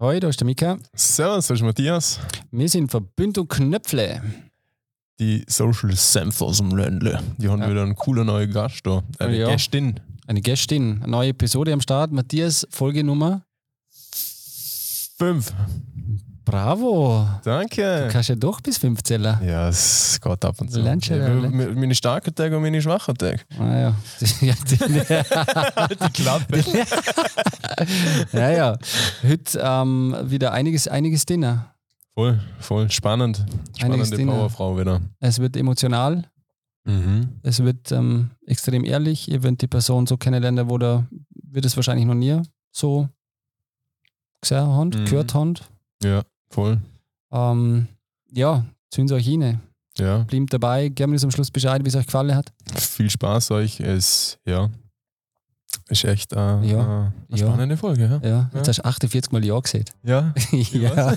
Hoi, da ist der Mika. Servus, das ist Matthias. Wir sind Verbündung Knöpfle. Die Social Senf aus dem Ländle. Die haben Ja. wieder einen coolen neuen Gast da. Eine Ja. Gästin. Eine Gästin, eine neue Episode am Start. Matthias, Folgenummer. Fünf. Bravo. Du Danke. kannst ja doch bis 5 zählen. Ja, es geht ab und zu. Lernst du Ja, ja, me- meine starken Tage und meine schwachen Tage. Ah, ja. Die Klappe. ja, ja. Heute ähm, wieder einiges, einiges drin. voll, voll spannend. Spannende. Powerfrau wieder. Es wird emotional, Mhm. es wird ähm, extrem ehrlich. Ihr werdet die Person so kennenlernen, wo der wird es wahrscheinlich noch nie so gesehen haben, Mhm. gehört haben. Ja, voll. Ähm, ja, zünden Sie euch rein. Ja, Bleibt dabei, geben uns am Schluss Bescheid, wie es euch gefallen hat. viel Spaß euch. Es, ja, ist echt äh, Ja. äh, eine Ja. spannende Folge. Ja. Ja, jetzt hast du 48 Mal Ja gesehen. ja. ja.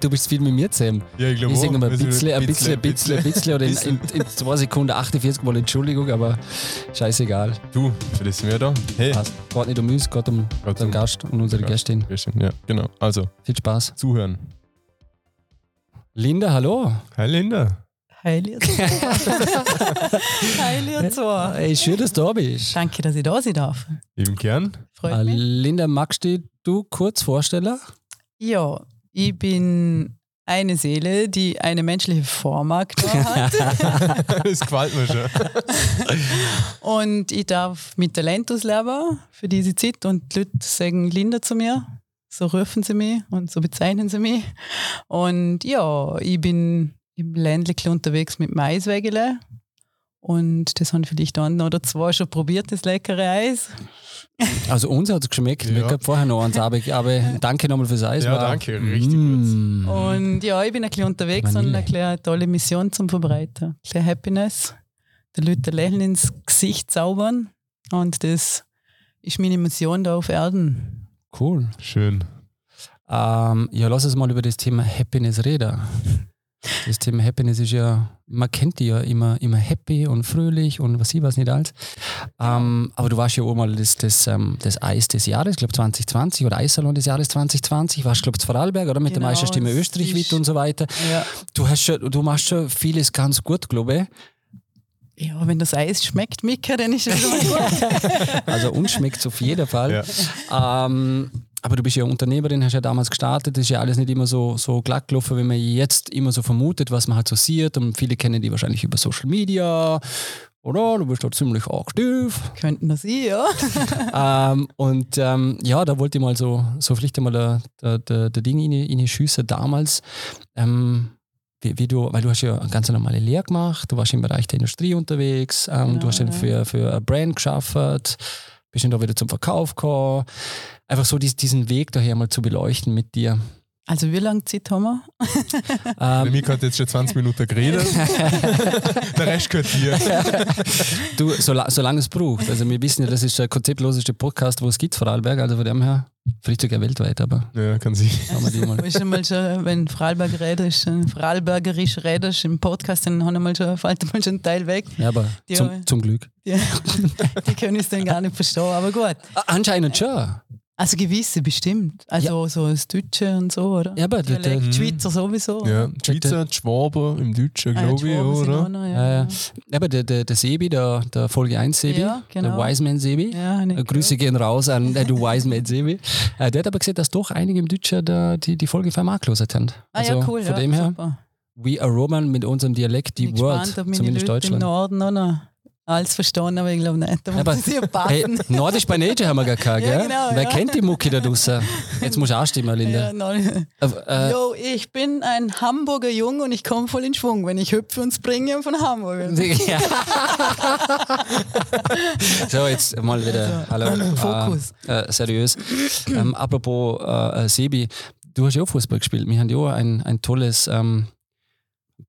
du bist viel mit mir zusammen. Ja, ich glaube Ich sage mal ein auch. bisschen, ein bisschen, ein bisschen, ein bisschen oder in, in, in zwei Sekunden 48 Mal Entschuldigung, aber scheißegal. Du, für das sind wir da. Hey. Passt. Geht nicht um uns, geht um Gott den Gast und unsere Gast. Gästin. Dank. Ja, genau. Also, Viel Spaß. zuhören. Linda, hallo. Hi Linda. Heil ihr zwei. Heil ihr zwei. Ey, schön, dass du da bist. Danke, dass ich da sein darf. Lieben gern. Freut Äh, mich. Linda, magst du dich du kurz vorstellen? Ja, ich bin eine Seele, die eine menschliche Form hat. das gefällt mir schon. und ich darf mit Talent ausleben für diese Zeit. Und die Leute sagen Linda zu mir. So rufen sie mich und so bezeichnen sie mich. Und ja, ich bin im Ländlichen unterwegs mit dem Eiswägele. Und das haben vielleicht ein oder zwei schon probiert, das leckere Eis. Also uns hat es geschmeckt. Ja. Wir hatten vorher noch eins, aber, aber danke nochmal fürs Eis. Ja, war- danke, richtig Mm. Und ja, ich bin ein bisschen unterwegs Vanille. und eine kleine tolle Mission zum Verbreiten. Ein bisschen Happiness, den Leuten ein Lächeln ins Gesicht zaubern. Und das ist meine Mission da auf Erden. Cool. Schön. Ähm, ja, lass uns mal über das Thema Happiness reden. Das Thema Happiness ist ja, man kennt die ja immer, immer happy und fröhlich und was ich weiß nicht alles. Ähm, aber du warst ja auch mal das, das, ähm, das Eis des Jahres, ich glaube 2020 oder Eissalon des Jahres 2020, warst glaube ich Vorarlberg oder mit der Genau, Meisterstimme das Österreich weit und so weiter. Ja. Du, hast schon, du machst schon vieles ganz gut, glaube ich. ja, wenn das Eis schmeckt, Mika, dann ist es schon gut. Also uns schmeckt es auf jeden Fall. Ja. Ähm, aber du bist ja Unternehmerin, hast ja damals gestartet. Das ist ja alles nicht immer so, so glatt gelaufen, wie man jetzt immer so vermutet, was man halt so sieht. Und viele kennen die wahrscheinlich über Social Media. Oder du bist da ziemlich aktiv. Könnten das ich, ja. ähm, und ähm, ja, da wollte ich mal so, so vielleicht einmal der, der, der, der Ding in, in die Schüsse damals. Ähm, wie, wie du, weil du hast ja eine ganz normale Lehre gemacht, du warst im Bereich der Industrie unterwegs, ähm, Genau, du hast ja. für, für eine Brand geschafft, bist dann da wieder zum Verkauf gekommen. Einfach so dies, diesen Weg daher mal zu beleuchten mit dir. Also wie lange Zeit haben wir? Bei Ähm, mir hat jetzt schon 20 Minuten geredet. Der Rest gehört dir. du, sola- solange es braucht. Also wir wissen ja, das ist der konzeptloseste Podcast, wo es gibt, Vorarlberg, also von dem her, vielleicht sogar weltweit, aber Ja, kann sie. schauen wir die mal. Weißt du mal schon, wenn Vorarlberg redest, äh, Vorarlbergerisch redest im Podcast, dann haben wir mal schon, fällt mal schon ein Teil weg. Ja, aber Ja. zum, zum Glück. Die, die können es dann gar nicht verstehen, aber gut. Anscheinend schon. Also gewisse bestimmt. Also so das Deutsche und so, oder? Ja, aber der, der, Dialekt, Schweizer sowieso. Ja, die Schweizer, die Schwaber im Deutschen, Ah, ja, glaube ich, Schwaben oder? noch, Ja, ja, ja. aber der, der, der Sebi, der, der Folge 1 Sebi, Ja, genau. der Wiseman Sebi, ja. ja äh, Grüße gehen raus an äh, du Wiseman Sebi. Äh, der hat aber gesehen, dass doch einige im Deutschen da, die, die Folge angelost haben. Ah ja, cool. Von ja, dem her, super. we are Roman mit unserem Dialekt, die Bin Word, gespannt, zumindest Leute im Deutschland. Norden noch alles verstehen, aber ich glaube nicht. Da Aber, muss ich Hey. Nordisch bei Nature haben wir gar keinen, Ja, gell? genau, Wer ja. kennt die Mucki da draußen? Jetzt musst du auch stimmen, Linda. Ja. Äh, Jo, ich bin ein Hamburger Jung und ich komme voll in Schwung, wenn ich hüpfe und springe von Hamburg. ja. so, jetzt mal wieder. Hallo. Also, Fokus. Äh, äh, seriös. Ähm, apropos äh, äh, Sebi, du hast ja auch Fußball gespielt. Wir haben ja auch ein, ein tolles ähm,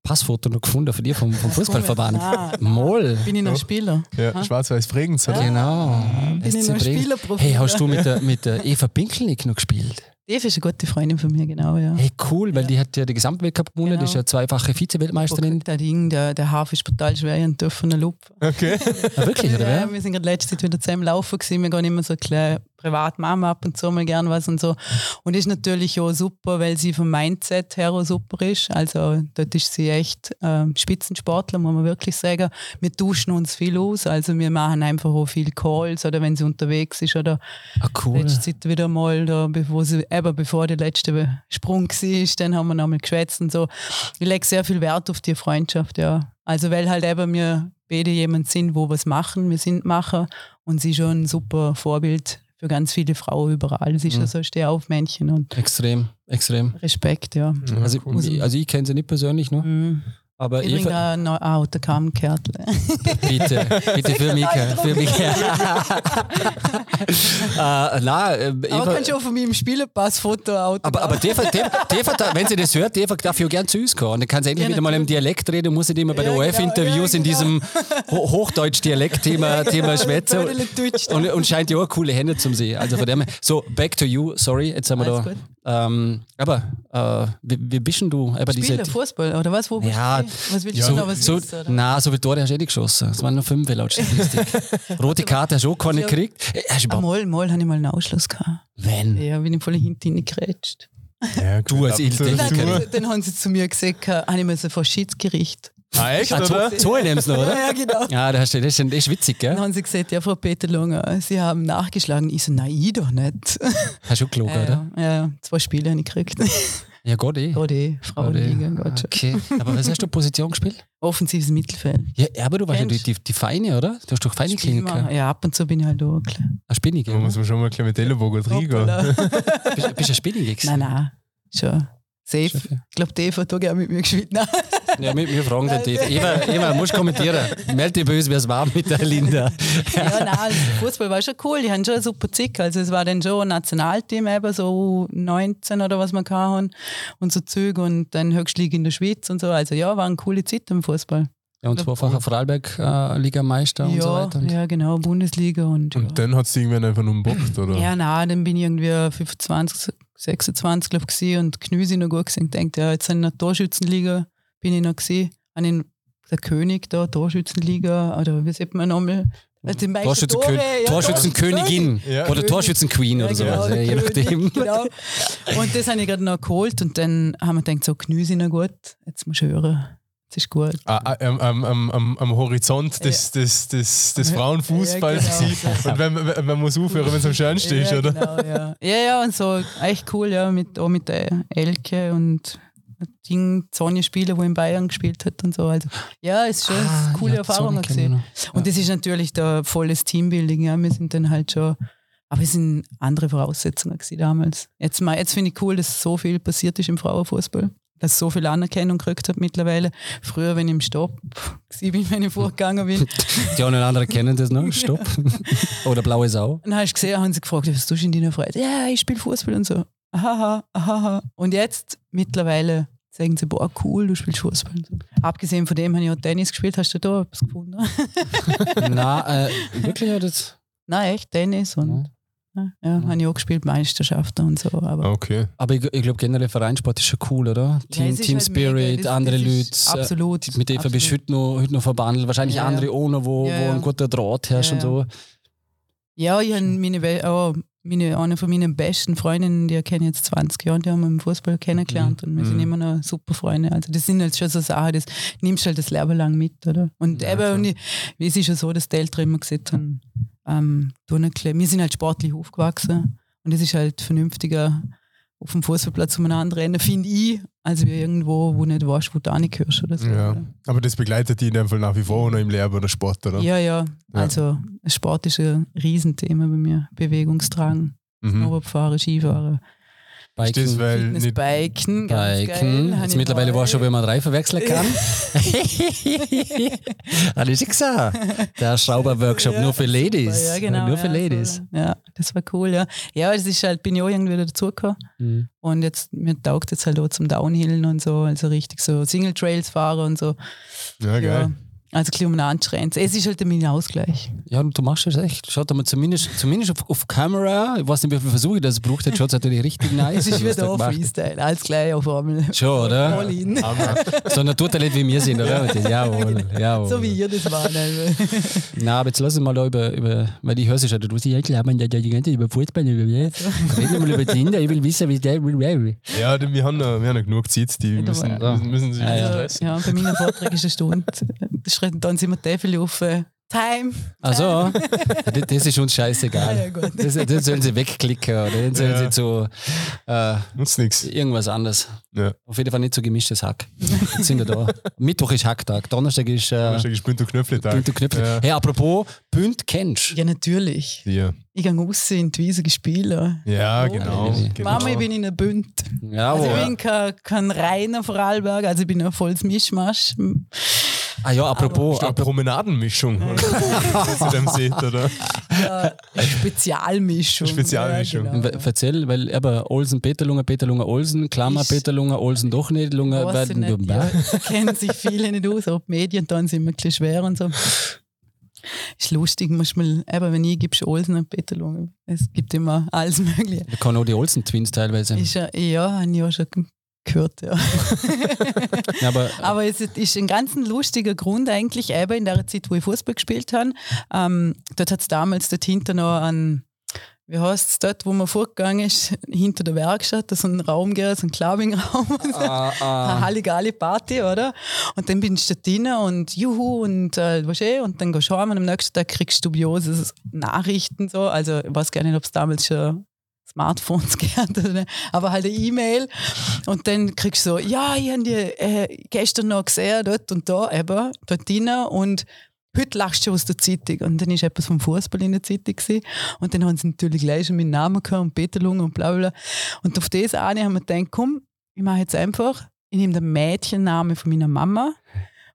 Passfoto noch gefunden von dir vom, vom Fußballverband. Ah, Moll. bin ich noch Spieler? Ja, schwarz-weiß Bregenz, oder? Genau. Bin ich SC noch Bregenz. Spielerprofil? Hey, hast du mit der, mit der Eva Pinkelnick noch gespielt? Eva ist eine gute Freundin von mir, genau, ja. Hey, cool, weil Ja. die hat ja den Gesamtweltcup gewonnen, die ist Genau. ja zweifache Vize-Weltmeisterin. Der Ding, der, der Hafen ist brutal schwer und dürfen einen Loop. Okay. Ah, wirklich, oder Ja, wir sind gerade letzte Zeit wieder zusammen laufen gewesen. Wir gehen immer so ein kleines privat Mama ab und zu mal gern was und so. Und ist natürlich auch super, weil sie vom Mindset her auch super ist. Also dort ist sie echt äh, Spitzensportler, muss man wirklich sagen. Wir duschen uns viel aus, also wir machen einfach auch viel Calls oder wenn sie unterwegs ist oder Ah, cool. letzte Zeit wieder mal, da, bevor, sie, eben bevor der letzte Sprung war, dann haben wir nochmal geschwätzt und so. Ich lege sehr viel Wert auf die Freundschaft, ja. Also weil halt eben wir beide jemand sind, wo was machen, wir sind Macher und sie ist schon ein super Vorbild für ganz viele Frauen überall. Sie ist Mhm. ja so ein Stehaufmännchen und Extrem, extrem. Respekt, ja. Ja, Also, cool. ich, also ich kenne sie nicht persönlich noch, Mhm. Aber Ich bringe Eva, ein Autogrammkärtle. bitte, bitte für mich, für mich. äh, na, äh, Aber Eva, kannst du auch von mir im Spielepass-Foto aber, aber der, der, der, wenn sie das hört, der darf ja gern zu uns kommen. Und dann kann sie endlich Ja, wieder mal im. Dialekt reden, muss nicht immer bei Ja, den genau, ORF-Interviews ja, in genau. diesem Ho Hochdeutsch-Dialekt-Thema Thema schwätzen. Und, und scheint ja auch coole Hände zum sehen. Also von dem so, back to you, sorry, jetzt sind wir Alles da. gut. Ähm, aber äh, wie, wie bist denn du? Aber diese, Spiele, Fußball oder was? Wo bist Ja, du? Was willst ja, du so, noch was so, oder? nein, so viele Tore hast du eh nicht geschossen. Es waren nur fünf laut Statistik. Rote Karte hast du auch keine gekriegt. Äh, Hast du überhaupt, Einmal, mal habe ich mal einen Ausschluss gehabt. wenn? Ja, bin ich voll hinten reingekrätscht. Ja, gut, Du als dazu. Dann, dann haben sie zu mir gesagt, habe ich müssen vor Schiedsgericht. Ah, echt, Ah, oder? noch, oder? Ja, genau. Ja, das, ist, das, ist, das ist witzig, Dann gell? haben sie gesagt, ja, Frau Peter Lunger, Sie haben nachgeschlagen. Ich so, nein, ich doch nicht. Hast du auch gelogen, Ja, oder? ja, zwei Spiele habe ich gekriegt. Ja, Gott eh. Gott eh, Frauenliga, Gott schon. Okay. Aber was hast du Position gespielt? Offensives Mittelfeld. Ja, aber du warst ja die, die, die Feine, oder? Du hast doch Feine gehabt. Ja, ab und zu bin ich halt auch. klar. Eine Spinnige. Da muss man schon mal gleich mit Ellenbogen reingehen. Bist, bist du eine Spinnige? Nein, nein, schon. Safe. Ja. Ich glaube, die Eva hat auch gerne mit mir. Nein. Ja, wir, wir fragen den Eva. Eva, Eva, musst kommentieren. Meld dich bei uns, wie es war mit der Linda. Ja, nein, also Fußball war schon cool. Die haben schon super Zick. Also es war dann schon ein Nationalteam, eben so 19 oder was wir hatten und so Züge und dann Höchstliga in der Schweiz und so. Also ja, war eine coole Zeit im Fußball. Ja, und zweifacher Vorarlberg-Ligameister und so ja, weiter. Und ja, genau, Bundesliga und, Und ja. dann hat es irgendwann einfach nur gebockt, oder? Ja, nein, dann bin ich irgendwie 25, 26, glaube ich, gewesen und Knüsi noch gut gesehen. Ich dachte, ja, jetzt in der Torschützenliga bin ich noch gesehen. An den, der König da, Torschützenliga, oder wie sagt man nochmal? Also meisten Torschützenkönig- Tore, ja, Torschützenkönigin Ja. oder Torschützenqueen oder so. genau, also, der je nachdem. Genau. Und das habe ich gerade noch geholt und dann haben wir gedacht, so Knüsi noch gut, jetzt musst du hören, jetzt ist gut. Ah, ah, am, am, am, Horizont des, des, des, des Ja, Frauenfußballs ja, genau. Und wenn, man- man muss aufhören, wenn es am schönsten ist, ja, oder? Genau, ja. ja, ja, und so echt cool, ja, mit, auch mit der Elke und Ding, Sonja Spieler, wo in Bayern gespielt hat und so. Also, ja, ist schon Ah, eine coole ja, Erfahrung gesehen. Und das ist natürlich da volles Teambuilding, ja. Wir sind dann halt schon, aber es sind andere Voraussetzungen damals. Jetzt, mal- jetzt finde ich cool, dass so viel passiert ist im Frauenfußball. Dass so viel Anerkennung gekriegt hat mittlerweile. Früher, wenn ich im Stopp war, wenn ich vorgegangen bin, Die einen oder anderen kennen das noch. Stopp. oder blaue Sau. dann hast du gesehen, haben sie gefragt, was tust du in deiner Freizeit? Ja, ich spiele Fußball und so. Ahaha, ahaha. Und jetzt mittlerweile sagen sie, boah, cool, du spielst Fußball. Und so. Abgesehen von dem habe ich auch Tennis gespielt. Hast du da etwas gefunden? Na, äh, wirklich hat jetzt. Nein, echt Tennis und ja, ja, habe ich auch gespielt, Meisterschaften und so. Aber Okay. Aber ich, ich glaube generell Vereinssport ist schon cool, oder? Team, ist Team halt Spirit, mega, andere Leute. ist Absolut. äh, Mit Eva bist du heute noch, heute noch verbandelt. Wahrscheinlich Ja, ja. andere ohne, wo, Ja, wo ja. ein guter Draht herrscht Ja, und so. Ja, ich habe meine, Be- oh, meine, eine von meinen besten Freundinnen, die kenne ich jetzt 20 Jahre, die haben wir im Fußball kennengelernt und wir sind Mhm. immer noch super Freunde. Also das sind halt schon so Sachen, das nimmst du halt das Leben lang mit, oder? Und Ja, eben, klar. und ich, es ist ja so, dass die Eltern immer gesagt haben, ähm, tu nicht wir sind halt sportlich aufgewachsen und es ist halt vernünftiger auf dem Fußballplatz umeinander rennen, finde ich, als wie irgendwo, wo nicht weißt, wo du hingehörst oder so. Ja. Aber das begleitet dich in dem Fall nach wie vor noch im Leben oder Sport, oder? Ja, ja. Also Sport ist ein Riesenthema bei mir. Bewegungstragen, Mhm. Snowboardfahren, Skifahren, Ist das, weil Fitness, nicht, Biken, ganz Biken. geil. Jetzt mittlerweile war schon, wie man drei verwechseln kann. Hat ich schon gesagt. Der Schrauber-Workshop nur für Ladies. Ja, genau. Nur für ja, Ladies. So, ja, das war cool, ja. Ja, das ist halt, bin ich auch irgendwie wieder dazugekommen. Mhm. Und jetzt, mir taugt jetzt halt auch zum Downhillen und so, also richtig so Single-Trails fahren und so. ja, geil. Ja. Also ein bisschen um. Es ist halt mein Ausgleich. Ja, du machst das echt. Schaut aber zumindest, zumindest auf, auf Kamera, ich weiß nicht, wie viele Versuche das braucht, jetzt schaut es natürlich richtig nice. Es ist wieder auch Freestyle, alles gleich auf einmal. Schon, oder? All in. So ein Naturtalent wie wir sind, oder? Jawohl, jawohl. So wie ihr das war. Ne? Na, aber jetzt lass uns mal da über, über weil ich höre es schon, du musst ja ja die ganze Zeit über Fußball, über Reden wir mal über Tinder, ich will wissen, wie der Ja, denn wir haben ja, wir haben ja genug Zeit, die Ja, müssen, ja. müssen, müssen sich Ja, ja. stressen. Ja, bei meinen Vorträgen ist eine Stunde. Das schreiben dann sind wir Teufel auf äh, Time. Also, das, das ist uns scheißegal. Ja. Das, das sollen sie wegklicken oder dann sollen Ja. sie zu äh, irgendwas anderes. Ja. Auf jeden Fall nicht so gemischtes Hack. Jetzt sind wir da. Mittwoch ist Hacktag, Donnerstag ist äh, Hast du gespielt und Knöpfle-Tag? Bünd und Knöpfe. Ja. Hey, apropos, Bünd kennst Ja, natürlich. Ja, Ich gehe raus in die Wiese spielen. ja Oh. genau. Ja, genau. Mama, ich bin in der Bünd. Ja, Also ich bin kein, kein reiner Vorarlberg, also ich bin ein volles Mischmasch. ah ja, apropos, Ist eine apropos Promenadenmischung, zu dem seht, oder? Ja, eine Spezialmischung. Spezialmischung. Ja, genau. Erzähl, weil aber Olsen, Peterlunger, Peterlunger, Olsen, Klammer, Ich- Peterlunger, Olsen, doch nicht, ich werden nicht, ja. Da kennen sich viele nicht aus, aber die Medien dann sind immer ein bisschen schwer und so. Ist lustig, musst mal, eben, wenn ich gibst Olsen und Peterlunge. Es gibt immer alles Mögliche. Da kann auch die Olsen-Twins teilweise. Ist ja, ja, habe ich auch schon gehört, ja. Ja, aber, Aber es ist ein ganz lustiger Grund eigentlich, eben in der Zeit, wo ich Fußball gespielt habe. Ähm, dort hat es damals dort hinter noch einen, wie heißt es dort, wo man vorgegangen ist, hinter der Werkstatt, da so ein Raum geht, so ein Clubbing-Raum. ah, Eine ah, Halligalli Party, oder? Und dann bin ich da drin und juhu und äh, was eh, und dann gehst du heim und am nächsten Tag kriegst du dubiose Nachrichten so. Also ich weiß gar nicht, ob es damals schon Smartphones gehabt oder nicht, aber halt eine E-Mail und dann kriegst du so, ja, ich habe die äh, gestern noch gesehen, dort und da eben, dort drin und heute lachst du aus der Zeitung und dann ist etwas vom Fußball in der Zeitung gewesen. und dann haben sie natürlich gleich schon meinen Namen gehört und Peter Lung und bla bla bla. und auf das eine haben wir gedacht, komm, ich mache jetzt einfach, ich nehme den Mädchennamen von meiner Mama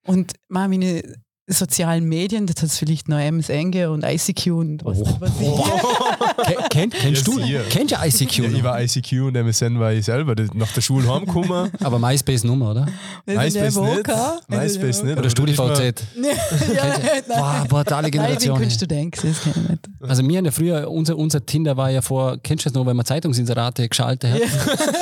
und mache meine sozialen Medien, das hat vielleicht noch MSN und ICQ und was Oh. was ich. Ken, kenn, kennst Ja, du? sicher. Kennst du ICQ? Ja, ich war ICQ und MSN war ich selber. Das- Nach der Schule heimgekommen. aber MySpace-Nummer, oder? Das MySpace ja nicht. MySpace nicht. Oder StudiVZ? ja, Boah, brutale Nein, ich bin Generation. Kunststudent, gewesen, das kenn ich nicht. Also wir haben ja früher, unser, unser Tinder war ja vor, kennst du das noch, weil man Zeitungsinserate geschaltet hat?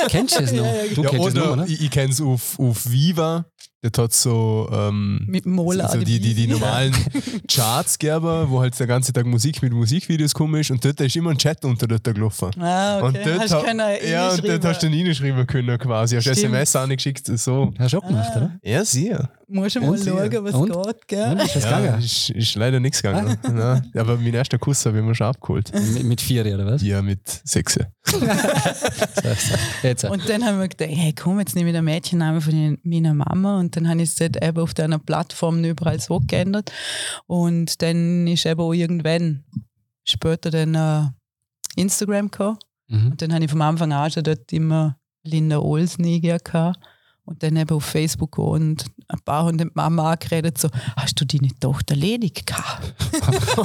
Kennst du das noch? Ja, ja, Du ja, kennst das noch, oder oder? ich, ich kenne es auf, auf Viva. Das hat so, ähm, Mit Mola. so die, die, die normalen Charts gegeben, wo halt der ganze Tag Musik mit Musikvideos komisch und dort ist immer ein Chat unter dort gelaufen. Ah, okay. Und dort, hast du ha- können ja, und dort hast du dann reinschreiben können quasi. Hast Stimmt. SMS angeschickt, so. Hast du auch gemacht, Ah. oder? Ja, sehr. Musst du mal Und sie- schauen, was und? geht, gell? Und ist das Ja, gegangen? ist, ist leider nichts gegangen. Ah. Nein, aber mein erster Kuss habe ich mir schon abgeholt. Mit, mit vier, oder was? Ja, mit sechs. Und dann haben wir gedacht, hey komm, jetzt nehme ich den Mädchennamen von meiner Mama und dann habe ich es dort eben auf deiner Plattform überall so geändert. Und dann ist eben auch irgendwann später dann äh, Instagram gekommen. Mhm. Und dann habe ich vom Anfang an schon dort immer Linda Olsen gehabt. Und dann eben auf Facebook und ein paar haben die Mama angeredet, so, hast du deine Tochter ledig gehabt?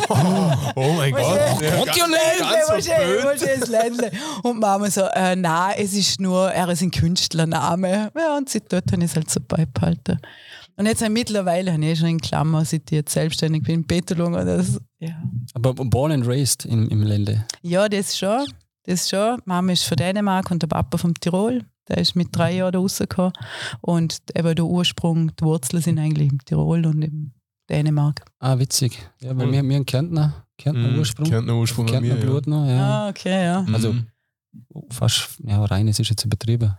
Oh mein Gott. Gott, ganz- ja ganz Ländle, Ländle. Und Mama so, äh, nein, es ist nur, er ist ein Künstlername. Ja, und seit dort habe ich es halt so beibehalten. Und jetzt äh, mittlerweile habe ich eh schon in Klammer, seit ich jetzt selbstständig bin, Peterlung. Das, ja. Aber born and raised im, im Lande. ja, das schon. Das schon. Mama ist von Dänemark und der Papa vom Tirol. Der ist mit drei Jahren da rausgekommen. Und eben der Ursprung, die Wurzeln sind eigentlich im Tirol und im Dänemark. Ah, witzig. Ja, weil Cool. wir, wir haben Kärntner, Kärntner Mhm, Ursprung. Kärntner Ursprung Kärntner mir, ja. Blut noch, ja. Ah, okay, ja. Also- Mhm. Fast, ja, reines ist jetzt übertrieben.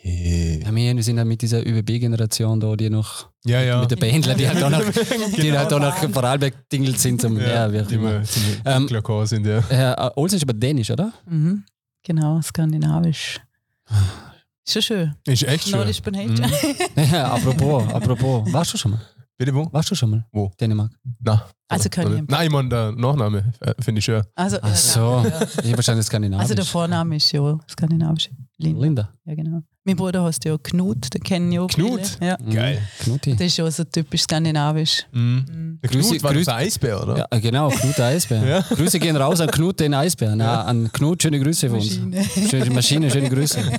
Hey. Ja, wir sind ja mit dieser ÖWB-Generation da, die noch, Ja, ja. mit den Bändler, die halt da noch, die Genau. halt da noch Vorarlberg dingelt sind zum, ja, wie auch die immer. zum Ähm, sind, ja. Äh, Olsen ist aber dänisch, oder? Mhm. Genau, skandinavisch. Schön. Ist echt schön. Ich. Mhm. Ja, apropos, apropos. Warst du schon mal? Bitte wo? Warst du schon mal? Wo? Dänemark. Nein. Also kann ich. Nein, ich meine, der Nachname äh, finde ich schön. Also, Ach so, ja. ich wahrscheinlich skandinavisch. also der Vorname ist ja skandinavisch. Linda. Linda. Ja, genau. Mein Bruder heißt ja Knut, den kennen ja auch Knut? viele. Ja. Geil. Knuti. Das ist ja so typisch skandinavisch. Mhm. Mhm. Der Grüße- Knut war Grüße- das Eisbär, oder? Ja, genau, Knut der Eisbär. Ja. Grüße gehen raus an Knut den Eisbär. Na, an Knut, schöne Grüße von uns. Maschine. Schöne Maschine, schöne Grüße.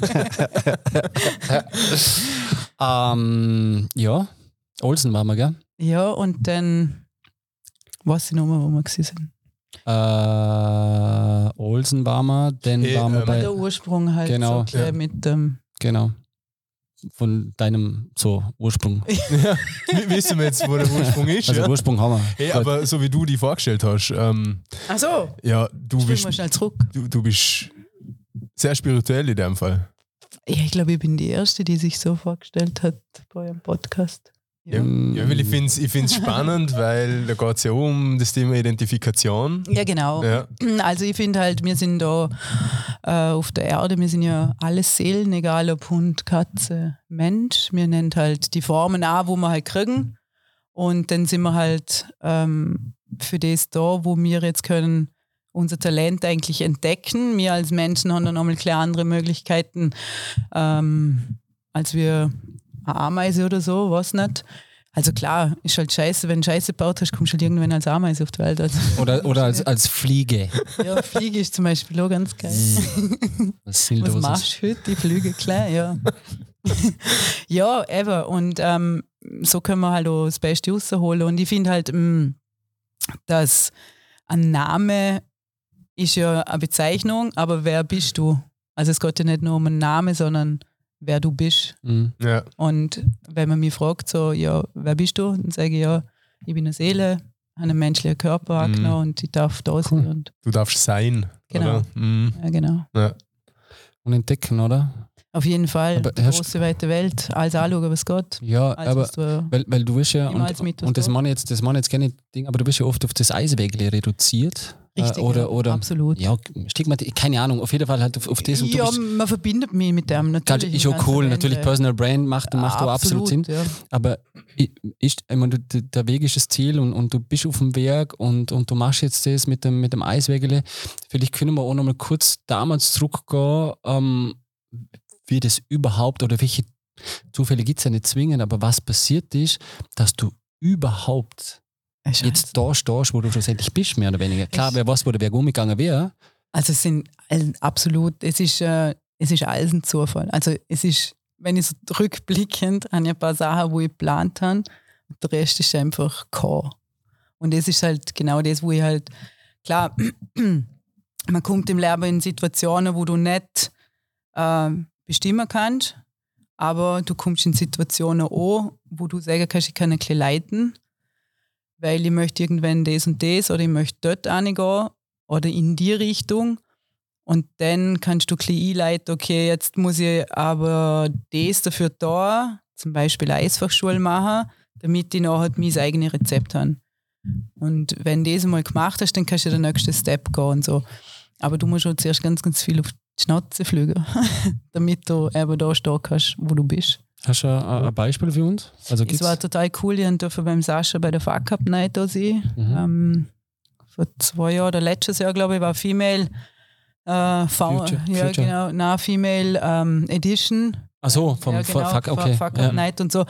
ähm, ja, Olsen waren wir, gell? Ja, und dann weiß ich noch mal, wo wir gewesen sind. Äh, Olsen waren wir, dann Hey, waren wir ähm, bei, der Ursprung halt genau. so Ja. mit dem. genau, von deinem so Ursprung. Ja, wissen wir jetzt, wo der Ursprung ist. Also ja? Ursprung haben wir. Hey, Gut. aber so wie du die vorgestellt hast, ähm, Ach so, ja, du spielen bist, wir schnell zurück. du, du bist sehr spirituell in dem Fall. Ja, ich glaube, ich bin die Erste, die sich so vorgestellt hat bei eurem Podcast. Ja, Mm. ja weil ich finde es ich find's spannend, weil da geht es ja um das Thema Identifikation. Ja, genau. Ja, Also ich finde halt, wir sind da äh, auf der Erde, wir sind ja alles Seelen, egal ob Hund, Katze, Mensch. Wir nennen halt die Formen an, wo wir halt kriegen. Und dann sind wir halt ähm, für das da, wo wir jetzt können unser Talent eigentlich entdecken. Wir als Menschen haben dann nochmal klar andere Möglichkeiten, ähm, als wir eine Ameise oder so, was nicht. Also klar, ist halt scheiße, wenn du Scheiße gebaut hast, kommst du halt irgendwann als Ameise auf die Welt. Also, Oder, oder als, als Fliege. ja, Fliege ist zum Beispiel auch ganz geil. Was Was Sinnloses. machst du heute? Die Flüge klein, ja. ja, eben. Und ähm, so können wir halt auch das Beste rausholen. Und ich finde halt, mh, dass ein Name ist ja eine Bezeichnung, aber wer bist du? Also es geht ja nicht nur um einen Namen, sondern wer du bist. Mhm. ja, Und wenn man mich fragt, so, ja, wer bist du? Dann sage ich, ja, ich bin eine Seele, habe einen menschlichen Körper Mhm. angenommen und ich darf da sein. Cool. Und, du darfst sein. Genau. Oder? Mhm. ja, genau. Ja. Und entdecken, oder? Auf jeden Fall. Aber die große, weite Welt. Alles anschauen, was geht. Ja, Alles, aber was du, weil, weil du wirst ja, und, Mythos und das da. meine ich jetzt, das meine jetzt gerne Ding, aber du wirst ja oft auf das Eiswägel reduziert. Richtig, oder, ja, oder absolut. ja, Stigmat, keine Ahnung, auf jeden Fall halt auf, auf das und du ja, bist, man verbindet mich mit dem natürlich. ist auch cool, natürlich Personal Brand macht, macht auch absolut Sinn. Ja. Aber ist, ich meine, du- der Weg ist das Ziel und, und du bist auf dem Weg und, und du machst jetzt das mit dem, mit dem Eiswägele. Vielleicht können wir auch nochmal kurz damals zurückgehen, ähm, wie das überhaupt oder welche Zufälle gibt es ja nicht zwingend, aber was passiert ist, dass du überhaupt Scheiße. jetzt da stehst, wo du schlussendlich bist, mehr oder weniger. Klar, Ich- wer wo der Weg umgegangen wäre. Also es sind absolut, es ist, äh, es ist alles ein Zufall. Also es ist, wenn ich so rückblickend habe ich ein paar Sachen, wo ich geplant habe, der Rest ist einfach K. Und das ist halt genau das, wo ich halt, klar, man kommt im Leben in Situationen, wo du nicht äh, bestimmen kannst, aber du kommst in Situationen auch, wo du sagen kannst, ich kann ein bisschen leiten, weil ich möchte irgendwann das und das oder ich möchte dort reingehen oder in die Richtung. Und dann kannst du ein einleiten, okay, jetzt muss ich aber das dafür da, zum Beispiel Eisfachschule machen, damit ich nachher mein eigenes Rezept habe. Und wenn du das mal gemacht hast, dann kannst du den nächsten Step gehen und so. Aber du musst auch zuerst ganz, ganz viel auf die Schnauze fliegen, damit du eben da stehen kannst, wo du bist. Hast du ein, ein Beispiel für uns? Also Es war total cool, ich durfte beim Sascha bei der Fuck Up Night da sein. Mhm. Ähm, vor zwei Jahren oder letztes Jahr, glaube ich, war Female äh, Future- ja, Future. genau, na, Female ähm, Edition. Ach so, vom ja, genau, Fuck, okay. Fuck Up ja. Night und so.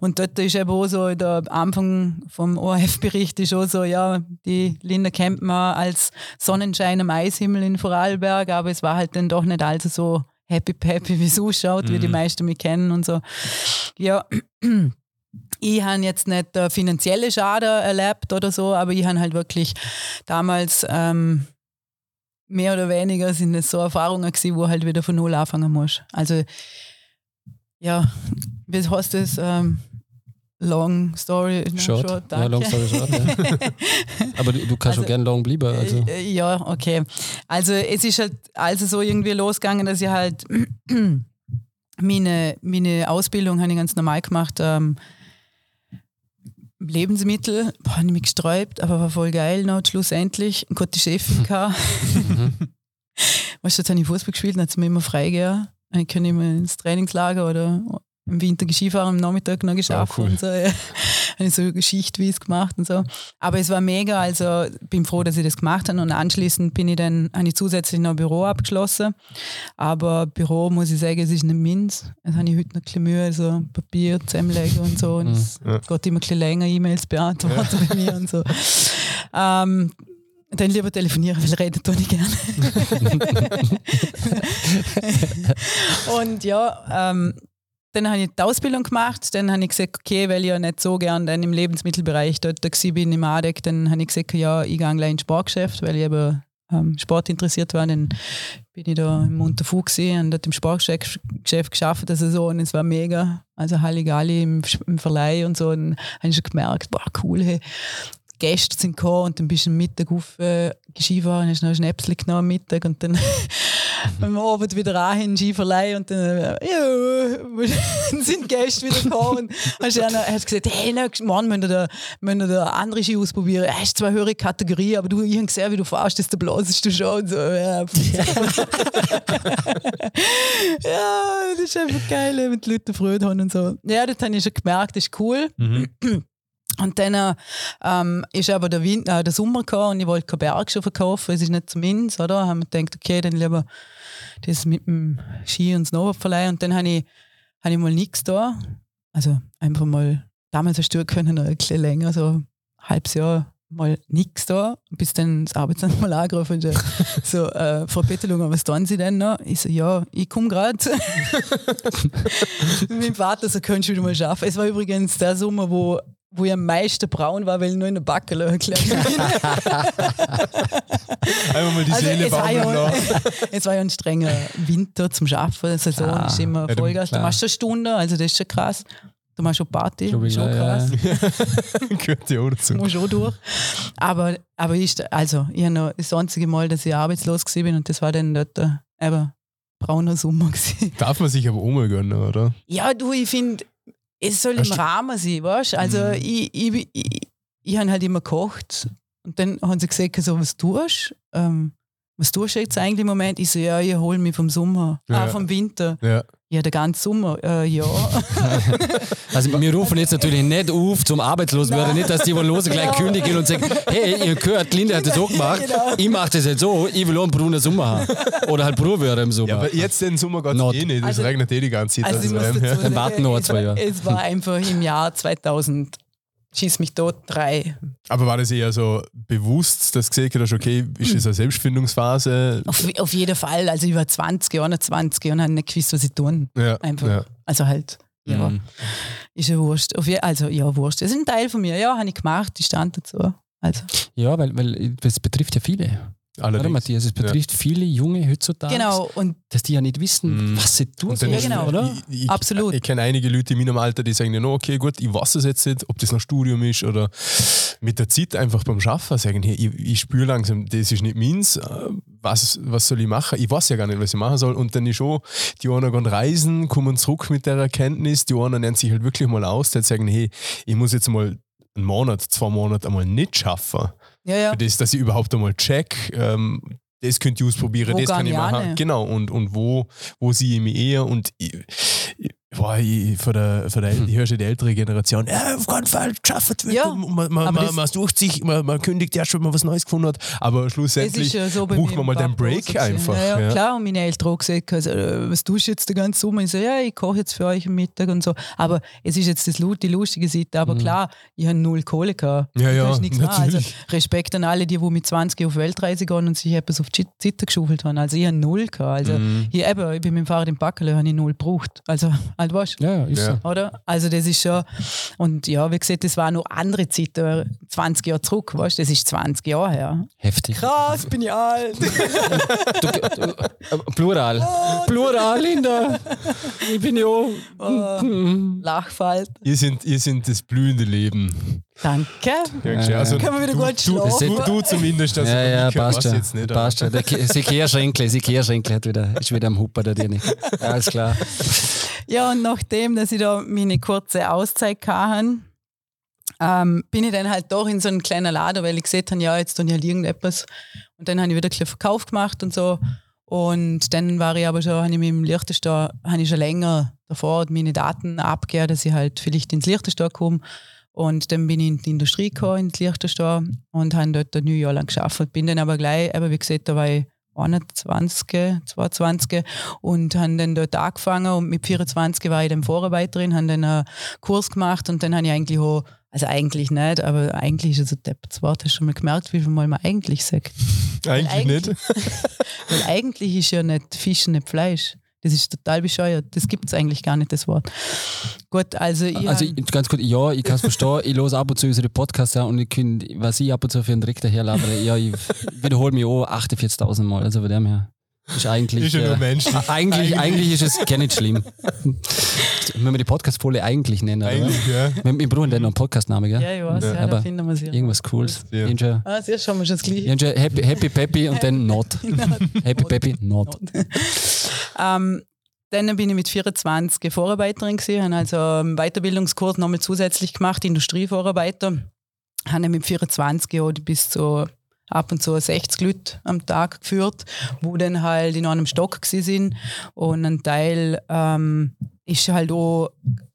Und dort ist eben auch so, der Anfang vom ORF-Bericht ist auch so, ja, die Linda kennt man als Sonnenschein am Eishimmel in Vorarlberg, aber es war halt dann doch nicht allzu so happy peppy, wie es ausschaut, wie die Mhm. meisten mich kennen und so. Ja, ich habe jetzt nicht äh, finanzielle Schaden erlebt oder so, aber ich habe halt wirklich damals ähm, mehr oder weniger sind es so Erfahrungen gewesen, wo halt wieder von Null anfangen musst. Also ja, wie heißt das? Ähm, long story Short. short, ja, long story short. Ja. Aber du, du kannst Also, schon gerne long bleiben. Also. äh, Ja, okay. Also es ist halt also so irgendwie losgegangen, dass ich halt meine, meine Ausbildung habe ich ganz normal gemacht. Ähm, Lebensmittel, boah, habe ich mich gesträubt, aber war voll geil noch schlussendlich. Und Gott die Chefin. Mhm. Weißt du, jetzt habe ich Fußball gespielt, dann hat es mir immer frei gegeben. Ich kann immer ins Trainingslager oder im Winter Skifahren, am Nachmittag noch geschafft cool. und so. Ja. Habe ich so geschichtweise gemacht und so. Aber es war mega, also bin froh, dass ich das gemacht habe und anschließend bin ich dann, habe ich zusätzlich noch ein Büro abgeschlossen. Aber Büro, muss ich sagen, es ist nicht meins. Das habe ich heute noch ein bisschen Mühe, so Papier zusammenlegen und so. Und es Ja. geht immer ein bisschen länger, E-Mails beantworten bei mir und so. Ähm, dann lieber telefonieren, weil reden tue ich gerne. und ja, ähm, dann habe ich die Ausbildung gemacht, dann habe ich gesagt, okay, weil ich ja nicht so gern dann im Lebensmittelbereich dort war, bin im ADEC, dann habe ich gesagt, ja, ich gehe gleich ins Sportgeschäft, weil ich eben ähm, Sport interessiert war. Dann bin ich da im Unterfuhr gesehen und dort im Sportgeschäft geschafft, also so, und es war mega. Also Halligalli im, im Verleih und so, und habe ich schon gemerkt, boah, cool, hey. Gäste sind gekommen und dann bist du am Mittag auf äh, Skifahren, hast noch ein Schnäpsel genommen am Mittag und dann am Abend wieder an in Skiverleih und dann, äh, ja, dann sind Gäste wieder gekommen und hast dann, hast gesagt, hey, na, Mann, müssen wir da, müssen da andere Ski ausprobieren. Du hast zwar höhere Kategorie, aber du, ich habe gesehen, wie du fährst, das blasest du schon und so. Ja, ja, das ist einfach geil, wenn die Leute Freude haben und so. Ja, das habe ich schon gemerkt, das ist cool. Mhm. Und dann ähm, ist aber der, Winter, äh, der Sommer gekommen und ich wollte keinen Berg schon verkaufen, es ist nicht zum Ins, oder? Haben wir gedacht, okay, dann lieber das mit dem Ski und Snowboard verleihen. Und dann habe ich, hab ich mal nichts da. Also einfach mal, damals hast du können, noch ein bisschen länger, so ein halbes Jahr mal nichts da, bis dann das Arbeitsamt mal angerufen und so, äh, Frau Peterlunger, was tun Sie denn noch? Ich so, ja, ich komme gerade. Mit meinem Vater so, könntest du wieder mal schaffen. Es war übrigens der Sommer, wo wo ich am meisten braun war, weil ich nur in der Backe erklärt Einmal mal die also Seele es war, baumeln ja, lassen. es war ja ein strenger Winter zum Schaffen. Saison Ah, ist immer ja, Vollgas. Du klar. machst schon Stunde, also das ist schon krass. Du machst schon Party, schon ja. krass. Gehört ja auch dazu. Muss schon durch. Aber, aber ich, also, ich habe noch das einzige Mal, dass ich arbeitslos bin und das war dann dort der eben brauner Sommer. Gewesen. Darf man sich aber auch mal gönnen, oder? Ja, du, ich finde, es soll im Rahmen sein, weißt du? Also, Mhm. ich, ich, ich, ich habe halt immer gekocht und dann haben sie gesagt, so, was tust du? Ähm, was tust du jetzt eigentlich im Moment? Ich so, ja, ich hole mich vom Sommer, Ja. ah, vom Winter. Ja. Ja, der ganze Sommer, äh, ja. Also wir rufen jetzt natürlich nicht auf zum Arbeitslosenwerden, nicht, dass die wohl los gleich Ja. kündigen und sagen, hey, ihr gehört, Linda hat das so gemacht, Genau. ich mache das jetzt so, ich will auch einen braunen Sommer haben. Oder halt braun werden im Sommer. ja, aber jetzt den Sommer geht es eh nicht. Es Also- regnet eh die ganze Zeit. Also, ich Also, muss dazu ja. Dann warten noch zwei Jahre. Es war einfach im Jahr 2000, schieß mich tot, drei. Aber war das eher so bewusst, dass du gesehen hast, okay, ist das eine Selbstfindungsphase? Auf, auf jeden Fall, also ich war 20, 21 und habe nicht gewusst, was ich tun. Ja. Einfach. Ja. Also halt, ja. Mhm. Ist ja wurscht. Also ja, wurscht. Das ist ein Teil von mir. Ja, habe ich gemacht, ich stand dazu. Also, Ja, weil, weil das betrifft ja viele. Oder Allerdings. Matthias, es betrifft viele Junge heutzutage, genau, und dass die ja nicht wissen, Mhm. was sie tun dann Ja, genau. oder? Ich, ich, Absolut. Ich kenne einige Leute in meinem Alter, die sagen, no, okay, gut, ich weiß es jetzt nicht, ob das noch Studium ist oder mit der Zeit einfach beim Schaffen sagen, hey, ich, ich spüre langsam, das ist nicht meins, äh, was, was soll ich machen? Ich weiß ja gar nicht, was ich machen soll. Und dann ist schon, die einen gehen reisen, kommen zurück mit der Erkenntnis, die anderen nennen sich halt wirklich mal aus, die sagen, hey, ich muss jetzt mal einen Monat, zwei Monate einmal nicht schaffen. Ja, ja. Für das, dass ich überhaupt einmal check, ähm, das könnt ihr ausprobieren, Wo das kann ich machen. ane? Genau, und, und wo, wo sehe ich mich eher und ich, boah, ich, von der, von der, ich höre schon die ältere Generation, ja, auf keinen Fall, geschafft wird, Ja, man, man, man, man sucht sich, man, man kündigt erst, wenn man was Neues gefunden hat, aber schlussendlich ja so mir man mal den Break einfach. Ja, ja, klar. Und meine Eltern haben gesagt, also, äh, was tust du jetzt den ganzen Sommer? Ich so, ja, ich koche jetzt für euch am Mittag und so. Aber es ist jetzt das, die lustige Seite. Aber klar, ich habe null Kohle gehabt. Ja, ja, nichts. Also. Respekt an alle, die, die mit 20 auf Weltreise gehen und sich etwas auf die Zitter geschuffelt haben. Also ich habe null gehabt. Also Mhm. hier eben, ich bin mit dem Fahrrad im Backerle, habe ich null gebraucht. Also, weißt du. Ja, ist Ja. so. Oder? Also das ist schon, und ja, wie gesagt, das war noch andere Zeit, äh, 20 Jahre zurück, weißt du, das ist 20 Jahre her. Heftig. Krass, bin ich alt. Du, du, äh, Plural. Plural, Linda. Ich bin ja. Oh, Lachfall. Ihr sind, ihr sind das blühende Leben. Danke. Ja, Ja, also, Können wir wieder du, gut schlafen? du, du zumindest, also Ja, ja, passt schon. jetzt nicht. passt schon. Der Kehrschränkle, sie Kehrschränkle hat wieder, ist wieder am Hupper da drin. Ja, alles klar. Ja, und nachdem, dass ich da meine kurze Auszeit hatte, ähm, bin ich dann halt doch in so einen kleinen Laden, weil ich gesehen habe, ja, jetzt tun ich halt irgendetwas. Und dann habe ich wieder ein bisschen Verkauf gemacht und so. Und dann war ich aber schon, habe ich mit dem Liechtenstein, habe ich schon länger davor meine Daten abgegeben, dass ich halt vielleicht ins Liechtenstein komme. Und dann bin ich in die Industrie gekommen, ins Liechtenstein und habe dort ein Jahr lang gearbeitet. Bin dann aber gleich, aber wie gesagt, da war ich 21, 22 und habe dann dort angefangen und mit 24 war ich dann Vorarbeiterin, habe dann einen Kurs gemacht und dann habe ich eigentlich auch, also eigentlich nicht, aber eigentlich ist es ein deppes Wort, hast du schon mal gemerkt, wie viel Mal man eigentlich sagt. Eigentlich eigentlich- nicht. Weil eigentlich ist ja nicht Fisch nicht Fleisch. Das ist total bescheuert. Das gibt es eigentlich gar nicht, das Wort. Gut, also ich. Also ich, ganz gut, ja, ich kann es verstehen. ich höre ab und zu unsere Podcasts und ich kann, was ich ab und zu für einen Dreck daherlabere, ja, ich wiederhole mich auch 48.000 Mal. Also bei dem her. Ist eigentlich. Ist ja nur äh, menschlich. Eigentlich, eigentlich ist es gar nicht schlimm. Wenn wir die Podcast-Folie eigentlich nennen, oder? Eigentlich, ja. Wir, wir brauchen dann noch einen Podcastnamen, gell? ja, ich weiß, Ja. ja, Aber da finden wir sie. Irgendwas Cooles. Ja. Ah, sehr schon mal schon das Gleiche. irgendein Happy, Happy Peppy und dann Not. Happy Peppy, Not. ähm, dann bin ich mit 24 Vorarbeiterin gewesen, habe also einen Weiterbildungskurs nochmal zusätzlich gemacht, Industrievorarbeiter. Habe mit 24 Jahren bis zu ab und zu 60 Leute am Tag geführt, wo dann halt in einem Stock sind und ein Teil ähm, ist halt auch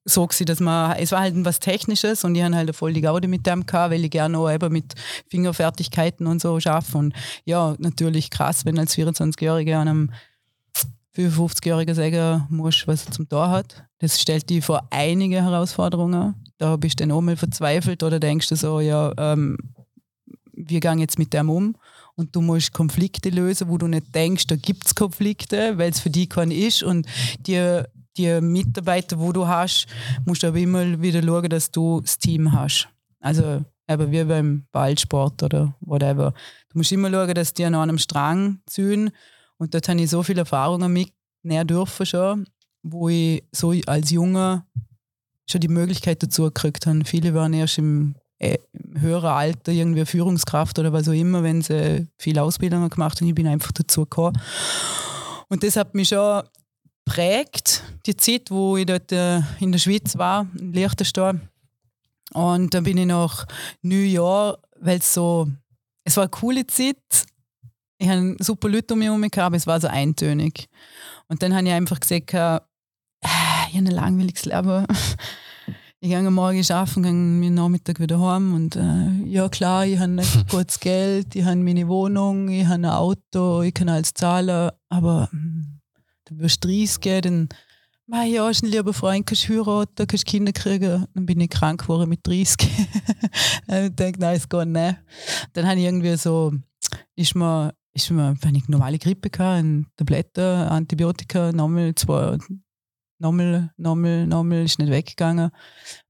so gewesen, dass man, es war halt was Technisches und ich habe halt voll die Gaude mit dem gehabt, weil ich gerne auch eben mit Fingerfertigkeiten und so arbeite und ja, natürlich krass, wenn als 24-Jähriger an einem 55-Jähriger sagen musst, was er zum Tor hat. Das stellt dich vor einige Herausforderungen. Da bist du dann auch mal verzweifelt oder denkst du so, ja, ähm, wir gehen jetzt mit dem um und du musst Konflikte lösen, wo du nicht denkst, da gibt es Konflikte, weil es für dich kein ist und die, die Mitarbeiter, wo du hast, musst du aber immer wieder schauen, dass du das Team hast. Also eben wie beim Ballsport oder whatever. Du musst immer schauen, dass die an einem Strang ziehen und dort habe ich so viele Erfahrungen mitnehmen dürfen schon, wo ich so als Junge schon die Möglichkeit dazu gekriegt habe. Viele waren erst im, äh, im höheren Alter irgendwie Führungskraft oder was auch immer, wenn sie viel Ausbildungen gemacht haben. Ich bin einfach dazu gekommen. Und das hat mich schon prägt, die Zeit, wo ich dort äh, in der Schweiz war, in Liechtenstein. Und dann bin ich nach New York, weil es so, es war eine coole Zeit. Ich hatte super Leute um mich herum, gehabt, aber es war so eintönig. Und dann habe ich einfach gesagt, äh, ich habe ein langweiliges Leben. Ich gehe morgen arbeiten, gehe am Nachmittag wieder heim und äh, ja klar, ich habe gutes Geld, ich habe meine Wohnung, ich habe ein Auto, ich kann alles zahlen, aber hm, dann wirst du 30 gehen, dann ja, hast einen lieber Freund, kannst heiraten, kannst Kinder kriegen. Dann bin ich krank geworden mit 30. ich denke, nein, es geht nicht. Dann habe ich irgendwie so, ist mir, ist mir, wenn ich normale Grippe hatte, eine Tablette, Antibiotika, nochmal zwei, nochmal, nochmal, nochmal, ist nicht weggegangen.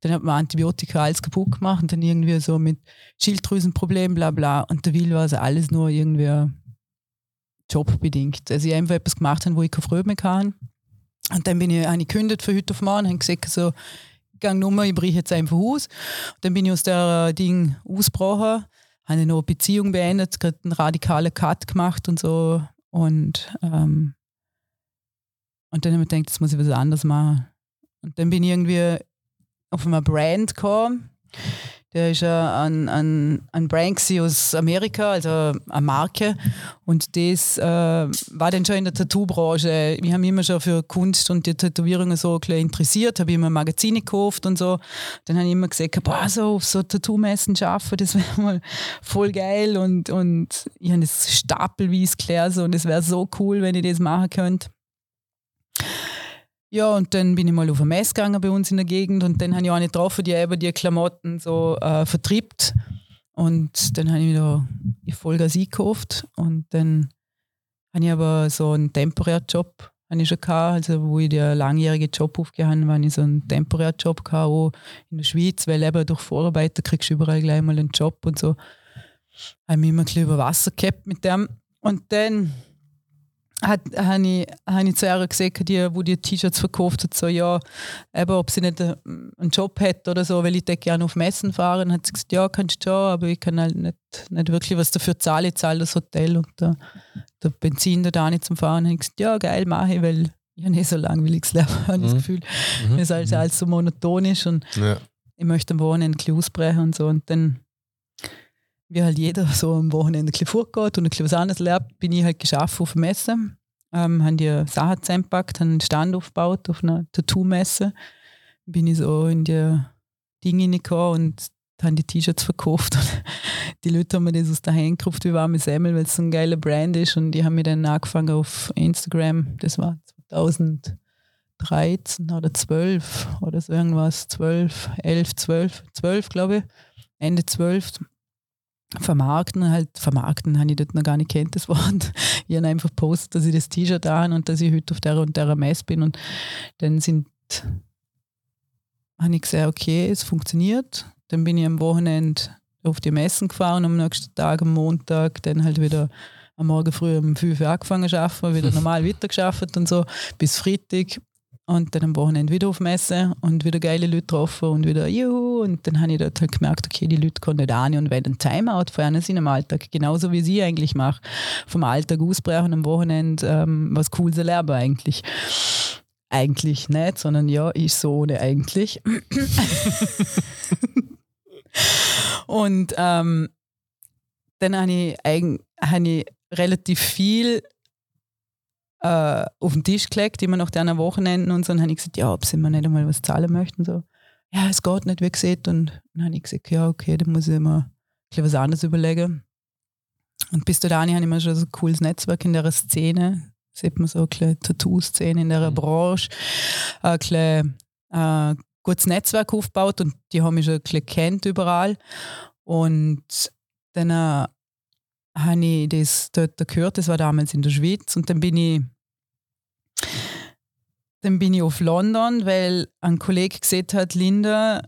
Dann hat man Antibiotika alles kaputt gemacht und dann irgendwie so mit Schilddrüsenproblemen, bla bla. Und der Will war also alles nur irgendwie jobbedingt. Also ich einfach etwas gemacht habe, wo ich keine Freude mehr kann. Und dann bin ich, habe ich gekündigt für heute auf morgen habe gesagt, so, ich gehe nur, ich breche jetzt einfach aus. Und dann bin ich aus der Ding ausgebrochen, habe noch eine Beziehung beendet, gerade einen radikalen Cut gemacht und so. Und, ähm, und dann habe ich gedacht, jetzt muss ich was anderes machen. Und dann bin ich irgendwie auf eine Brand gekommen. Der ist ein, ein, ein Brand aus Amerika, also eine Marke. Und das äh, war dann schon in der Tattoo-Branche. Ich habe mich immer schon für Kunst und die Tätowierungen so interessiert, habe immer Magazine gekauft und so. Dann habe ich immer gesagt, boah, so auf so Tattoo-Messen arbeiten, das wäre mal voll geil. Und, und ich habe das stapelweise so, und es wäre so cool, wenn ich das machen könnte. Ja, und dann bin ich mal auf eine Messe gegangen bei uns in der Gegend und dann habe ich auch eine getroffen, die eben die Klamotten so äh, vertrieben. Und dann habe ich wieder die Vollgas eingekauft und dann habe ich aber so einen temporären Job habe ich schon gehabt, also wo ich den langjährigen Job aufgehört habe, habe ich so einen temporären Job gehabt, auch in der Schweiz, weil eben durch Vorarbeiter kriegst du überall gleich mal einen Job und so. Habe mich immer ein bisschen über Wasser gehabt mit dem. Und dann habe ich, hab ich zu ihr gesagt, die, wo die T-Shirts verkauft hat, so, ja, eben, ob sie nicht äh, einen Job hat oder so, weil ich gerne auf Messen fahre. Und hat sie gesagt, ja, kannst du schon, aber ich kann halt nicht, nicht wirklich was dafür zahlen. Ich zahle das Hotel und der, der Benzin da nicht zum Fahren. Und ich gesagt, ja, geil, mache ich, weil ich habe nicht so langweiliges Leben, habe ich das Mhm. Gefühl, Mhm. es alles, alles so monoton ist und Ja. ich möchte am Wochenende ein bisschen ausbrechen und so. Und dann, wie halt jeder so am Wochenende ein bisschen vorgeht und ein bisschen was anderes lernt, bin ich halt geschafft auf Messe. Ähm, haben die Sachen zusammengepackt, haben einen Stand aufgebaut auf einer Tattoo-Messe. Bin ich so in die Dinge reingekommen und haben die T-Shirts verkauft. Und die Leute haben mir das aus der Hand gekauft wie warme Semmel, weil es so ein geiler Brand ist. Und die haben mir dann angefangen auf Instagram, das war 2013 oder 12 oder so irgendwas, 12, 11, 12, 12 glaube ich, Ende 12 vermarkten, halt vermarkten habe ich das noch gar nicht kennt, das Wort. Ich habe einfach gepostet, dass ich das T-Shirt an und dass ich heute auf der und der Messe bin und dann sind habe ich gesagt, okay, es funktioniert. Dann bin ich am Wochenende auf die Messen gefahren, am nächsten Tag, am Montag, dann halt wieder am Morgen früh um 5 Uhr angefangen zu arbeiten, wieder normal weiter geschafft und so, bis Freitag. Und dann am Wochenende wieder auf Messe und wieder geile Leute getroffen und wieder juhu. Und dann habe ich dort halt gemerkt, okay, die Leute kommen nicht an und wenn ein Timeout feiern sind im Alltag, genauso wie sie eigentlich mache. Vom Alltag ausbrechen am Wochenende ähm, was Cooles erlernen eigentlich. Eigentlich nicht, sondern ja, ich so ohne eigentlich. und ähm, dann habe ich, hab ich relativ viel äh, auf den Tisch gelegt, immer nach diesen Wochenenden und so. Und dann habe ich gesagt, ja, ob sie mir nicht einmal was zahlen möchten. So, ja, es geht nicht, wie gesagt. Und dann habe ich gesagt, ja, okay, dann muss ich mir was anderes überlegen. Und bis dahin habe ich mir schon so ein cooles Netzwerk in der Szene. Sieht man so eine Tattoo-Szene in der mhm. Branche. Ein kleines, äh, gutes Netzwerk aufgebaut und die haben mich schon ein bisschen kennt überall. Und dann äh, habe ich das dort gehört, das war damals in der Schweiz und dann bin ich dann bin ich auf London, weil ein Kollege gesagt hat, Linda,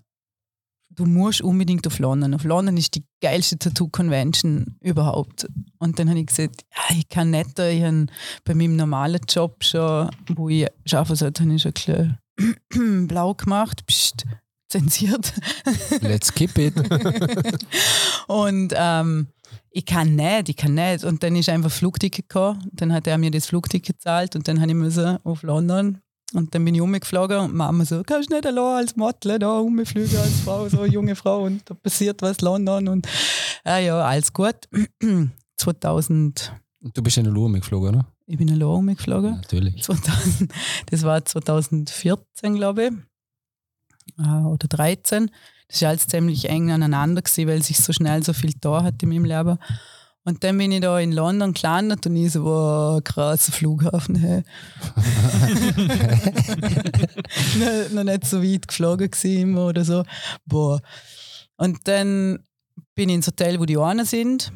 du musst unbedingt auf London. Auf London ist die geilste Tattoo-Convention überhaupt. Und dann habe ich gesagt, ja, ich kann nicht da, ich habe bei meinem normalen Job schon, wo ich arbeiten sollte, habe ich schon ein bisschen blau gemacht, Psst, zensiert. Let's keep it. und ähm, ich kann nicht, ich kann nicht. Und dann ist einfach Flugticket gekommen. Dann hat er mir das Flugticket gezahlt und dann habe ich müssen auf London. Und dann bin ich umgeflogen und Mama so, kannst du nicht allein als Model da umfliegen als Frau, so eine junge Frau und da passiert was London und äh, ja, alles gut. 2000. Du bist in der Lume geflogen, oder? Ich bin in der Lume geflogen. Natürlich. 2000, das war 2014, glaube ich. Äh, oder 13. Das war alles ziemlich eng aneinander, gewesen, weil sich so schnell so viel da hat in meinem Leben. Und dann bin ich da in London gelandet und ich so, wow, krasser Flughafen. Hey. noch, noch nicht so weit geflogen gewesen oder so. Boah. Und dann bin ich ins Hotel, wo die Ohren sind.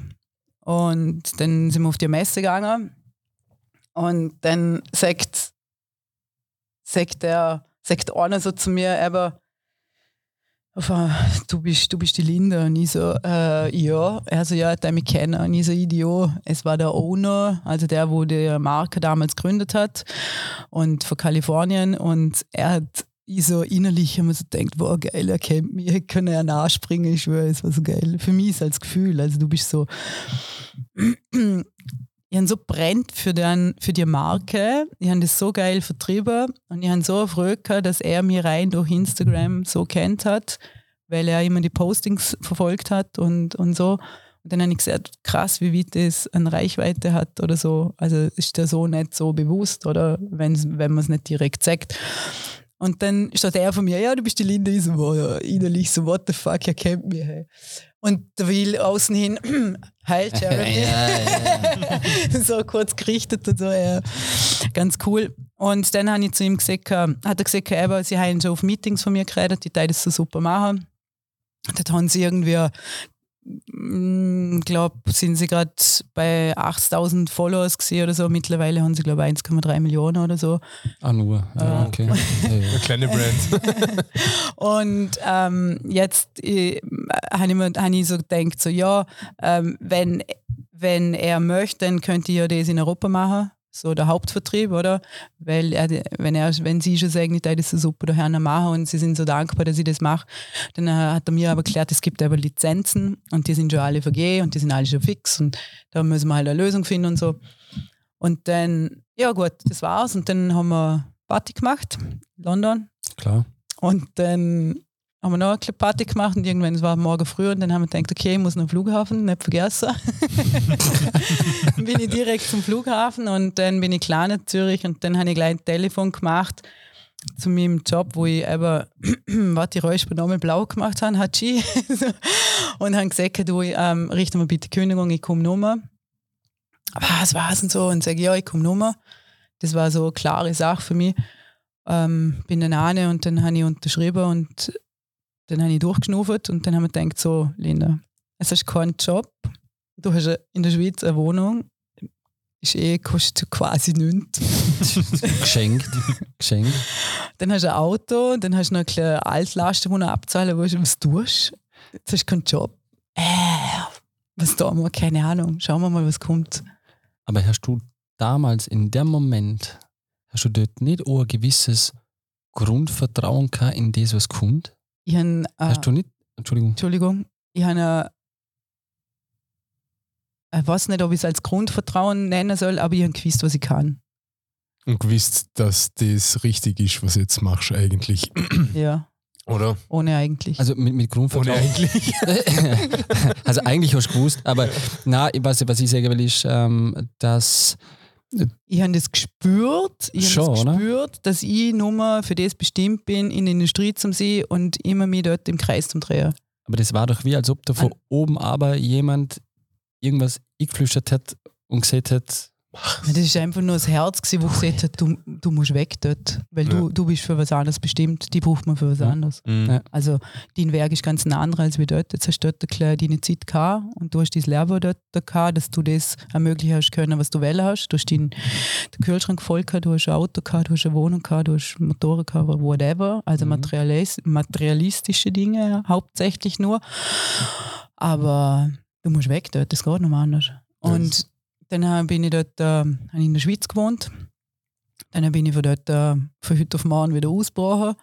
Und dann sind wir auf die Messe gegangen. Und dann sagt, sagt der, sagt einer so zu mir, aber du bist, du bist die Linda. Und ich so, äh, ja. Er so, ja, hat mich kennen. Und ich so, Idiot. Es war der Owner, also der, wo die Marke damals gegründet hat und von Kalifornien. Und er hat, ich so innerlich mir so gedacht, wow, geil, er kennt mich, ich kann ja nachspringen, ich schwöre, es war so geil. Für mich ist als Gefühl, also du bist so, ich habe so brennt für, für die Marke. Ich habe das so geil vertrieben und ich habe so gehabt, dass er mich rein durch Instagram so kennt hat, weil er immer die Postings verfolgt hat und, und so. Und dann habe ich gesagt, krass, wie weit das eine Reichweite hat oder so. Also ist der so nicht so bewusst oder wenn, man es nicht direkt sagt. Und dann steht er von mir, ja, du bist die Linda, ich so, wow, innerlich so, what the fuck, er kennt mich. Hey. Und der Will außen hin, Hi Jeremy. ja, ja. so kurz gerichtet und so, ja. Ganz cool. Und dann habe ich zu ihm gesagt, äh, hat er gesagt, eben, sie haben schon auf Meetings von mir geredet, die Teile das so super machen. Und dann haben sie irgendwie glaube, sind sie gerade bei 8000 Followers gesehen oder so. Mittlerweile haben sie, glaube ich, 1,3 Millionen oder so. Ah, nur. Ja, äh, okay. Eine kleine Brand. und ähm, jetzt äh, habe ich, hab ich so gedacht, so, ja, ähm, wenn, wenn er möchte, dann könnte ich ja das in Europa machen so der Hauptvertrieb, oder? Weil er, wenn er, wenn sie schon sagen, das ist so super daher machen und sie sind so dankbar, dass ich das mache, dann hat er mir aber erklärt, es gibt aber Lizenzen und die sind schon alle vergeben und die sind alle schon fix und da müssen wir halt eine Lösung finden und so. Und dann, ja gut, das war's und dann haben wir Party gemacht, London. Klar. Und dann haben wir noch eine Party gemacht und irgendwann, es war morgen früh und dann haben wir gedacht, okay, ich muss noch Flughafen, nicht vergessen. dann bin ich direkt zum Flughafen und dann bin ich klar in Zürich und dann habe ich gleich ein Telefon gemacht zu meinem Job, wo ich eben, was die Räusper nochmal blau gemacht habe, Hachi. und haben gesagt, du, ähm, richte mir bitte Kündigung, ich komme nochmal. Was war's und so? Und sage, ja, ich komme nochmal. Das war so eine klare Sache für mich. Ähm, bin dann eine und dann habe ich unterschrieben und dann habe ich durchgeschnuffert und dann haben wir gedacht, so, Linda, es hast keinen Job, du hast in der Schweiz eine Wohnung, ist eh, kostet quasi nichts. geschenkt. geschenkt. Dann hast du ein Auto, dann hast du noch eine kleine Altlasten, die du abzahlen musst. Was tust du? Jetzt hast du keinen Job. Äh, was tun wir? Keine Ahnung. Schauen wir mal, was kommt. Aber hast du damals, in dem Moment, hast du dort nicht auch ein gewisses Grundvertrauen gehabt in das, was kommt? Ich habe, äh, Hast du nicht? Entschuldigung. Entschuldigung, ich habe ich weiß nicht, ob ich es als Grundvertrauen nennen soll, aber ich habe gewusst, was ich kann. Und gewusst, dass das richtig ist, was du jetzt machst eigentlich. Ja, Oder? ohne eigentlich. Also mit, mit Ohne Grundvertrauen. eigentlich. also eigentlich hast du gewusst, aber na, was, was ich sagen will, ist, ähm, dass ich habe das gespürt, ich Schon, das gespürt, dass ich nur für das bestimmt bin, in die Industrie zum See und immer mich dort im Kreis zum Drehen. Aber das war doch wie, als ob da von oben aber jemand irgendwas eingeflüstert hat und gesagt hat, Das ist einfach nur das Herz, das gesagt hat, du, du musst weg dort, weil du, du bist für was anderes bestimmt, die braucht man für was Ja. anderes. Mhm. Ja. Also dein Werk ist ganz ein anderer als wie dort. Jetzt hast du dort deine Zeit gehabt und du hast dein Leben dort gehabt, dass du das ermöglichen hast können, was du wählen hast. Du hast deinen den Kühlschrank voll gehabt, du hast ein Auto gehabt, du hast eine Wohnung gehabt, du hast Motoren gehabt, whatever. Also Mhm. materialis materialistische Dinge hauptsächlich nur. Aber du musst weg dort, das geht mehr anders. Und dann äh, bin ich dort äh, in der Schweiz gewohnt. Dann bin ich von dort äh, von heute auf morgen wieder ausgebrochen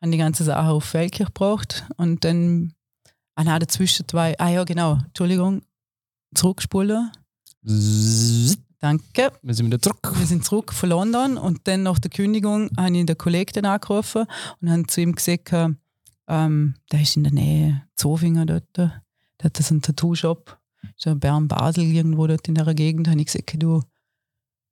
habe die ganze Sache auf Feldkirch gebracht und dann, ah nein, dazwischen zwei, ah ja genau, Entschuldigung, zurückspulen, "Zzzz, danke. wir sind wieder zurück. Wir sind zurück von London und dann nach der Kündigung habe ich den Kollegen angerufen und habe zu ihm gesagt, äh, ähm, der ist in der Nähe, Zofinger dort, der hat so einen Tattoo-Shop, so Bern-Basel irgendwo dort in der Gegend, habe ich gesagt, du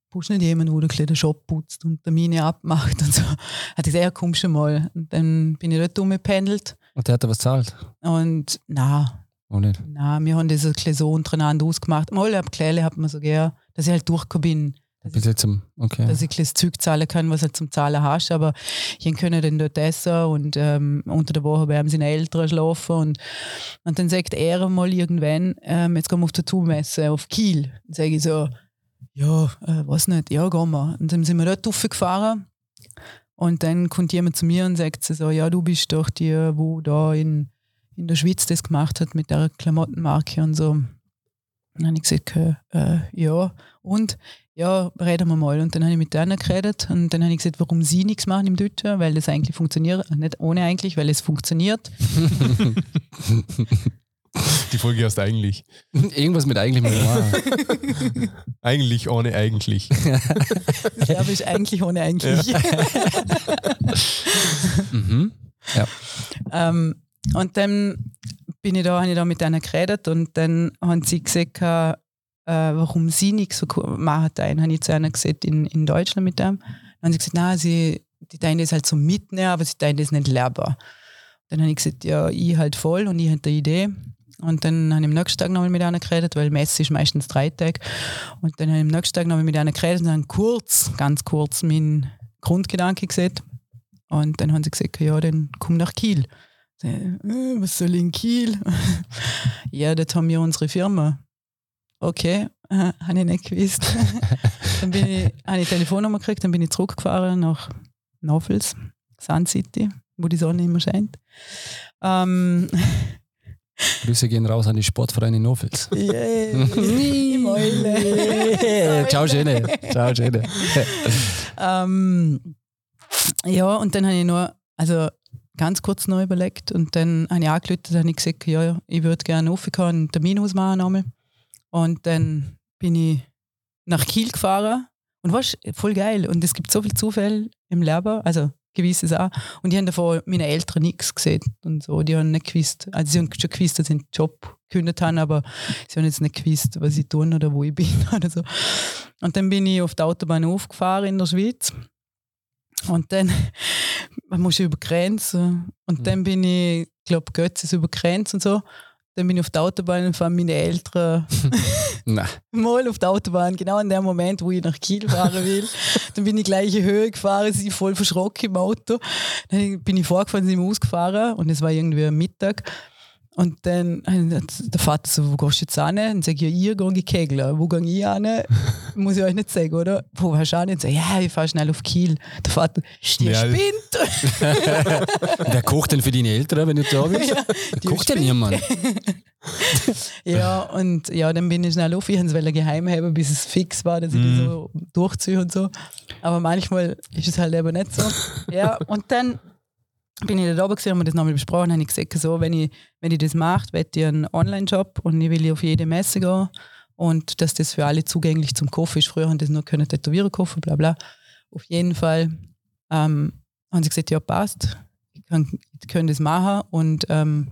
brauchst nicht jemanden, wo der den Shop putzt und Termine abmacht und so. Hat er gesagt, ja, komm schon mal. Und dann bin ich dort rumgependelt Und der hat da was zahlt. und na, Oder nicht? na, wir haben das bisschen so untereinander ausgemacht. Mal ab Kleine hat man so gern, dass ich halt durchgekommen bin Bis jetzt zum, okay. dass ich das Zeug zahlen kann, was du halt zum Zahlen hast. Aber ich können dann dort essen und ähm, unter der Woche bei seine Eltern schlafen. Und, und dann sagt er mal irgendwann, ähm, jetzt gehen wir auf die Tourmesse auf Kiel. Dann sage ich so, ja, äh, was nicht, ja, gehen wir. Und dann sind wir dort raufgefahren. Und dann kommt jemand zu mir und sagt so, ja, du bist doch die, wo da in, in der Schweiz das gemacht hat mit der Klamottenmarke und so. Und dann habe ich gesagt, äh, äh, ja, und ja, reden wir mal. Und dann habe ich mit denen geredet und dann habe ich gesagt, warum sie nichts machen im Deutschen, weil das eigentlich funktioniert, nicht ohne eigentlich, weil es funktioniert. Die Folge heißt eigentlich. Irgendwas mit eigentlich mit. Eigentlich ohne eigentlich. Das Verb ist eigentlich ohne eigentlich. mhm. ähm, und dann bin ich da, habe ich da mit denen geredet und dann haben sie gesagt, äh, warum sie nichts so machen. Dann habe ich zu einer gesagt, in, in Deutschland mit dem. Dann haben sie gesagt, nein, sie, die teilen das halt so mitnehmen, aber sie teilen das nicht lernen. Dann habe ich gesagt, ja, ich halt voll und ich hatte eine Idee. Und dann habe ich am nächsten Tag nochmal mit einer geredet, weil Messe ist meistens drei Tage. Und dann habe ich am nächsten Tag nochmal mit einer geredet und dann kurz, ganz kurz meinen Grundgedanke gesagt. Und dann haben sie gesagt, ja, dann komm nach Kiel. Äh, was soll in Kiel? ja, dort haben wir unsere Firma. Okay, äh, habe ich nicht gewusst. dann bin ich, habe ich eine Telefonnummer gekriegt, dann bin ich zurückgefahren nach Novels, Sun City, wo die Sonne immer scheint. Ähm, Grüße gehen raus an die Sportvereine Nofels. yeah, im Eule. Ciao, Schöne. Ciao, Schöne. Ähm, ja, und dann habe ich nur, also ganz kurz noch überlegt und dann habe ich und habe ich gesagt, ja, ja, ich würde gerne raufkommen, einen Termin ausmachen nochmal. Und dann bin ich nach Kiel gefahren und war voll geil. Und es gibt so viele Zufälle im Leben, also gewisses auch. Und die haben davon meine Eltern nichts gesehen und so. Die haben nicht gewusst, also sie haben schon gewusst, dass ich einen Job gekündigt habe, aber sie haben jetzt nicht gewusst, was ich tun oder wo ich bin oder so. Und dann bin ich auf der Autobahn aufgefahren in der Schweiz. Und dann man muss über die Grenze. Und Mhm. dann bin ich, glaube Götzes über die Grenze und so. Dann bin ich auf der Autobahn und fand meine Eltern mal auf der Autobahn, genau in dem Moment, wo ich nach Kiel fahren will. dann bin ich gleich in Höhe gefahren, sie voll verschrocken im Auto. Dann bin ich vorgefahren, sind wir ausgefahren und es war irgendwie am Mittag. Und dann hat der Vater so, wo gehst du jetzt hin? Dann sage ich, ja, ihr gehe kegeln. Wo gehe ich hin? Muss ich euch nicht sagen, oder? Wo hast du hin? Dann sage ich, ja, ich fahre schnell auf Kiel. Der Vater, die spinnt. Wer kocht denn für deine Eltern, wenn du da bist? Ja, die kocht spinnt. niemand. Ja, und ja, dann bin ich schnell auf. Ich wollte es geheim haben, bis es fix war, dass ich das so durchziehe und so. Aber manchmal ist es halt eben nicht so. Ja, und dann bin ich da oben gewesen, haben wir das nochmal besprochen, habe ich gesagt, so, wenn ich, wenn ich das mache, werde ich einen Online-Job und ich will auf jede Messe gehen und dass das für alle zugänglich zum Kaufen ist. Früher haben das nur können Tätowieren kaufen, bla bla. Auf jeden Fall ähm, haben sie gesagt, ja passt, ich kann, ich kann das machen und ähm,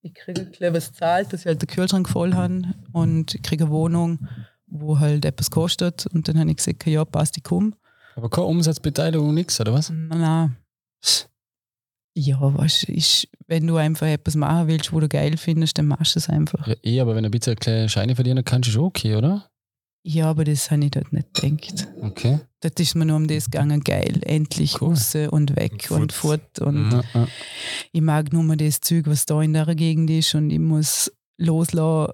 ich kriege ein was zahlt, dass ich halt den Kühlschrank voll habe und ich kriege eine Wohnung, wo halt etwas kostet und dann habe ich gesagt, ja passt, ich komme. Aber keine Umsatzbeteiligung, nichts, oder was? Nein. Ja, weißt du, ist, wenn du einfach etwas machen willst, wo du geil findest, dann machst du es einfach. Ja, eh, aber wenn du ein bisschen kleine Scheine verdienen kannst, ist schon okay, oder? Ja, aber das habe ich dort nicht gedacht. Okay. Dort ist mir nur um das gegangen, geil, endlich Cool. raus und weg Und und fort. Und Ja, ja. ich mag nur mal das Zeug, was da in der Gegend ist und ich muss loslassen.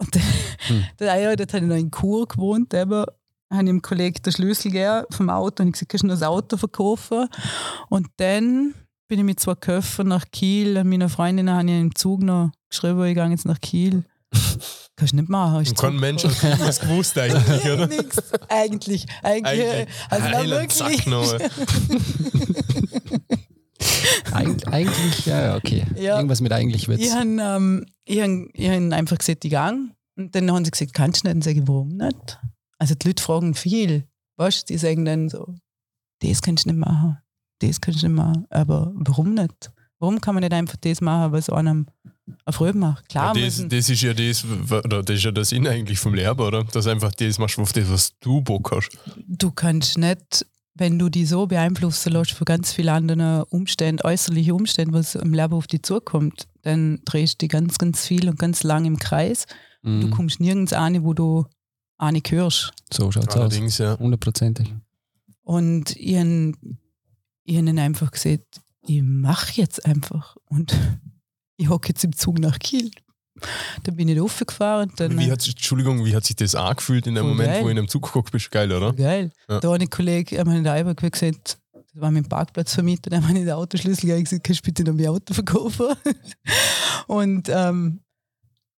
Und Hm. ja, dort habe ich noch in Chur gewohnt, eben, habe ich dem Kollegen den Schlüssel gegeben vom Auto und ich gesagt, kannst du noch das Auto verkaufen? Und dann bin ich mit zwei Köpfen nach Kiel, an meiner Freundin habe ich im Zug noch geschrieben, ich gehe jetzt nach Kiel. Kannst du nicht machen. ist Und kein Mensch hat das gewusst eigentlich, oder? Nix. Eigentlich. Eigentlich. Eigentlich. Also na, Heiland, Zack wirklich. Eig eigentlich, ja, ja, okay. Ja. Irgendwas mit eigentlich wird's. Ich habe ähm, ich hab, ich hab einfach gesagt, ich gang. Und dann haben sie gesagt, kannst du nicht? Und sage ich, warum nicht? Also die Leute fragen viel. Weißt du, die sagen dann so, das kannst du nicht machen, das kannst du nicht machen. Aber warum nicht? Warum kann man nicht einfach das machen, was einem auf Freude macht? Ja, Klar, das, müssen, das ist ja das, oder das ist ja der Sinn eigentlich vom Lehrer, oder? Dass du einfach das machst, auf das, was du Bock hast. du kannst nicht, wenn du dich so beeinflussen lässt von ganz vielen anderen Umständen, äußerlichen Umständen, was im Leben auf dich zukommt, dann drehst du dich ganz, ganz viel und ganz lang im Kreis. Mhm. Du kommst nirgends an, wo du auch nicht hörst. So schaut's aus. Allerdings, ja. Hundertprozentig. Und ich habe ich hab ihnen einfach gesagt, ich mache jetzt einfach. Und ich hocke jetzt im Zug nach Kiel. Dann bin ich da raufgefahren. und Dann, Wie hat, sich- Entschuldigung, wie hat sich das angefühlt in dem Moment, geil. wo du in einem Zug geguckt bist? Geil, oder? Geil. Ja. Da hat ein Kollege einmal in der Eiber gesagt, das war mein Parkplatzvermieter, der hat mir den Autoschlüssel gesagt, kannst du bitte noch mein Auto verkaufen? und, ähm,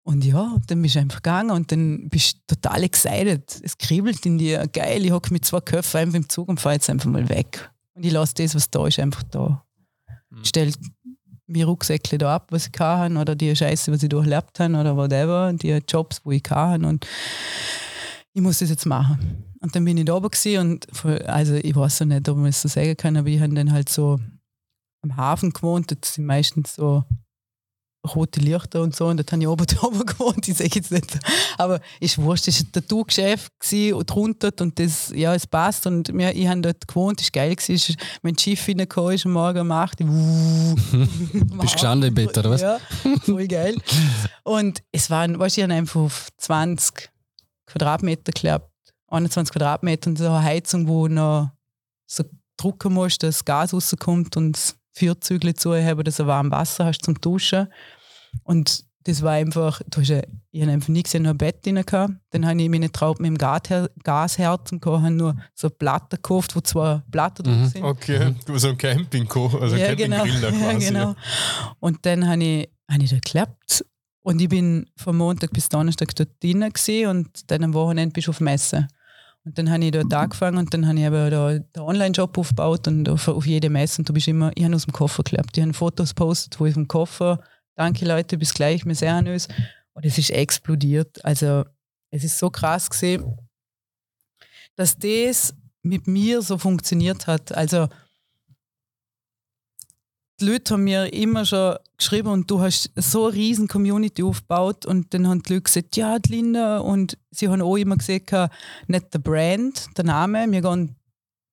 und ja, dann bist du einfach gegangen und dann bist du total excited. Es kribbelt in dir, geil, ich hocke mit zwei Köpfen einfach im Zug und fahre jetzt einfach mal weg. Und ich lasse das, was da ist, einfach da. Mhm. Ich stelle mir Rucksäckle da ab, was ich kann oder die Scheiße, was ich durchlebt habe oder whatever, die Jobs, wo ich kann und ich muss das jetzt machen. Und dann bin ich da oben und also ich weiß auch nicht, ob man es so sagen kann, aber ich habe dann halt so am Hafen gewohnt, das sind meistens so rote Lichter und so und dort habe ich oben drüber gewohnt, ich sage jetzt nicht, aber ist wurscht, es war ein Tattoo-Geschäft drunter und das, ja, es passt und wir, ich habe dort gewohnt, es war geil, gewesen, das Schiff reingekommen ist, am Morgen um 8 Uhr, Bist gestanden im Bett, oder was? Ja, voll geil. Und es waren, weißt du, ich habe einfach auf 20 Quadratmeter geklappt, 21 Quadratmeter und so eine Heizung, wo noch so drucken musst, dass das Gas rauskommt und das Vierzügle zu haben, dass du warm Wasser hast zum Duschen. Und das war einfach, du hast ja, ich habe einfach nie gesehen, nur ein Bett drin gehabt. Dann habe ich meine Traube mit dem Gasher- Gasherz und habe nur so Platten gekauft, wo zwei Platten drauf Mhm. sind. Okay, so ein Camping, also ein Ja, genau. Campinggrill da quasi. Ja, genau. Und dann habe ich, hab ich da geklappt. Und ich bin von Montag bis Donnerstag dort gewesen und dann am Wochenende bist du auf Messe. Und dann habe ich dort angefangen und dann habe ich aber da den Online-Job aufgebaut und auf, auf jede Messe. Und du bist immer, ich habe aus dem Koffer geklappt. Ich habe Fotos postet, wo ich vom Koffer, danke Leute, bis gleich, wir sehen uns. Und es ist explodiert. Also es ist so krass gesehen, dass das mit mir so funktioniert hat. Also die Leute haben mir immer schon geschrieben und du hast so eine riesen Community aufgebaut und dann haben die Leute gesagt, ja, die Linda und sie haben auch immer gesagt, äh, nicht der Brand, der Name, wir gehen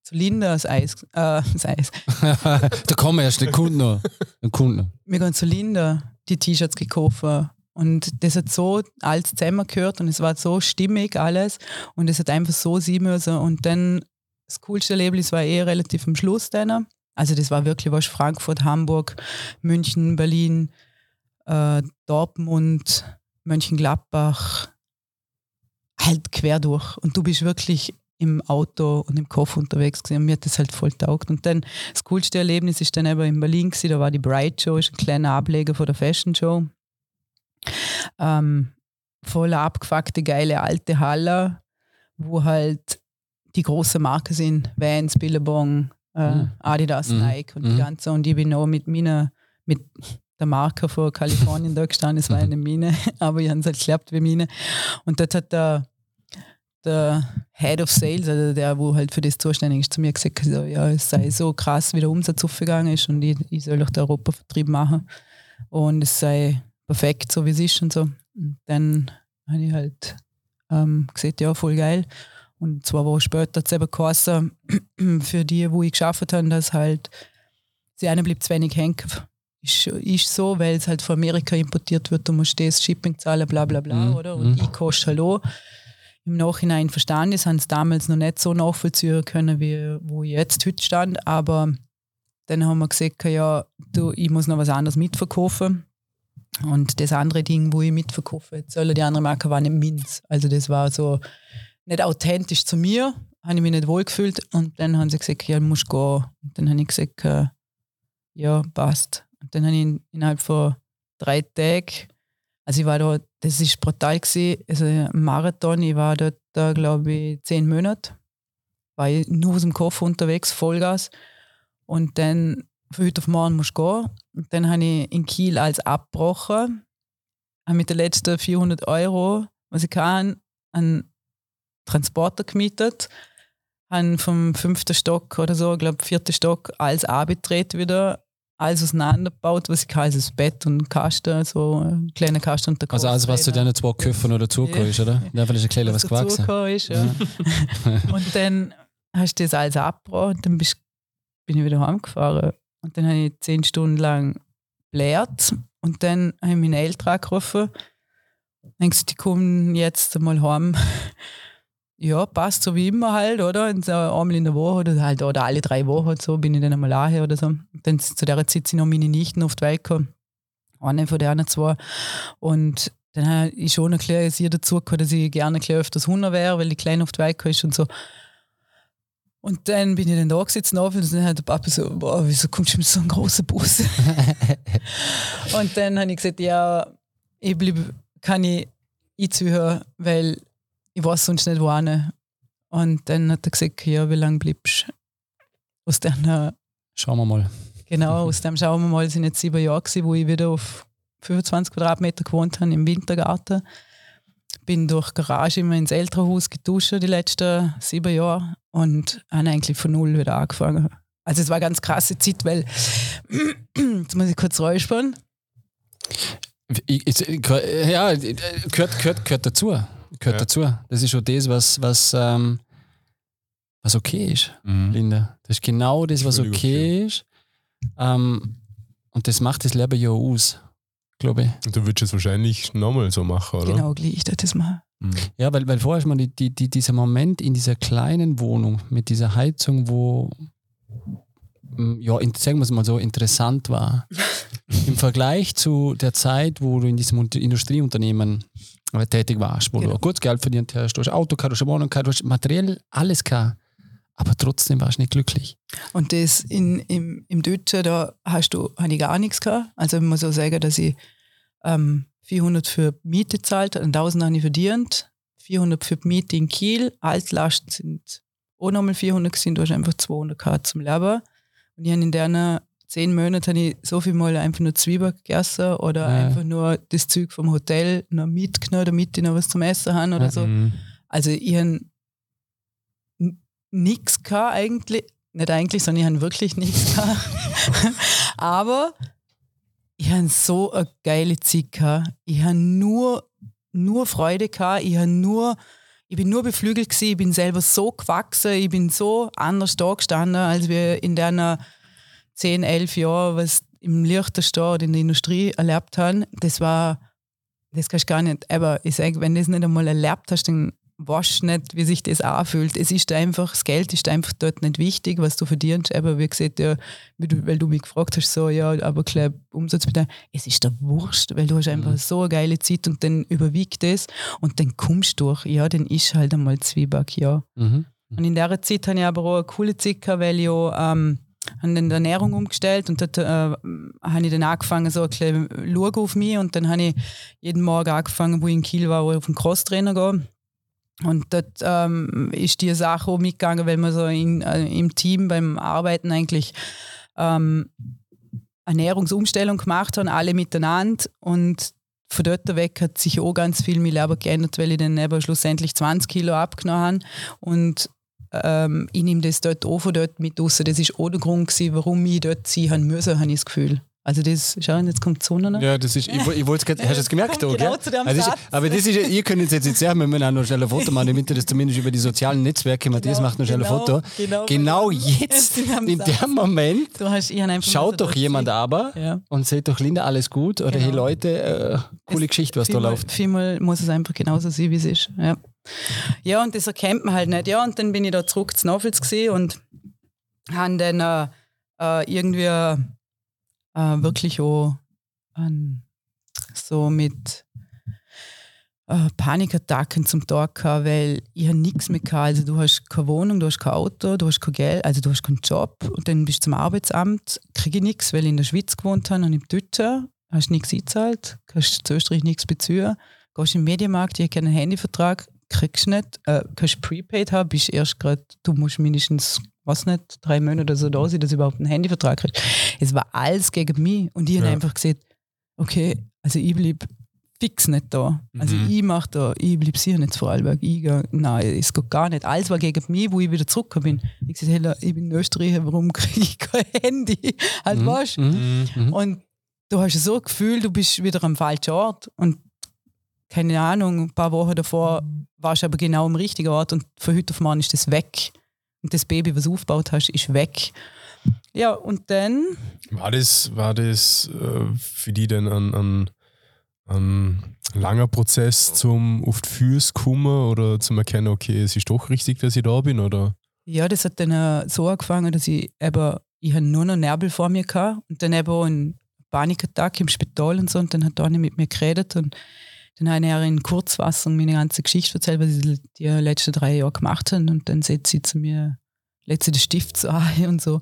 zu Linda das Eis, äh, das Eis. da kommen erst, der Kunde noch. Wir gehen zu Linda die T-Shirts gekauft und das hat so alles zusammengehört und es war so stimmig alles und es hat einfach so sein müssen und dann das coolste Erlebnis war eh relativ am Schluss dann. Also das war wirklich was Frankfurt, Hamburg, München, Berlin, äh, Dortmund, Mönchengladbach, halt quer durch. Und du bist wirklich im Auto und im Koffer unterwegs gewesen. Und mir hat das halt voll taugt. Und dann das coolste Erlebnis ist dann eben in Berlin gewesen, da war die Bright Show, ist ein kleiner Ableger von der Fashion Show. Ähm, voll abgefuckte, geile alte Halle, wo halt die großen Marken sind, Vans, Billabong, äh, Mhm. Adidas, Mhm. Nike und die Mhm. ganze. Und ich bin auch mit meiner, mit der Marke von Kalifornien da gestanden, es war eine Mine, aber ich habe es halt geklappt wie Mine. Und dort hat der, der Head of Sales, also der, wo halt für das zuständig ist, zu mir gesagt, so, ja, es sei so krass, wie der Umsatz aufgegangen ist und ich, ich soll doch den Europavertrieb machen und es sei perfekt, so wie es ist und so. Und dann habe ich halt ähm, gesagt, ja, voll geil. Und zwei Wochen später hat es eben geheißen, für die, wo ich geschafft habe, dass halt sie eine bleibt zu wenig hängen. Ist, ist so, weil es halt von Amerika importiert wird, du musst das Shipping zahlen, bla bla bla, Mhm, oder? Und mhm. ich koste auch. Im Nachhinein verstanden ist, haben es damals noch nicht so nachvollziehen können, wie wo ich jetzt heute stand. Aber dann haben wir gesagt, ja, du, ich muss noch was anderes mitverkaufen. Und das andere Ding, wo ich mitverkaufe, jetzt soll die andere Marke war nicht Minz. Also das war so nicht authentisch zu mir, habe ich mich nicht wohlgefühlt. Und dann haben sie gesagt, ja, du musst gehen. Und dann habe ich gesagt, äh, ja, passt. Und dann habe ich in- innerhalb von drei Tagen, also ich war da, das ist brutal gewesen, also ein Marathon, ich war dort, da, glaube ich, zehn Monate. War ich nur aus dem Koffer unterwegs, Vollgas. Und dann von heute auf morgen musst du gehen. Und dann habe ich in Kiel als abgebrochen, habe mit den letzten 400 Euro, was ich kann, einen Transporter gemietet, habe vom fünften Stock oder so, ich glaube vierten Stock, alles abgedreht wieder, alles auseinandergebaut, was ich kann, also das Bett und Kasten, so ein kleiner Kasten und der Also alles, was zu deinen zwei Köpfen oder dazugekommen ist, oder? Ja, vielleicht ist ein kleiner was gewachsen. dazugekommen ist. Ja. und dann hast du das alles abgebrochen und dann bist, bin ich wieder heimgefahren. Und dann habe ich zehn Stunden lang blärt und dann habe ich meine Eltern angerufen. Denkst du, die kommen jetzt mal heim? Ja, passt so wie immer halt, oder? Und so einmal in der Woche oder halt oder alle drei Wochen und so bin ich dann einmal daher oder so. Dann zu der Zeit sind noch meine Nichten auf die Welt gekommen. Eine von den anderen zwei. Und dann habe ich schon erklärt, dass ich dazu gekommen, dass ich gerne öfters Hunger wäre, weil die Kleine auf die Welt gekommen ist und so. Und dann bin ich dann da gesessen auf und dann hat der Papa so, boah, wieso kommst du mit so einem großen Bus? und dann habe ich gesagt, ja, ich bleib, kann ich einzuhören, weil ich weiß sonst nicht wohin. Und dann hat er gesagt, ja, wie lange bleibst du? Aus dem, Schauen wir mal. genau, aus dem schauen wir mal, sind jetzt sieben Jahre gewesen, wo ich wieder auf 25 Quadratmeter gewohnt habe, im Wintergarten. Bin durch die Garage immer ins Elternhaus geduscht die letzten sieben Jahre und habe eigentlich von null wieder angefangen. Also es war eine ganz krasse Zeit, weil, jetzt muss ich kurz räuspern. Ich, ich, ja, gehört, gehört, gehört dazu. Gehört Ja. dazu. Das ist schon das, was, was, ähm, was okay ist, Mhm. Linda. Das ist genau das, was okay, ist. Ähm, und das macht das Leben ja aus, glaube ich. Und du würdest es wahrscheinlich nochmal so machen, oder? Genau, gleich, das mal. Mhm. Ja, weil, weil vorher ist man die, die, die, dieser Moment in dieser kleinen Wohnung mit dieser Heizung, wo mm, ja, in, sagen wir es mal so, interessant war. Im Vergleich zu der Zeit, wo du in diesem Unter- Industrieunternehmen tätig warst, wo Genau. du kurz Geld verdient hast, du hast Auto gehabt, du hast eine Wohnung gehabt, du hast materiell alles gehabt, aber trotzdem warst du nicht glücklich. Und das in, im, im Deutschen, da hast du, habe ich gar nichts gehabt. Also ich muss auch sagen, dass ich ähm, 400 für Miete zahlt, 1000 habe ich verdient, 400 für die Miete in Kiel, Altlasten sind auch nochmal 400 gewesen, du hast einfach 200 gehabt zum Leben. Und ich habe in diesen zehn Monaten habe ich so viel Mal einfach nur Zwiebeln gegessen oder Ja. einfach nur das Zeug vom Hotel noch mitgenommen, damit ich noch was zum Essen habe oder so. Mhm. Also ich habe nichts gehabt eigentlich. Nicht eigentlich, sondern ich habe wirklich nichts gehabt. Aber ich habe so eine geile Zeit gehabt. Ich habe nur, nur Freude gehabt. Ich, habe nur, ich bin nur beflügelt gewesen. Ich bin selber so gewachsen. Ich bin so anders da gestanden, als wir in den 10, 11 Jahren, was im Lichterstall in der Industrie erlebt haben. Das war, das kannst du gar nicht, aber ich sage, wenn du das nicht einmal erlebt hast, dann weißt nicht, wie sich das anfühlt. Es ist einfach, das Geld ist einfach dort nicht wichtig, was du verdienst. Aber wie gesagt, ja, weil du mich gefragt hast, so, ja, aber klar, Umsatz bitte. Es ist der Wurst, weil du hast einfach mhm. so eine geile Zeit und dann überwiegt es und dann kommst du durch. Ja, dann ist halt einmal Zwieback, ja. Mhm. Und in der Zeit habe ich aber auch eine coole Zeit weil ich auch, ähm, habe dann die Ernährung umgestellt und dort äh, habe ich dann angefangen, so ein bisschen schauen auf mich und dann habe ich jeden Morgen angefangen, wo ich in Kiel war, auf den Crosstrainer gehen. Und dort ähm, ist die Sache auch mitgegangen, weil wir so in, äh, im Team beim Arbeiten eigentlich ähm, Ernährungsumstellung gemacht haben, alle miteinander. Und von dort weg hat sich auch ganz viel mein Leben geändert, weil ich dann eben schlussendlich 20 Kilo abgenommen habe. Und ähm, ich nehme das dort auch von dort mit raus. Das ist auch der Grund, gewesen, warum ich dort sein müssen, habe ich das Gefühl. Also das, schau, jetzt kommt die Sonne. Ja, das ist, ich, ich wollte es hast du es gemerkt? Auch, genau zu dem also ist, aber das ist, ihr könnt jetzt jetzt sagen, wir müssen auch noch schnell ein Foto machen, damit ihr das zumindest über die sozialen Netzwerke, Matthias genau, macht noch schnell genau, ein Foto. Genau, genau jetzt, in dem Moment, hast, schaut doch jemand aber ja. und seht doch, Linda, alles gut oder genau. hey Leute, äh, coole es, Geschichte, was da läuft. Vielmal muss es einfach genauso sein, wie es ist. Ja. Ja, und das erkennt man halt nicht. Ja, und dann bin ich da zurück zu Novels gesehen und habe dann äh, äh irgendwie äh, wirklich auch ähm, so mit äh, Panikattacken zum Tag gehabt, weil ich nichts mehr gehabt. Also du hast keine Wohnung, du hast kein Auto, du hast kein Geld, also du hast keinen Job und dann bist du zum Arbeitsamt, kriege ich nichts, weil ich in der Schweiz gewohnt habe und im Tüte hast nichts eingezahlt, kannst zu Österreich nichts beziehen, gehst im Medienmarkt, ich habe keinen Handyvertrag, kriegst nicht, äh, kannst Prepaid haben, bist erst gerade, du musst mindestens was nicht, drei Monate oder so da sind, dass ich überhaupt einen Handyvertrag kriege. Es war alles gegen mich und ich ja. habe einfach gesagt, okay, also ich bleibe fix nicht da. Also mhm. ich mache da, ich bleibe sicher nicht zu Vorarlberg. Ich gehe, nein, es geht gar nicht. Alles war gegen mich, wo ich wieder zurückgekommen bin. Ich gesagt, hey, ich bin in Österreich, warum kriege ich kein Handy? Halt, mhm. weißt mhm. mhm. Und du hast so ein Gefühl, du bist wieder am falschen Ort und keine Ahnung, ein paar Wochen davor warst du aber genau am richtigen Ort und von heute auf morgen ist das weg und das Baby, was du aufgebaut hast, ist weg. Ja, und dann. War das, war das äh, für die denn ein, ein, ein langer Prozess zum auf die Füße kommen oder zum Erkennen, okay, es ist doch richtig, dass ich da bin? Oder? Ja, das hat dann äh, so angefangen, dass ich eben, ich hatte nur noch Närbel vor mir gehabt und dann eben einen Panikattack im Spital und so und dann hat Dani mit mir geredet und dann habe ich in Kurzfassung meine ganze Geschichte erzählt, was ich die letzten drei Jahre gemacht habe. Und dann setzt sie zu mir letzte den Stift so ein und so.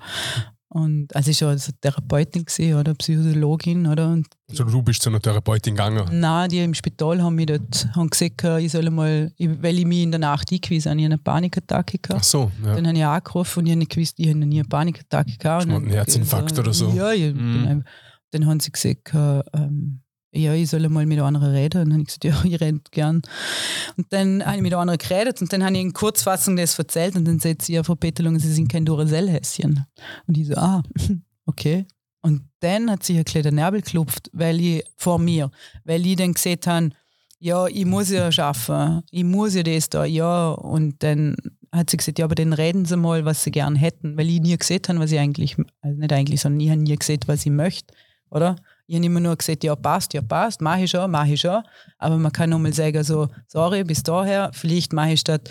Und also ich war also Therapeutin gesehen oder Psychologin oder. Und also du bist zu einer Therapeutin gegangen? Nein, die im Spital haben mich dort haben gesagt, ich soll mal, weil ich mich in der Nacht eingewiesen habe, ich eine Panikattacke gehabt. Ach so, ja. Dann habe ich angerufen und ich habe nicht gewusst, ich habe nie eine Panikattacke gehabt. Ein Herzinfarkt oder so? Ja, ich, mhm. dann, dann haben sie gesagt, ähm, ja, ich soll mal mit anderen reden. Und dann habe ich gesagt, ja, ich rede gern. Und dann habe ich mit anderen geredet und dann habe ich in Kurzfassung das erzählt und dann sagt sie, ja, Frau Peterlung, Sie sind kein Duracell-Häschen. Und ich so, ah, okay. Und dann hat sich ein kleiner Nervel geklopft, weil ich vor mir, weil ich dann gesehen habe, ja, ich muss ja schaffen, ich muss ja das da, ja. Und dann hat sie gesagt, ja, aber dann reden Sie mal, was Sie gern hätten, weil ich nie gesehen habe, was ich eigentlich, also nicht eigentlich, sondern ich habe nie gesehen, was ich möchte, oder? Ich habe immer nur gesagt, ja, passt, ja, passt, mache ich schon, mache ich schon. Aber man kann nochmal sagen, so, sorry, bis daher, vielleicht mache ich statt,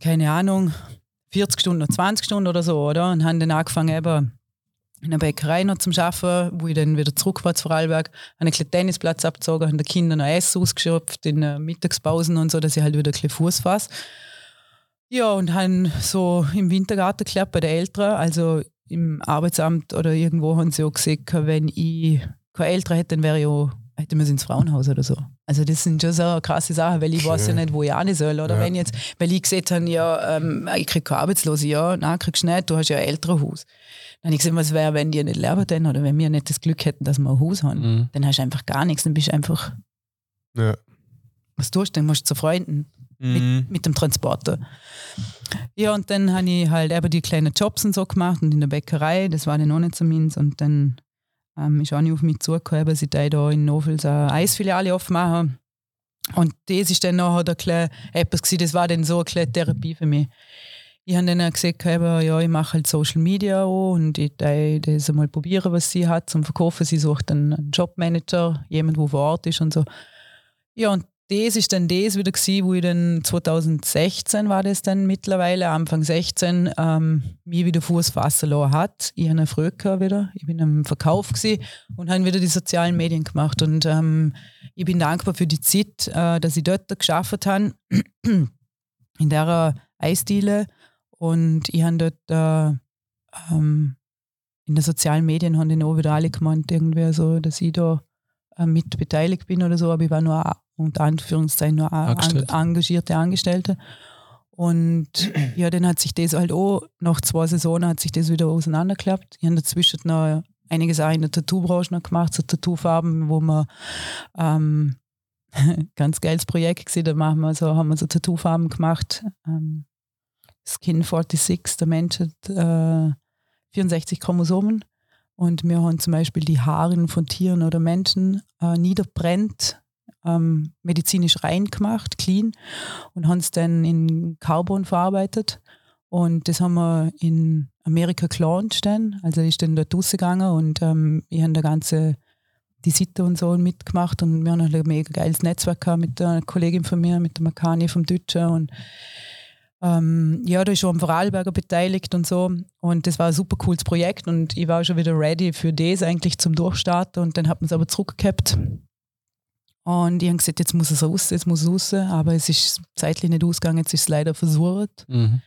keine Ahnung, 40 Stunden oder 20 Stunden oder so, oder? Und habe dann angefangen, eben in der Bäckerei noch zum Arbeiten, wo ich dann wieder zurück war zu Vorarlberg, habe einen Tennisplatz abgezogen, habe den Kindern noch Essen ausgeschöpft in den Mittagspausen und so, dass ich halt wieder ein bisschen Fuß fasse. Ja, und habe so im Wintergarten geklärt bei den Eltern. Also im Arbeitsamt oder irgendwo haben sie auch gesagt, wenn ich keine Eltern hätte, dann wäre ich auch, hätte man ins Frauenhaus oder so. Also das sind schon so krasse Sachen, weil ich weiß ja nicht, wo ich hin soll. Oder ja. wenn jetzt, weil ich gesagt habe, ja, ähm, ich kriege keine Arbeitslose, ja, nein, kriegst du nicht, du hast ja ein Elternhaus. Dann habe ich gesagt, was wäre, wenn die nicht leben denn oder wenn wir nicht das Glück hätten, dass wir ein Haus haben. Mhm. Dann hast du einfach gar nichts, dann bist du einfach. Ja. Was tust du? Dann musst du zu Freunden mhm. mit, mit dem Transporter. Ja, und dann habe ich halt eben die kleinen Jobs und so gemacht und in der Bäckerei, das war dann noch nicht so meins. Und dann ähm, ist auch nicht auf mich zugekommen, ich da in Novels eine Eisfiliale aufmache. Und das ist dann nachher der etwas gewesen, das war dann so eine kleine Therapie für mich. Ich habe dann gesagt, ja, ich mache halt Social Media auch und ich das einmal probieren, was sie hat zum Verkaufen. Sie sucht einen Jobmanager, jemand, der vor Ort ist und so. Ja, und das ist dann das wieder gewesen, wo ich dann 2016 war das dann mittlerweile, Anfang 16, ähm, mir wieder Fuß fassen lassen hat. Ich habe früher wieder, ich bin am Verkauf gewesen und habe wieder die sozialen Medien gemacht. Und ähm, ich bin dankbar für die Zeit, äh, dass ich dort geschafft habe, in der Eisdiele. Und ich habe dort äh, ähm, in den sozialen Medien haben die auch wieder alle gemeint, irgendwie so, dass ich da äh, mit beteiligt bin oder so, aber ich war nur unter Anführungszeichen nur Angestellte. engagierte Angestellte. Und ja, dann hat sich das halt auch, nach zwei Saisonen hat sich das wieder auseinandergeklappt. Ich habe dazwischen noch einiges auch in der Tattoo-Branche noch gemacht, so Tattoo-Farben, wo wir ähm, ganz geiles Projekt gesehen, da machen wir so, haben wir so Tattoo-Farben gemacht. Ähm, Skin 46, der Mensch hat äh, 64 Chromosomen und wir haben zum Beispiel die Haare von Tieren oder Menschen äh, niederbrennt ähm, medizinisch rein gemacht, clean, und haben es dann in Carbon verarbeitet. Und das haben wir in Amerika gelauncht dann. Also ich bin dort rausgegangen und ähm, ich habe da ganze die Sitte und so mitgemacht und wir haben ein mega geiles Netzwerk gehabt mit einer Kollegin von mir, mit der Makani vom Deutschen und ähm, ja, da ist schon am Vorarlberger beteiligt und so. Und das war ein super cooles Projekt und ich war schon wieder ready für das eigentlich zum Durchstarten und dann hat man es aber zurückgehabt und ich habe gesagt, jetzt muss es raus, jetzt muss es raus, aber es ist zeitlich nicht ausgegangen, jetzt ist es leider versucht. Mhm.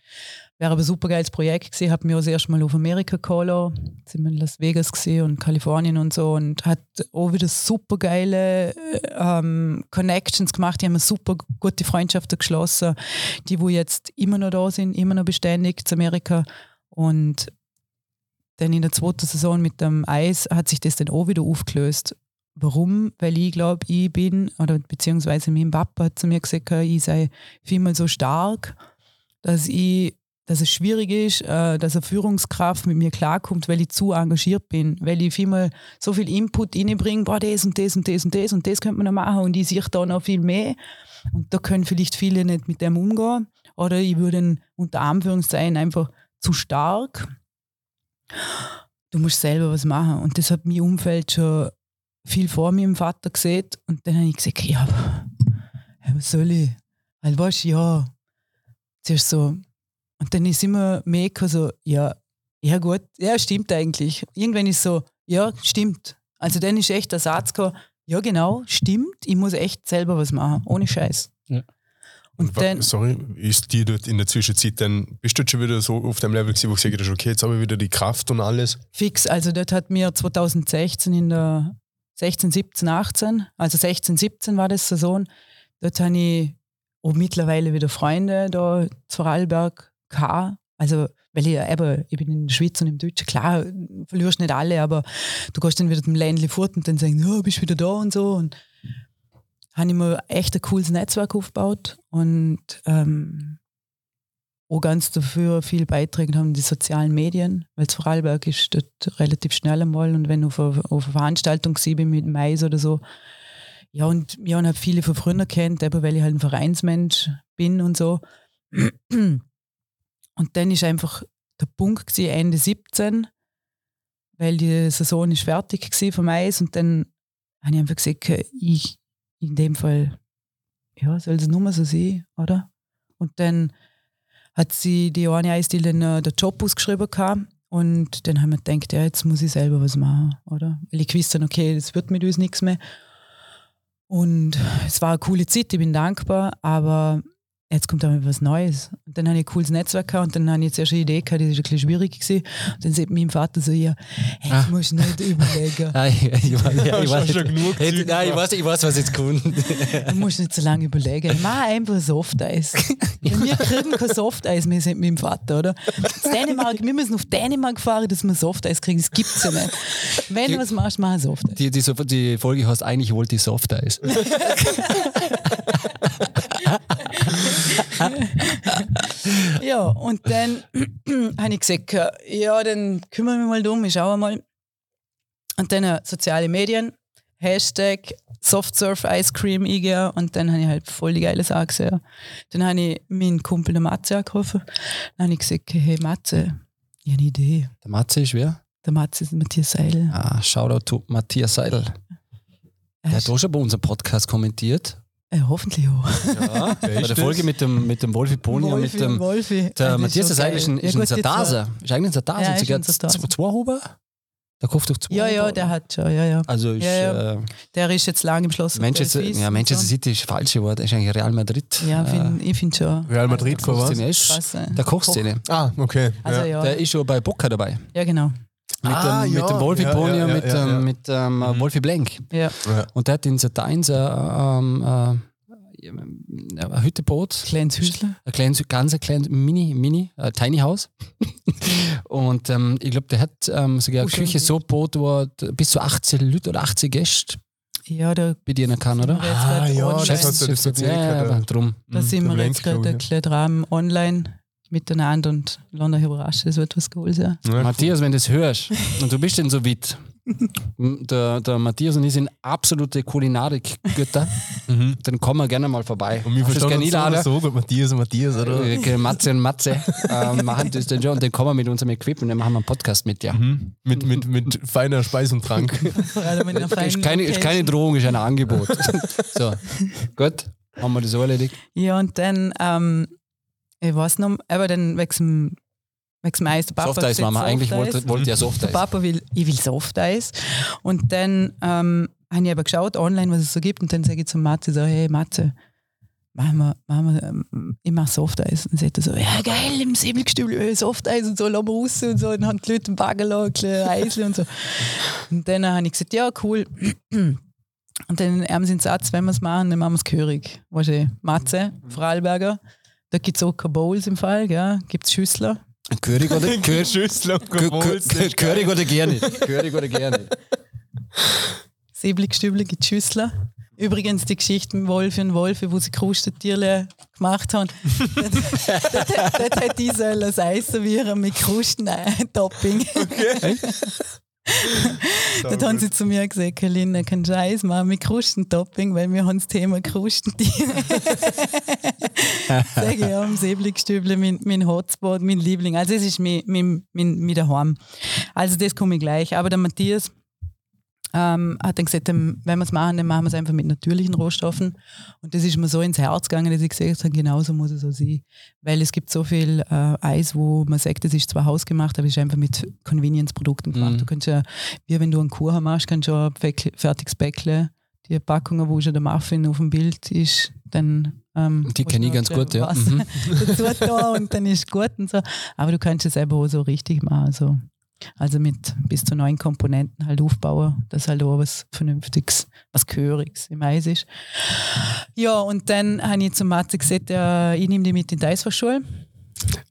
Wäre aber ein super geiles Projekt gewesen, habe auch das erste Mal auf Amerika geholt, sind wir in Las Vegas und Kalifornien und so und hat auch wieder super geile ähm, Connections gemacht, die haben super gute Freundschaften geschlossen, die wo jetzt immer noch da sind, immer noch beständig zu Amerika. Und dann in der zweiten Saison mit dem Eis hat sich das dann auch wieder aufgelöst. Warum? Weil ich glaube, ich bin, oder beziehungsweise mein Papa hat zu mir gesagt, ich sei vielmal so stark, dass ich dass es schwierig ist, äh, dass eine Führungskraft mit mir klarkommt, weil ich zu engagiert bin, weil ich vielmal so viel Input reinbringe, boah, das und das und das und das und das könnte man noch machen und ich sehe da noch viel mehr und da können vielleicht viele nicht mit dem umgehen oder ich würde unter Anführungszeichen einfach zu stark. Du musst selber was machen und das hat mein Umfeld schon viel vor meinem Vater gesehen und dann habe ich gesagt, ja, was soll ich? Weil weißt ja, zuerst so. Und dann ist immer mehr so, ja, ja gut, ja, stimmt eigentlich. Irgendwann ist so, ja, stimmt. Also dann ist echt der Satz gekommen, ja genau, stimmt, ich muss echt selber was machen, ohne Scheiß. Ja. Und, dann, sorry, ist dir dort in der Zwischenzeit dann, bist du schon wieder so auf dem Level gewesen, wo du gesagt hast, okay, jetzt habe ich wieder die Kraft und alles? Fix, also dort hat mir 2016 in der 16, 17, 18, also 16, 17 war das Saison. Dort habe ich auch mittlerweile wieder Freunde da zu Vorarlberg gehabt. Also, weil ich eben, ich bin in der Schweiz und im Deutschen, klar, verlierst nicht alle, aber du gehst dann wieder zum Ländli fort und dann sagen, ja, bist wieder da und so. Und habe ich mir echt ein cooles Netzwerk aufgebaut und ähm, auch ganz dafür viel beitragen haben die sozialen Medien, weil Vorarlberg ist dort relativ schnell einmal und wenn du auf auf eine Veranstaltung bin mit Mais oder so, ja und ja, und habe viele von früher kennt, eben weil ich halt ein Vereinsmensch bin und so. Und dann ist einfach der Punkt gewesen, Ende 17, weil die Saison ist fertig war vom Eis und dann habe ich einfach gesagt, ich in dem Fall, ja, soll es nur so sein, oder? Und dann hat sie die eine Eisdiele den Job ausgeschrieben gehabt. Und dann haben wir gedacht, ja, jetzt muss ich selber was machen, oder? Weil ich wusste, okay, das wird mit uns nichts mehr. Und es war eine coole Zeit, ich bin dankbar, aber jetzt kommt aber was Neues. Und dann habe ich ein cooles Netzwerk gehabt und dann habe ich jetzt erst eine Idee gehabt, die ist ein bisschen schwierig gewesen. Und dann sagt mein Vater so, ja, hey, ah. musst nicht überlegen. Nein, ich, ich, ich, ich, weiß, schon genug hey, nein, ich, weiß, ich weiß, was jetzt kommt. du musst nicht so lange überlegen. Mach einfach Softeis. wir kriegen kein Softeis mehr mit meinem Vater, oder? Dänemark, wir müssen auf Dänemark fahren, dass wir Softeis kriegen. Das gibt es ja nicht. Wenn die, du was machst, mach Softeis. Die, die, die Folge heißt eigentlich wollte ich Softeis. ja, und dann habe ich gesagt, ja, dann kümmern wir mal drum, ich schaue mal. Und dann äh, soziale Medien, Hashtag Softsurf Ice Cream eingegeben und dann habe ich halt voll die geile Sache gesehen. Dann habe ich meinen Kumpel der Matze angerufen. Dann habe ich gesagt, hey Matze, ich habe eine Idee. Der Matze ist wer? Der Matze ist Matthias Seidel. Ah, Shoutout to Matthias Seidel. Der hat auch schon bei unserem Podcast kommentiert Äh, hoffentlich auch. Ja, bei ist der? Folge mit dem, mit dem Wolfi Pony und mit dem. Wolfi. Der Ah, das Matthias schon ist eigentlich ein, ist Ja, ein Sataser. Ist eigentlich ein Sataser. Ja, ist sogar zwei Huber? Der kauft doch zwei Ja, ja, Huber. der hat schon, ja, ja. Also ist, Ja, ja. Äh, Der ist jetzt lang im Schloss. Manchester, ja, Manchester so. City ist das falsche Wort. Ist eigentlich Real Madrid. Ja, Äh, find, ich finde schon. Real Madrid vor was? Ist, Krass, äh. der Kochszene. Ah, okay. Also ja. ja, Der ist schon bei Boca dabei. ja genau. Mit, Ah, dem, ja. mit dem Wolfi Ja, Pony ja, mit, ja, ähm, mit ähm, äh, Wolfi Blank. Ja. Ja. Und der hat in Sat 1 äh, ähm, äh, ein Hütteboot. Kleines Hüsler. ein kleines, ganz ein kleines Mini, Mini, äh, Tiny House. und ähm, ich glaube, der hat ähm, sogar eine Küche so gebaut, wo er bis zu 18 Leute oder 80 Gäste Ja, da bedienen kann, oder? Ah, ja, das hat er das erzählt, ja, ja, der- drum. Da sind wir der jetzt gerade ein kleines Rahmen online miteinander und lassen euch überraschen, es wird was cool sein. Ja, Matthias, wenn du das hörst und du bist denn so weit, der, der Matthias und ich sind absolute Kulinarik-Götter, Mhm. dann kommen wir gerne mal vorbei. Und wir verstehen uns einladen? so, gut, Matthias und Matthias, oder? Äh, Matze und Matze ähm, machen das dann schon und dann kommen wir mit unserem Equipment und dann machen wir einen Podcast mit dir. Mhm. Mit, mit, mit feiner Speis und Trank. Ist keine, ist keine. Drohung, ist ein Angebot. so, gut, haben wir das so erledigt. Ja, und dann, ähm, ich weiß noch, aber dann wegen dem, Eis. Der Papa Softeis, Mama. Eigentlich wollte, wollte ja Der Softeis. Papa will, ich will Softeis. Und dann ähm, habe ich aber geschaut online, was es so gibt. Und dann sage ich zum Matze so, hey Matze, machen wir, machen wir, ähm, ich mache Softeis. Und sagt er so, ja geil, im Säbelgestübel, äh, Softeis und so, lassen wir raus und so. Und dann haben die Leute einen Bagger ein Eisli und so. Und dann habe ich gesagt, ja cool. Und dann haben sie den Satz, wenn wir es machen, dann machen wir es gehörig. Weißt du, Matze, Vorarlberger, da gibt es auch keine Bowls im Fall, ja, gibt es Schüssler. Körig oder, Kö- Schüssel und Kö- Gewürz, das Kö- ist geil. Körig oder gerne nicht. Körig oder gerne nicht. Säbelgestübel gibt Schüssler. Übrigens die Geschichte mit Wolfi und Wolfi, wo sie Krustentierle gemacht haben. dort, dort, dort hätte ich sollen das Eis servieren mit Krustentopping. Dort haben sie zu mir gesagt, kannst du Eis machen mit Krustentopping, weil wir haben das Thema Krustentiere. Ja, am Säbelgestüble, mein, mein Hotspot, mein Liebling. Also es ist mein, mein, mein, mein daheim. Also das komme ich gleich. Aber der Matthias ähm, hat dann gesagt, wenn wir es machen, dann machen wir es einfach mit natürlichen Rohstoffen. Und das ist mir so ins Herz gegangen, dass ich gesagt habe, genauso muss es so sein. Weil es gibt so viel äh, Eis, wo man sagt, das ist zwar hausgemacht, aber es ist einfach mit Convenience-Produkten gemacht. Mhm. Du kannst ja, wie wenn du einen Kuchen machst, kannst du ja fertiges Bäckle, die Packungen, wo schon der Muffin auf dem Bild ist, dann ähm, Die kenne ich ganz gut, ja. Mhm. dazu tun und dann ist gut und so. Aber du kannst es selber auch so richtig machen. Also, also mit bis zu neun Komponenten halt aufbauen, dass halt auch was Vernünftiges, was Gehöriges im Eis ist. Ja, und dann habe ich zum Mathe gesagt, ja, ich nehme die mit in die Eisfachschule.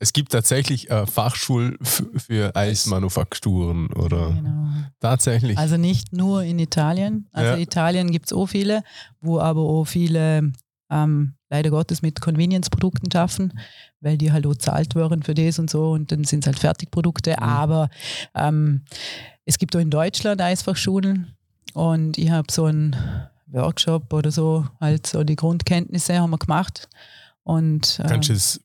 Es gibt tatsächlich eine Fachschule f- für Eismanufakturen, oder? Genau. Tatsächlich. Also nicht nur in Italien. Also Ja. Italien gibt es auch viele, wo aber auch viele ähm, leider Gottes mit Convenience-Produkten schaffen, weil die halt auch zahlt werden für das und so und dann sind es halt Fertigprodukte. Mhm. Aber ähm, es gibt auch in Deutschland Eisfachschulen und ich habe so einen Workshop oder so, halt so die Grundkenntnisse haben wir gemacht. Und, ähm, Kannst du es,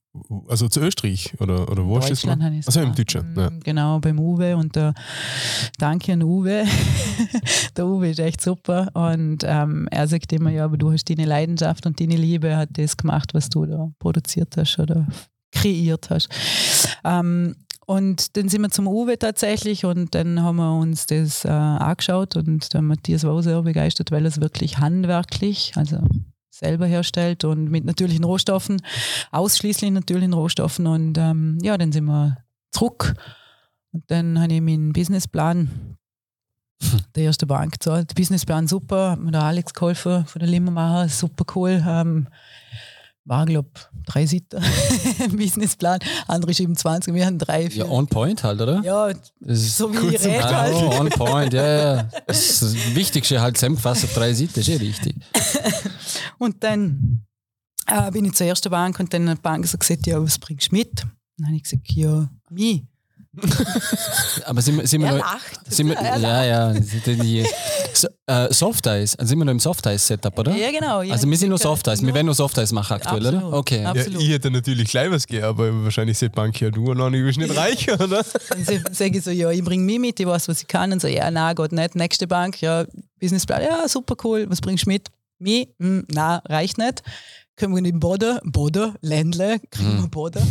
also zu Österreich oder, oder wo ist das? Deutschland habe ich Also im Deutschland, ja. Genau, beim Uwe und der Danke an Uwe. der Uwe ist echt super und ähm, er sagt immer, ja, aber du hast deine Leidenschaft und deine Liebe hat das gemacht, was du da produziert hast oder kreiert hast. Ähm, und dann sind wir zum Uwe tatsächlich und dann haben wir uns das äh, angeschaut und der Matthias war auch sehr begeistert, weil er es wirklich handwerklich, also selber herstellt und mit natürlichen Rohstoffen, ausschließlich natürlichen Rohstoffen. Und ähm, ja, dann sind wir zurück und dann habe ich meinen Businessplan der erste Bank gezahlt. Businessplan super, hat mir der Alex geholfen von der Limmermacher, super cool. Ähm, war, glaube drei Seiten Businessplan. Andere schreiben 20, wir haben drei, vier. Ja, on point halt, oder? Ja, Das ist so wie ich und rede Ah, halt. oh, on point, ja, ja. Das, Wichtigste halt zusammengefasst auf drei Seiten, ist eh richtig. Und dann äh, bin ich zur ersten Bank und dann hat die Bank so gesagt, ja, was bringst du mit? Dann habe ich gesagt, ja, mich. Aber sind, wir- sind wir Er noch, lacht. sind wir, ja, ja, die, die, so, äh, Softeis, also sind wir noch im Softeis-Setup, oder? Ja, genau. Ja, Also wir sind nur ich- Softeis, wir werden nur Softeis machen aktuell, Absolut. oder? Okay. Ja. Ja, absolut. ich hätte natürlich gleich was gegeben, aber wahrscheinlich sagt Bank ja, du noch nicht, nicht reich, oder? Dann sage ich so, ja, ich bringe mich mit, ich weiß, was ich kann. Und so, ja, nein, Gott nicht. Nächste Bank, ja, Businessplan, ja, super cool, was bringst du mit? Mich, hm, na, reicht nicht. Können wir in den Boden, Boden, Ländle, kriegen wir Boden.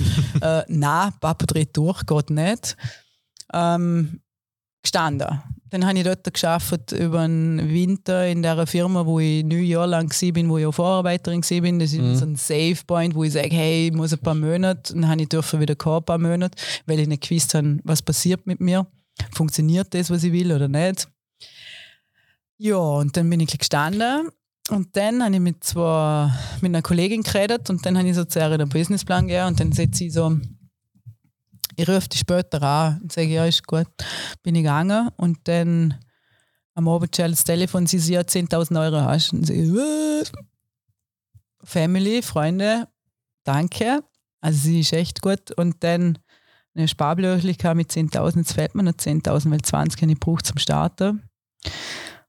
äh, na, Papa dreht durch, geht nicht. Ähm, gestanden. Dann habe ich dort geschafft über den Winter in der Firma, wo ich neun Jahre lang war, wo ich auch Vorarbeiterin war. Das ist Mhm. so ein Safe Point, wo ich sage, hey, ich muss ein paar Monate. Dann habe ich dürfen wieder ein paar Monate, weil ich nicht gewusst habe, was passiert mit mir. Funktioniert das, was ich will oder nicht? Ja, und dann bin ich gestanden. Und dann habe ich mit, zwei, mit einer Kollegin geredet und dann habe ich so zu ihr den Businessplan gegeben und dann sagt sie so, ich rufe dich später an und sage, ja, ist gut. Bin ich gegangen und dann am Abend das Telefon, sie sagt, ja, 10.000 Euro hast. Und sie, was? Family, Freunde, danke. Also sie ist echt gut. Und dann eine Sparblöchlichkeit mit 10.000, jetzt fällt mir noch 10.000, weil 20 habe ich gebraucht zum Starten.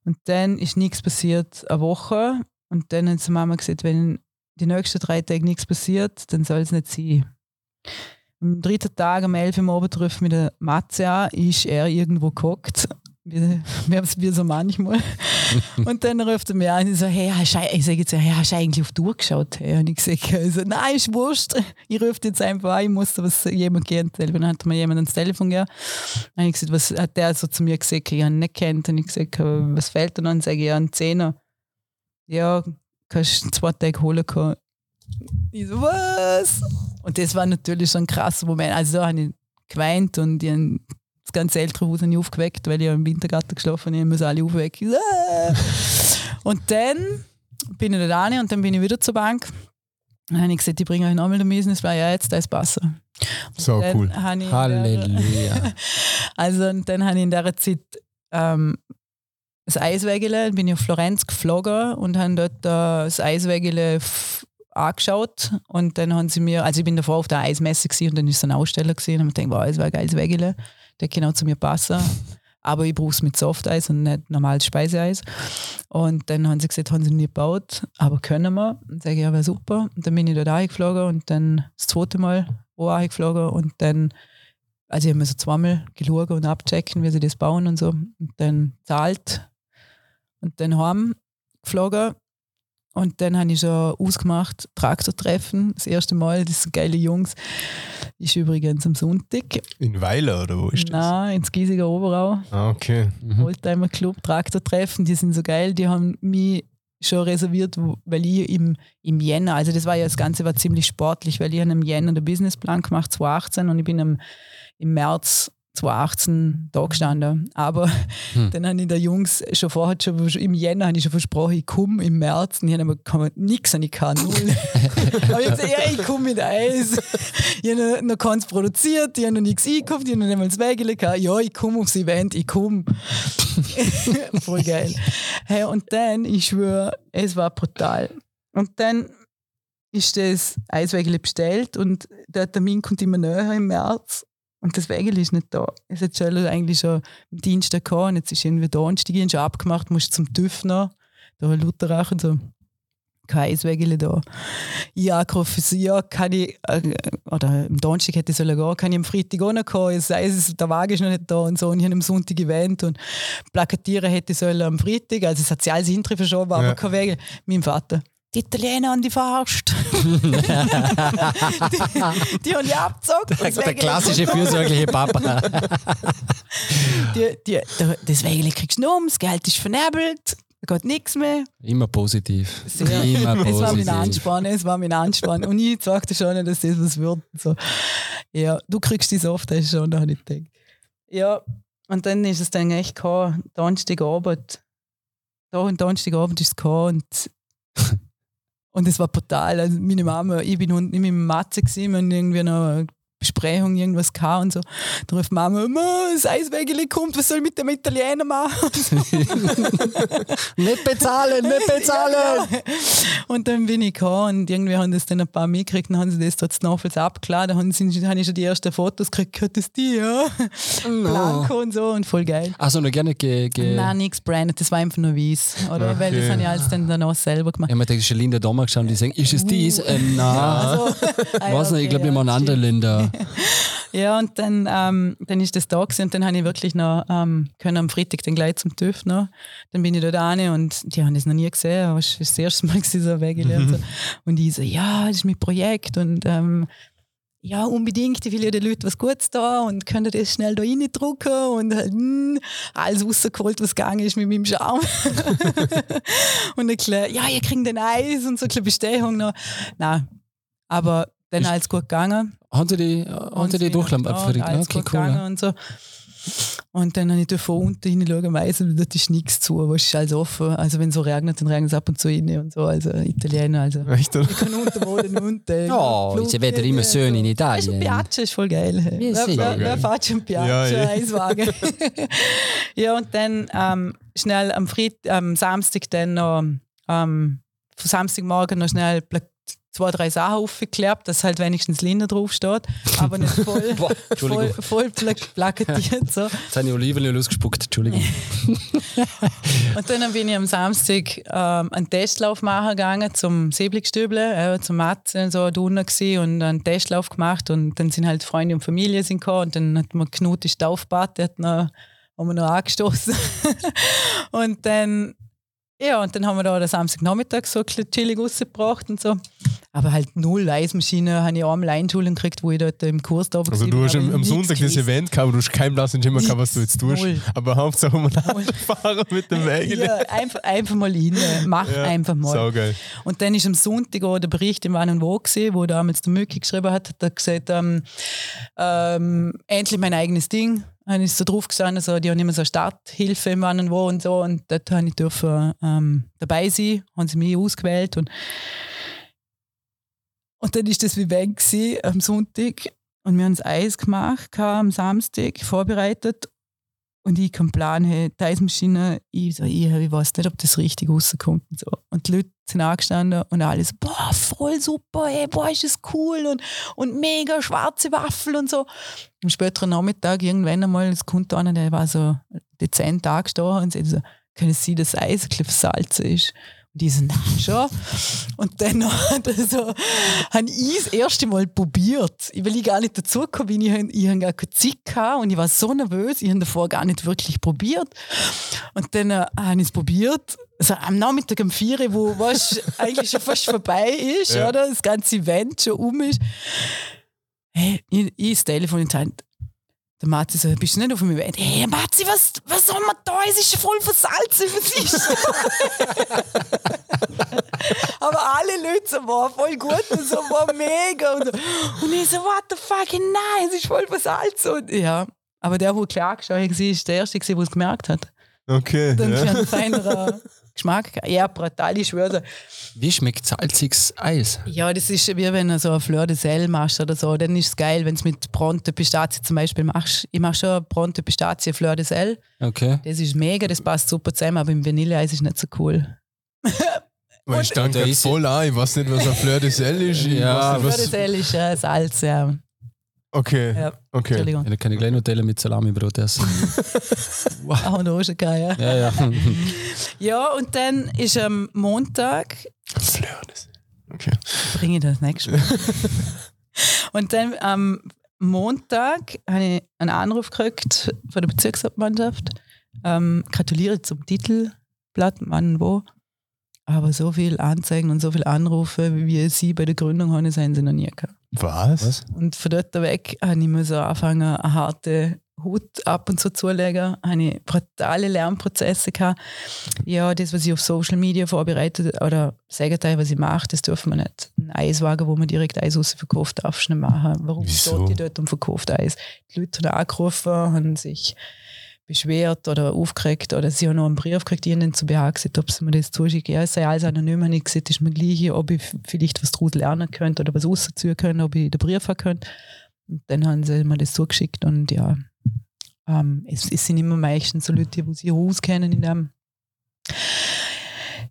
Und dann ist nichts passiert, eine Woche. Und dann hat die Mama gesagt, wenn die nächsten drei Tage nichts passiert, dann soll es nicht sein. Am dritten Tag, am 11 Uhr trifft mit der Matze an, ist er irgendwo gehockt. Wie, wie, wie so manchmal. und dann ruft er mich an und so, hey, ich sage jetzt, hey, hast du eigentlich auf die Uhr geschaut? Und ich sage, also, nein, ist wurscht. Ich rufe jetzt einfach an, ich muss was jemand gehen. Dann hat mir jemand ans Telefon gegeben. Habe ich gesagt, was hat der so zu mir gesagt, ich habe ihn nicht kennt. Und ich gesagt, was fehlt dir noch? Und sage ich, ja, ein Zehner. Ja, kannst du zwei Tage holen können. Ich so, was? Und das war natürlich so ein krasser Moment. Also da habe ich geweint und ich ganze ältere Haus nicht aufgeweckt, weil ich im Wintergarten geschlafen habe. Ich muss alle aufwecken. Und dann bin ich da rein und dann bin ich wieder zur Bank. Dann habe ich gesagt, ich bringe euch nochmal den Business, weil ja, jetzt da ist besser. Und So cool. der- Halleluja. also und dann habe ich in dieser Zeit ähm, das Eiswägele, bin ich auf Florenz geflogen und habe dort äh, das Eiswägele angeschaut und dann haben sie mir, also ich bin davor auf der Eismesse gewesen, und dann ist so eine Aussteller gesehen und ich gedacht, wow, das wäre ein geiles Wägele, der genau zu mir passen. Aber ich brauche es mit Softeis und nicht normales Speiseeis. Und dann haben sie gesagt, haben sie nie gebaut, aber können wir. Und sage ich, ja, wäre super. Und dann bin ich dort eingeflogen und dann das zweite Mal auch eingeflogen und dann also ich habe mir so zweimal geschaut und abchecken, wie sie das bauen und so. Und dann zahlt und dann heim geflogen. Und dann habe ich schon ausgemacht, Traktortreffen, das erste Mal, das sind geile Jungs. Ist übrigens am Sonntag. In Weiler oder wo ist das? Nein, ins Giesiger Oberau. Ah, okay. Mhm. Oldtimer Club, Traktortreffen, die sind so geil, die haben mich schon reserviert, weil ich im, im Jänner, also das war ja das Ganze war ziemlich sportlich, weil ich habe im Jänner den Businessplan gemacht, 2018 und ich bin am, im März 2018 da gestanden. Aber Hm. dann habe ich den Jungs schon vorher, schon, im Jänner habe ich schon versprochen, ich komme im März und ich habe aber nichts an ich kann, null. aber ich habe gesagt, ja, ich komme mit Eis. Ich habe noch, noch keins produziert, ich habe noch nichts eingekauft, ich habe noch nicht mal das Wägele gehabt. Ja, ich komme aufs Event, ich komme. Voll geil. Hey, und dann, ich schwöre, es war brutal. Und dann ist das Eiswägele bestellt und der Termin kommt immer näher im März. Und das Wägele ist nicht da. Es hat schon eigentlich schon am Dienstag gehabt und jetzt ist irgendwie Donnerstag, habe schon abgemacht, musst zum TÜV noch, da Lutherach und so. Kein Eiswägele da. Ich habe angerufen, so, ja, kann ich, äh, oder am Donnerstag hätte ich sollen gehen, kann ich am Freitag auch noch kommen, es heisst, der Wagen ist noch nicht da und so und ich habe am Sonntag Event und plakatieren hätte ich sollen am Freitag, also es hat sich alles hinterher verschoben, aber Ja. kein Wege. Mein Vater, die Italiener an die verarscht. die, die haben ja abgezogen. das Der klassische fürsorgliche Papa. die, die, das Wägele kriegst du nur um, das Geld ist vernebelt, da geht nichts mehr. Immer positiv. Sehr. Immer Es war mein positiv. Anspann, es war mein Anspann. Und ich sagte schon, dass das was wird. So. Ja, du kriegst die Soft, das ist schon, da habe ich gedacht. Ja, und dann ist es dann echt gekommen, Donnerstagabend. Da und Donnerstagabend ist es gekommen und und es war brutal. Also meine Mama, ich bin unten mit dem Matze wir haben irgendwie noch Besprechung, irgendwas gehabt und so. Da ruft Mama, «Ma, das Eiswägele kommt, was soll ich mit dem Italiener machen? nicht bezahlen, nicht bezahlen! Ja. Und dann bin ich gekommen und irgendwie haben das dann ein paar mitgekriegt und haben sie das trotz Nachfalls abgeladen. Haben sie- habe ich schon die ersten Fotos gekriegt, gehört das die, ja? Blanco und so und voll geil. Achso, noch gerne ge, ge Nein, nichts branded, das war einfach nur weiß. Oder? Okay. Weil das habe ich alles dann danach selber gemacht. Ich habe mir gedacht, schon Linda Dommer geschaut und die sagen, ist es dies? Ähm, nein. Also, ja, Was nicht, ich glaube, wir ja, machen eine andere stimmt. Ja, und dann, ähm, dann ist das da gewesen und dann habe ich wirklich noch ähm, können am Freitag dann gleich zum TÜV noch. Dann bin ich dort rein und die haben das noch nie gesehen, aber es war das erste Mal gewesen, so weggelernt. So. Und ich so, ja, das ist mein Projekt und ähm, ja, unbedingt, ich will ja den Leuten was Gutes da und können das schnell da reindrücken und halt, mh, alles rausgeholt, was gegangen ist mit meinem Charme. und dann klar, ja, ihr kriegt den Eis und so eine Bestehung noch. Nein, aber dann Ist- alles gut gegangen. Haben sie die, haben sie die Durchlampe Ja, abgefragt? alles Okay, gut cool. gegangen ja. und so. Und dann habe ich von unten hinschauen, meistens dort ist nichts zu, es ist alles offen. Also wenn es so regnet, dann regnet es ab und zu rein und so. Also Italiener, also Echt, oder? ich kann unten wohnen unten. Oh, ist ja wieder immer schön in Ist ein Italien. Piazza, ist voll geil. Ja, wer, wer, wer Geil. fährt schon Piazza, Ja, ja. Eiswagen? ja, und dann ähm, schnell am, Fried, am Samstag dann noch, ähm, Samstagmorgen noch schnell pla- zwei, drei Sachen aufgeklärt, dass halt wenigstens Linda draufsteht, aber nicht voll, Boah, voll, voll pla plakatiert. So. jetzt habe ich Olivenöl ausgespuckt, Entschuldigung. Und dann bin ich am Samstag ähm, einen Testlauf machen gegangen zum Säbligstüble, äh, zum Matze, so da unten und einen Testlauf gemacht und dann sind halt Freunde und Familie sind gekommen und dann hat man Knut ist aufgebaut, der hat noch, haben wir noch angestoßen. und dann, ja, und dann haben wir da den Samstagnachmittag so ein bisschen chillig rausgebracht und so. Aber halt null Eismaschine habe ich einmal Einschulen gekriegt, wo ich dort im Kurs da Also du hast am, am Sonntag das. Event gehabt, aber du hast keinen blassen Schimmer gehabt, was du jetzt tust. Null. Aber Hauptsache man Null. fahren mit dem Wägel. Ja, einfach, einfach mal rein. Mach Ja, einfach mal. Saugeil. Und dann ist am Sonntag auch der Bericht im Wann und Wo gesehen, wo damals der Mücki geschrieben hat, hat er gesagt, ähm, ähm, endlich mein eigenes Ding. Dann ist so drauf gestanden, so, die haben immer so Starthilfe im Wann und Wo und so. Und dort habe ich dürfen, ähm, dabei sein, haben sie mich ausgewählt. Und, und dann ist das wie weg am Sonntag. Und wir haben das Eis gemacht am Samstag, vorbereitet. Und ich keinen Plan, hey, die Eismaschine, ich so, ich, ich weiß nicht, ob das richtig rauskommt und so. Und die Leute sind angestanden und alle so, boah, voll super, hey, boah, ist das cool und, und mega schwarze Waffel und so. Am späteren Nachmittag irgendwann einmal, es kommt einer, der war so dezent angestanden und sagt so, können Sie das Eis ein bisschen versalzen ist? Und die so, nein, schon. Und dann hat er so, habe ich das erste Mal probiert. Ich will gar nicht dazugekommen, bin. ich, hab- ich habe gar keine Zeit gehabt und ich war so nervös, ich habe davor gar nicht wirklich probiert. Und dann äh, habe ich es probiert. Also am Nachmittag um 4 Uhr, wo weißt, eigentlich schon fast vorbei ist, Ja. oder? Das ganze Event schon um ist. Hey, ich, ich das Telefon in die Hand. Der Matzi so, bist du nicht auf dem Event? Hey, Matzi, was, was soll man da? Es ist voll versalzen. Was ist Aber alle Leute so, war voll gut und so, war mega. Und, so. und ich so, what the fuck, nein, es ist voll versalzen. Und, ja, aber der, der klar geschaut hat, war der Erste, der es gemerkt hat. Okay. Dann Ja. einen feineren Geschmack. Ja, brutal, ich schwöre. Wie schmeckt salziges Eis? Ja, das ist wie wenn du so ein Fleur de Sel machst oder so. Dann ist es geil, wenn du es mit Bronte Pistazie zum Beispiel machst. Ich mache schon Bronte Pistazie Fleur de Sel. Okay. Das ist mega, das passt super zusammen, aber im Vanilleeis ist nicht so cool. Weil ich stand voll an, ich weiß nicht, was ein Fleur de Sel ist. Ja, Fleur de was, Sel ist äh, Salz, ja. Okay, ja. okay. Entschuldigung. Ja, dann kann ich gleich Nutella mit Salamibrot essen. Auch noch schon geil, ja. ja, ja. Ja, und dann ist am Montag, Sel. Okay. bringe ich das nächste Mal. und dann am Montag habe ich einen Anruf gekriegt von der Bezirkshauptmannschaft. Ähm, gratuliere zum Titelblatt, Mann, wo. Aber so viel Anzeigen und so viele Anrufe, wie sie bei der Gründung haben, das haben sie noch nie gehabt. Was? Was? Und von dort weg habe ich müssen anfangen, eine harte Hut ab und zu zulegen. Habe ich brutale Lernprozesse gehabt. Ja, das, was ich auf Social Media vorbereitet oder das Gegenteil, was ich mache, das dürfen wir nicht. Ein Eiswagen, wo man direkt Eis rausverkauft, darfst du nicht machen. Warum Wieso? steht die dort und verkauft Eis? Die Leute haben angerufen, haben sich beschwert oder aufgeregt oder sie haben noch einen Brief gekriegt, ihnen zu BH gesagt, ob sie mir das zuschicken. Ja, es sei alles anonym, habe ich gesagt, ist mir gleich, ob ich vielleicht was daraus lernen könnte oder was rausziehen könnte, ob ich den Brief haben könnte. Und dann haben sie mir das zugeschickt und ja, ähm, es, es sind immer meistens so Leute, die sich auskennen in dem.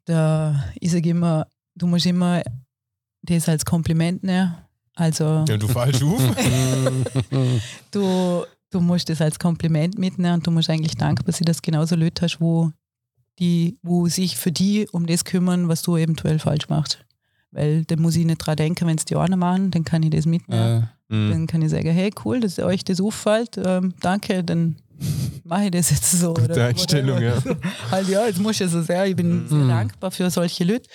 Da, ich sage immer, du musst immer das als Kompliment nehmen. Also Ja, du falsch auf. du, du musst das als Kompliment mitnehmen und du musst eigentlich dankbar sein, dass du genauso Leute hast, wo, die, wo sich für die um das kümmern, was du eventuell falsch machst. Weil dann muss ich nicht dran denken, wenn es die anderen machen, dann kann ich das mitnehmen. äh. Dann kann ich sagen, hey cool, dass euch das auffällt, ähm, danke, dann mache ich das jetzt so. Gute oder Einstellung, whatever. ja. halt ja, jetzt muss ich so sehr, ich bin sehr dankbar für solche Leute.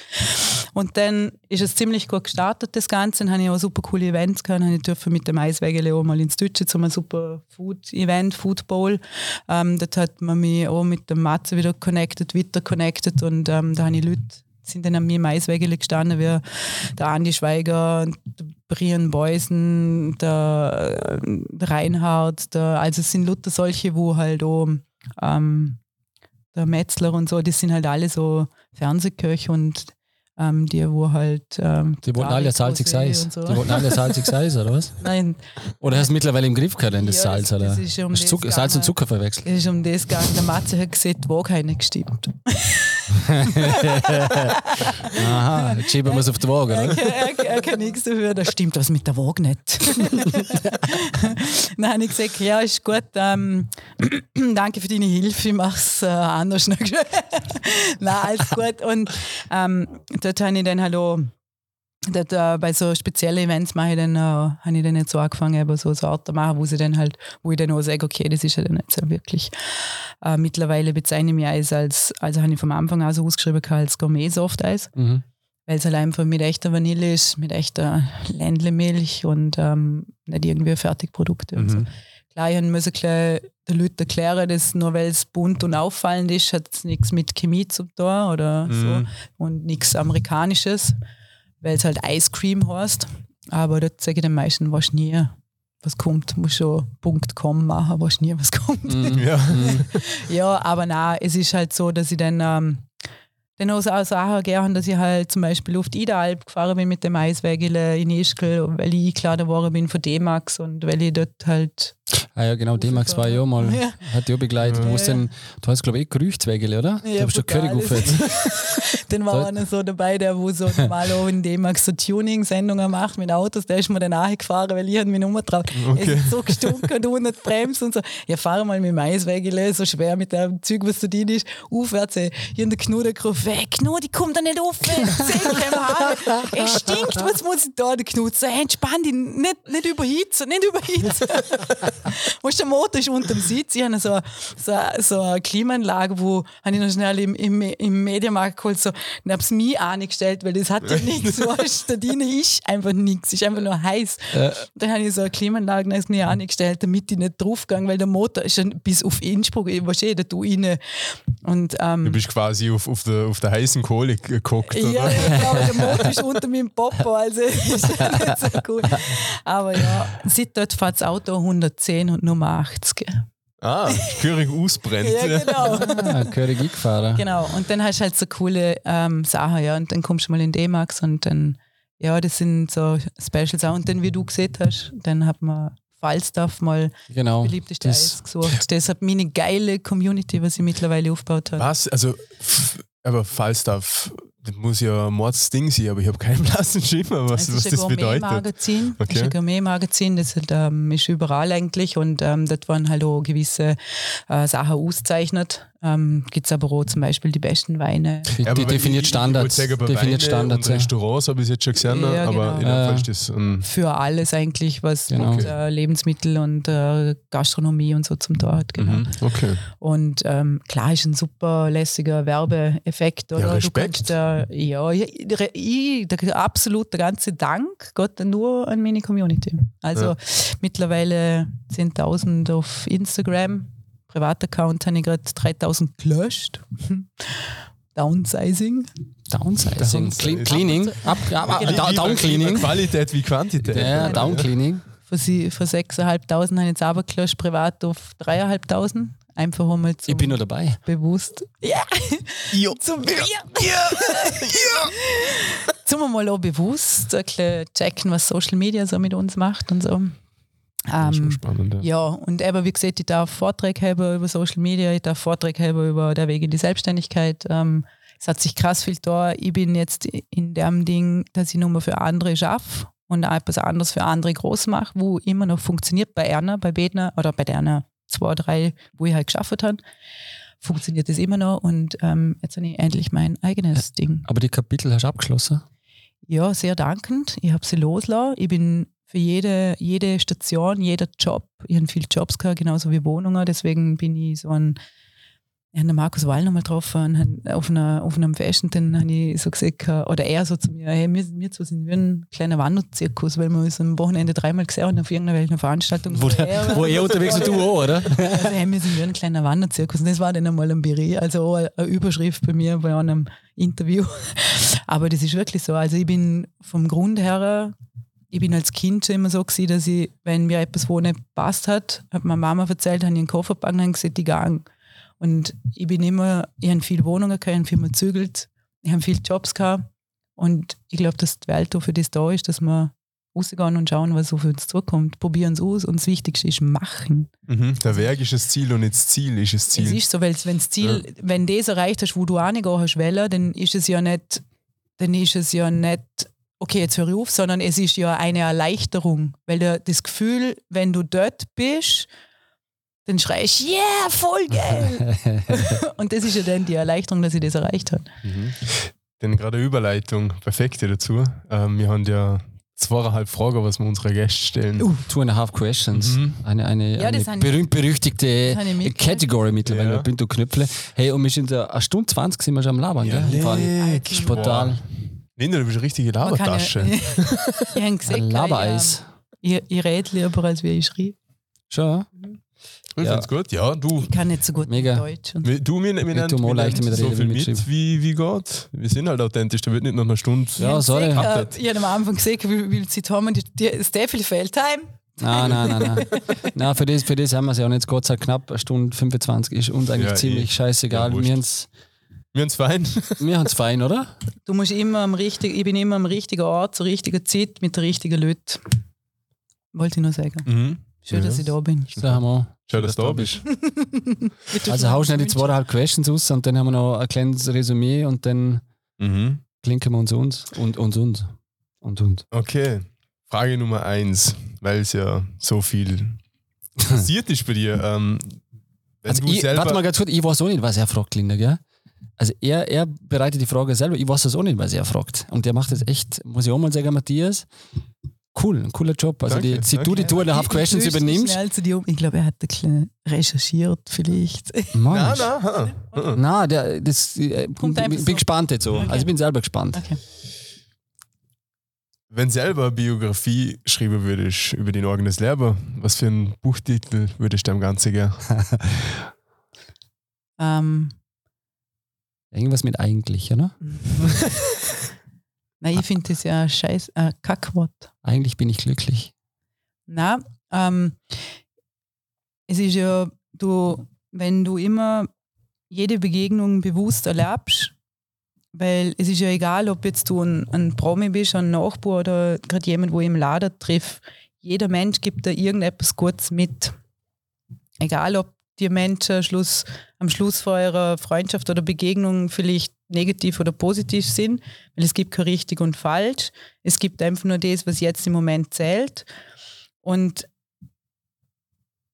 Und dann ist es ziemlich gut gestartet, das Ganze. Dann habe ich auch super coole Events gehabt. Dann ich dürfen mit dem Eiswägele auch mal ins Deutsche zu einem super Food-Event, Food Bowl. Ähm, dort hat man mich auch mit dem Matze wieder connected, weiter connected und ähm, da habe ich Leute sind dann an mir im Eiswägele gestanden, wie der Andi Schweiger, der Brian Beusen, der, äh, der Reinhard, der, also es sind Luther solche, wo halt auch ähm, der Metzler und so, das sind halt alle so Fernsehköche und ähm, die, wo halt. Ähm, Die wollten alle salzig Salz. So. Die wollten alle salzig Salz, oder was? Nein, Oder hast du mittlerweile im Griff gehabt, denn das Ja, Salz, oder? das ist um Hast das Zucker, Salz und. Zucker verwechselt. es ist um das gegangen. Der Matze hat Waage hat nicht gestimmt. Aha, jetzt schieben wir es auf die Waage, Er, oder? kann- er, er kann nichts dafür, da stimmt was mit der Waage nicht. Dann habe ich gesagt, ja, ist gut, ähm, danke für deine Hilfe, ich mache es äh, anders. Nein, alles gut. Und ähm, dort habe ich dann hallo. Dort, äh, bei so speziellen Events mache ich dann, äh, habe ich dann jetzt so angefangen, eben so Sorten machen, wo, sie dann halt, wo ich dann auch sage, okay, das ist ja dann jetzt so wirklich. Äh, mittlerweile bezeichne ich mich Eis als, also habe ich vom Anfang an so ausgeschrieben als Gourmet-Softeis Mhm. weil es halt einfach mit echter Vanille ist, mit echter Ländlemilch und ähm, nicht irgendwie Fertigprodukte und so. Klar, ich musste gleich den Leuten erklären, dass nur weil es bunt und auffallend ist, hat es nichts mit Chemie zu tun oder Mhm. so und nichts Amerikanisches, weil es halt Ice Cream heißt. Aber dort sage ich den meisten, was nie was kommt, muss schon Punkt .com machen, was nie was kommt. Mhm. Ja. Ja, aber na, es ist halt so, dass ich dann, ähm, dann auch so Sachen gerne, dass ich halt zum Beispiel auf die Ida-Alp gefahren bin mit dem Eiswägele in Ischgl, weil ich eingeladen worden bin von D-Max und weil ich dort halt. Ah ja, genau, D-Max war ja mal, Ja. hat ja auch begleitet. Du, Ja, hast ja. den, du hast, glaube ich, eh Gerüchtswägele, oder? Ja, du bist der brutal. Dann war einer so dabei, der wo so normal auch in D-Max so Tuning-Sendungen macht mit Autos, der ist mir dann nachgefahren, weil ich hab mich Nummer drauf. Es Okay. ist so gestunken und nicht bremst und so. Ja, fahr mal mit dem Eiswägele, so schwer mit dem Zeug, was du drin ist, aufwärts. ey. Hier in der Knude gerufen, hey, Knud, ich komm da nicht auf, 10 km/h. Es stinkt, was muss ich da? Der Knud so, hey, entspann dich, nicht, nicht überhitzen, nicht überhitzen. weißt, der Motor ist unter dem Sitz, ich habe so, so, so eine Klimaanlage, wo habe ich noch schnell im, im, im Mediamarkt geholt, so, und habe es mir angestellt, weil das hat ja nichts, weißt du, da ist einfach nichts, ist einfach nur heiß. Äh, Dann habe ich so eine Klimaanlage neben mir angestellt, damit ich nicht draufgehe, weil der Motor ist schon bis auf Innsbruck, ich weiß eh, da du rein. Und, Du ähm, bist quasi auf, auf, der, auf der heißen Kohle geguckt, ja, oder? ich glaube, der Motor ist unter meinem Popo, also ist ja nicht so gut. Aber ja, seit dort fährt das Auto 110 und Nummer 80. Ah, Körig ausbrennt. Ja, genau. ah, König eingefahren. Genau, und dann hast du halt so coole ähm, Sachen, ja, und dann kommst du mal in D-Max und dann, ja, das sind so Specials auch. Und dann, wie du gesehen hast, dann hat man Falstaff mal Genau. beliebteste Das- Eis gesucht. Das hat meine geile Community, was sie mittlerweile aufgebaut hat. Was? Also, aber Falstaff, das muss ja ein Mordsding sein, aber ich habe keinen blassen Schimmer, was, es was das bedeutet. Es Okay. ist ein Gourmet-Magazin, das halt, ähm, ist überall eigentlich und ähm, dort waren halt auch gewisse äh, Sachen auszeichnet. Ähm, Gibt es aber auch zum Beispiel die besten Weine. Die, Ja, die definiert ich- Standards. Ich wollte sagen, definiert Weine Standards. und Ja. Restaurants habe ich jetzt schon gesehen, Ja, aber genau. in dem Ja. Fall ist das ein Für alles eigentlich, was Genau. mit äh, Lebensmittel und äh, Gastronomie und so zum Tor hat. Genau. Mhm. Okay. Und ähm, klar ist ein super lässiger Werbeeffekt, oder? Respekt. Du kannst, äh, ja, ja, ich, der, absolut der ganze Dank geht nur an meine Community. Also Ja. mittlerweile 10.000 auf Instagram. Privataccount habe ich gerade 3.000 gelöscht. Downsizing. Downsizing. Downsizing. Cle- Cleaning. Ab, ab, Genau. da, Lieber- down Cleaning. lieber Qualität wie Quantität. Ja, Down Cleaning. Von, sie- von 6.500 habe ich jetzt aber gelöscht, privat auf 3.500. Einfach um mal zum Ich bin noch dabei. bewusst. Ja, Jo. zum Bier. Zum mal auch bewusst ein bisschen checken, was Social Media so mit uns macht und so. Das ist schon Ähm, spannend. Ja. ja, und eben, wie gesagt, ich darf Vorträge haben über Social Media, ich darf Vorträge haben über der Weg in die Selbstständigkeit. Ähm, es hat sich krass viel da. Ich bin jetzt in dem Ding, dass ich nur für andere schaffe und auch etwas anderes für andere groß mache, wo immer noch funktioniert bei Erna, bei Bedner oder bei der zwei, drei, wo ich halt geschafft habe. Funktioniert das immer noch und ähm, jetzt habe ich endlich mein eigenes Ding. Aber die Kapitel hast du abgeschlossen. Ja, sehr dankend. Ich habe sie losgelassen. Ich bin für jede, jede Station, jeder Job. Ich habe viele Jobs gehabt, genauso wie Wohnungen. Deswegen bin ich so ein ich habe Markus Wall nochmal getroffen auf, einer, auf einem Fest und dann habe ich so gesagt, oder er so zu mir, hey, wir, wir zwei sind wie ein kleiner Wanderzirkus, weil wir uns am Wochenende dreimal gesehen haben auf irgendeiner Veranstaltung. Wo, der, wo er unterwegs und du auch, oder? Also, hey, wir sind wie ein kleiner Wanderzirkus und das war dann einmal ein Bericht, also auch eine Überschrift bei mir bei einem Interview. Aber das ist wirklich so, also ich bin vom Grund her ich bin als Kind schon immer so gewesen, dass ich, wenn mir etwas wo nicht passt hat, hat meine Mama erzählt, habe ich einen Koffer gepackt und gesagt, ich gehe. Und ich bin immer, ich habe viele Wohnungen gehabt, ich habe viel mal zügelt, ich habe viele Jobs gehabt. Und ich glaube, dass die Welt für das da ist, dass wir rausgehen und schauen, was so für uns zukommt. Probieren es aus und das Wichtigste ist machen. Mhm. Der Weg ist das Ziel und nicht das Ziel ist das Ziel. Es ist so, weil wenn das Ziel, ja. wenn das erreicht hast, wo du angehen hast, wollen, dann ist es ja nicht, dann ist es ja nicht, okay, jetzt höre ich auf, sondern es ist ja eine Erleichterung. Weil das Gefühl, wenn du dort bist, dann schreie ich, yeah, voll geil. und das ist ja dann die Erleichterung, dass ich das erreicht habe. Mhm. Denn gerade Überleitung, perfekte dazu. Ähm, wir haben ja zweieinhalb Fragen, was wir unsere Gäste stellen. Uh, two and a half questions. Mhm. Eine, eine, ja, eine berühmt-berüchtigte Category mittlerweile ja. Pinto Knöpfle. Hey, und wir sind ja eine Stunde 20 sind wir schon am Labern, ja, gell? Leck. Linda, du bist eine richtige Labertasche. ich habe gesehen, Labereis. Ich, ich rede lieber, als wie ich schreibe. Schon? Mhm. Ich ja. gut, ja, du. Ich kann nicht so gut Mega. Deutsch. Und du, wir, wir, nehmen so viel mit, wie, wie geht. Wir sind halt authentisch, da wird nicht nach einer Stunde Ja, sorry. Ich habe äh, am Anfang gesehen, wie, wie sie haben, ist der viel Feldtime. Nein, nein, nein, nein. nein für, das, für das haben wir es ja auch nicht. Gott sei Dank knapp, eine Stunde 25 ist uns eigentlich ja, ziemlich ich, scheißegal. Ja, wir haben es wir haben's fein. Wir haben es fein, oder? Du musst immer am richtigen, ich bin immer am richtigen Ort, zur richtigen Zeit, mit der richtigen Leuten. Wollte ich nur sagen. Mhm. Schön, ja. dass ich da bin. Da haben wir Schön, dass du da bist. also hau schnell die zweieinhalb Questions aus und dann haben wir noch ein kleines Resümee und dann mhm. klinken wir uns uns und uns und und und. Okay, Frage Nummer eins, weil es ja so viel passiert ist bei dir. Ähm, also ich, warte mal ganz kurz, ich weiß auch nicht, was er fragt, Linda, gell? Also er, er bereitet die Frage selber, ich weiß das auch nicht, was er fragt. Und der macht das echt, muss ich auch mal sagen, Matthias, cool, ein cooler Job. Also danke, die, die du die Two and a Half Questions ich, ich übernimmst. Ich glaube, er hat ein bisschen recherchiert vielleicht. Nein, nein. Nein, der, das, äh, bin, bin so. gespannt jetzt so. Okay. Also ich bin selber gespannt. Okay. Wenn selber Biografie schreiben würdest über dein eigenes Leben, was für einen Buchtitel würdest du dem Ganzen geben? ähm, Irgendwas mit eigentlich, oder? Nein, ich finde das ja ein scheiß äh, Kackwort. Eigentlich bin ich glücklich. Na, ähm, es ist ja, du, wenn du immer jede Begegnung bewusst erlebst, weil es ist ja egal, ob jetzt du ein, ein Promi bist, ein Nachbar oder gerade jemand, wo ich im Laden triff. Jeder Mensch gibt da irgendetwas Gutes mit. Egal, ob die Menschen Schluss, am Schluss vor ihrer Freundschaft oder Begegnung vielleicht negativ oder positiv sind, weil es gibt kein richtig und falsch. Es gibt einfach nur das, was jetzt im Moment zählt. Und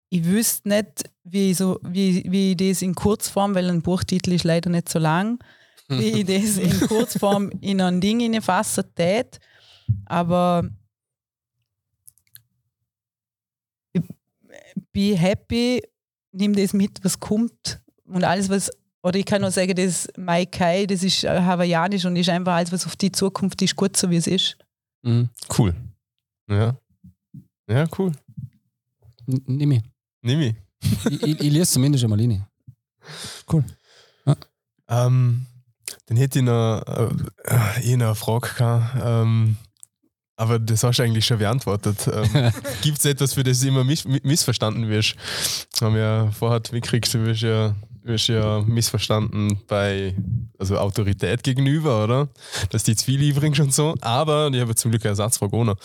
ich wüsste nicht, wie, so, wie, wie ich das in Kurzform, weil ein Buchtitel ist leider nicht so lang, wie ich das in Kurzform in ein Ding fassen tät. Aber be happy, nimm das mit, was kommt und alles, was oder ich kann nur sagen, das Mai Kai, das ist äh, hawaiianisch und ist einfach alles, was auf die Zukunft ist, gut so wie es ist. Mhm. Cool. Ja. Ja, cool. Nimm ich. Nimm ich. ich, ich, ich lese zumindest einmal rein. Cool. Ja. Ähm, dann hätte ich noch, äh, ich eine Frage gehabt. Ähm, aber das hast du eigentlich schon beantwortet. Ähm, Gibt es etwas, für das du immer miss missverstanden wirst? Haben wir ja vorher mitgekriegt, du wirst ja wirst ja missverstanden bei also Autorität gegenüber, oder? Dass die bringst und so. Aber ich habe zum Glück eine Ersatzfrage ohne.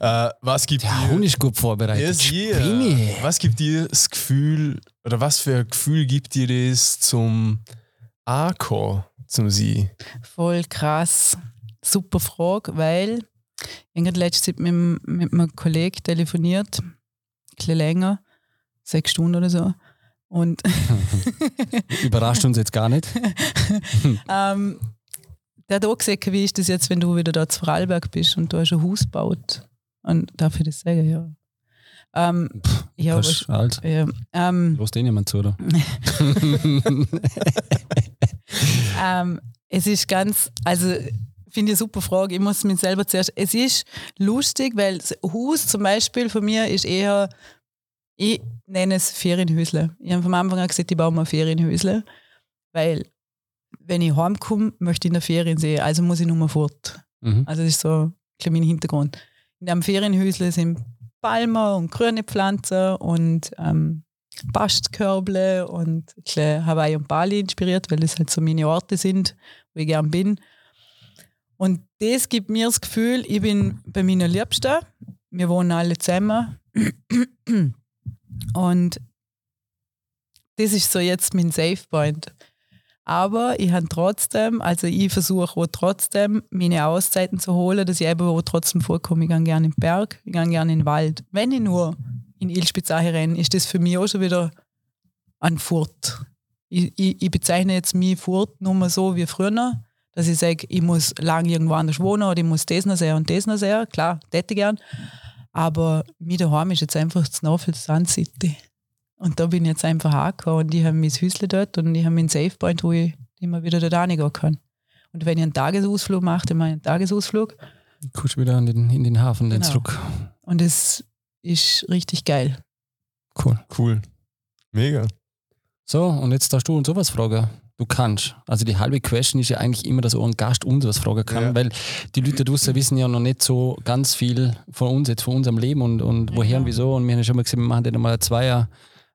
Äh, was gibt Der dir. Hund ist gut vorbereitet. Yes, yeah. Was gibt dir das Gefühl, oder was für ein Gefühl gibt dir das zum Akko, zum Sie? Voll krass. Super Frage, weil ich habe letzte Zeit mit, mit einem Kollegen telefoniert, ein bisschen länger, sechs Stunden oder so. Und Überrascht uns jetzt gar nicht. ähm, der hat auch gesagt, wie ist das jetzt, wenn du wieder da zu Vorarlberg bist und du hast ein Haus gebaut Und darf ich das sagen, ja. Ähm, ja, Kannst, alt. ja, ähm, Los den jemand zu, oder? ähm, es ist ganz, also finde ich eine super Frage. Ich muss mich selber zuerst. Es ist lustig, weil das Haus zum Beispiel von mir ist eher, ich nenne es Ferienhäusle. Ich habe von Anfang an gesagt, ich baue mal Ferienhäusle, weil wenn ich heimkomme, möchte ich in der Ferien sehen, also muss ich nur mal fort. Mhm. Also das ist so ein mein Hintergrund. In einem Ferienhäusle sind Palmer und grüne Pflanzen und ähm, Bastkörble und Hawaii und Bali inspiriert, weil das halt so meine Orte sind, wo ich gern bin. Und das gibt mir das Gefühl, ich bin bei meiner Liebsten. Wir wohnen alle zusammen. Und das ist so jetzt mein Safe Point. Aber ich habe trotzdem, also ich versuche trotzdem, meine Auszeiten zu holen, dass ich eben auch trotzdem vorkomme. Ich gehe gerne in den Berg, ich gehe gerne in den Wald. Wenn ich nur in Ilspitzache renne, ist das für mich auch schon wieder ein Furt. Ich, ich, ich bezeichne jetzt mich Furt nur so wie früher, dass ich sage, ich muss lange irgendwo anders wohnen oder ich muss das noch sehen und das noch sehen. Klar, das hätte ich gern. Aber mir daheim ist jetzt einfach das Nafel Sun City. Und da bin ich jetzt einfach angekommen und ich habe mein Häusle dort und ich habe meinen Safe Point, wo ich immer wieder dort reingehen kann. Und wenn ich einen Tagesausflug mache, dann mache ich einen Tagesausflug. Kommst wieder in den, in den Hafen dann Genau. zurück. Und das ist richtig geil. Cool. Cool. Mega. So, und jetzt darfst du uns sowas fragen. Du kannst. Also die halbe Question ist ja eigentlich immer, dass auch ein Gast uns was fragen kann, Ja. weil die Leute draußen wissen ja noch nicht so ganz viel von uns, jetzt von unserem Leben und, und woher Ja. und wieso. Und wir haben ja schon mal gesehen, wir machen dann mal eine Zweier,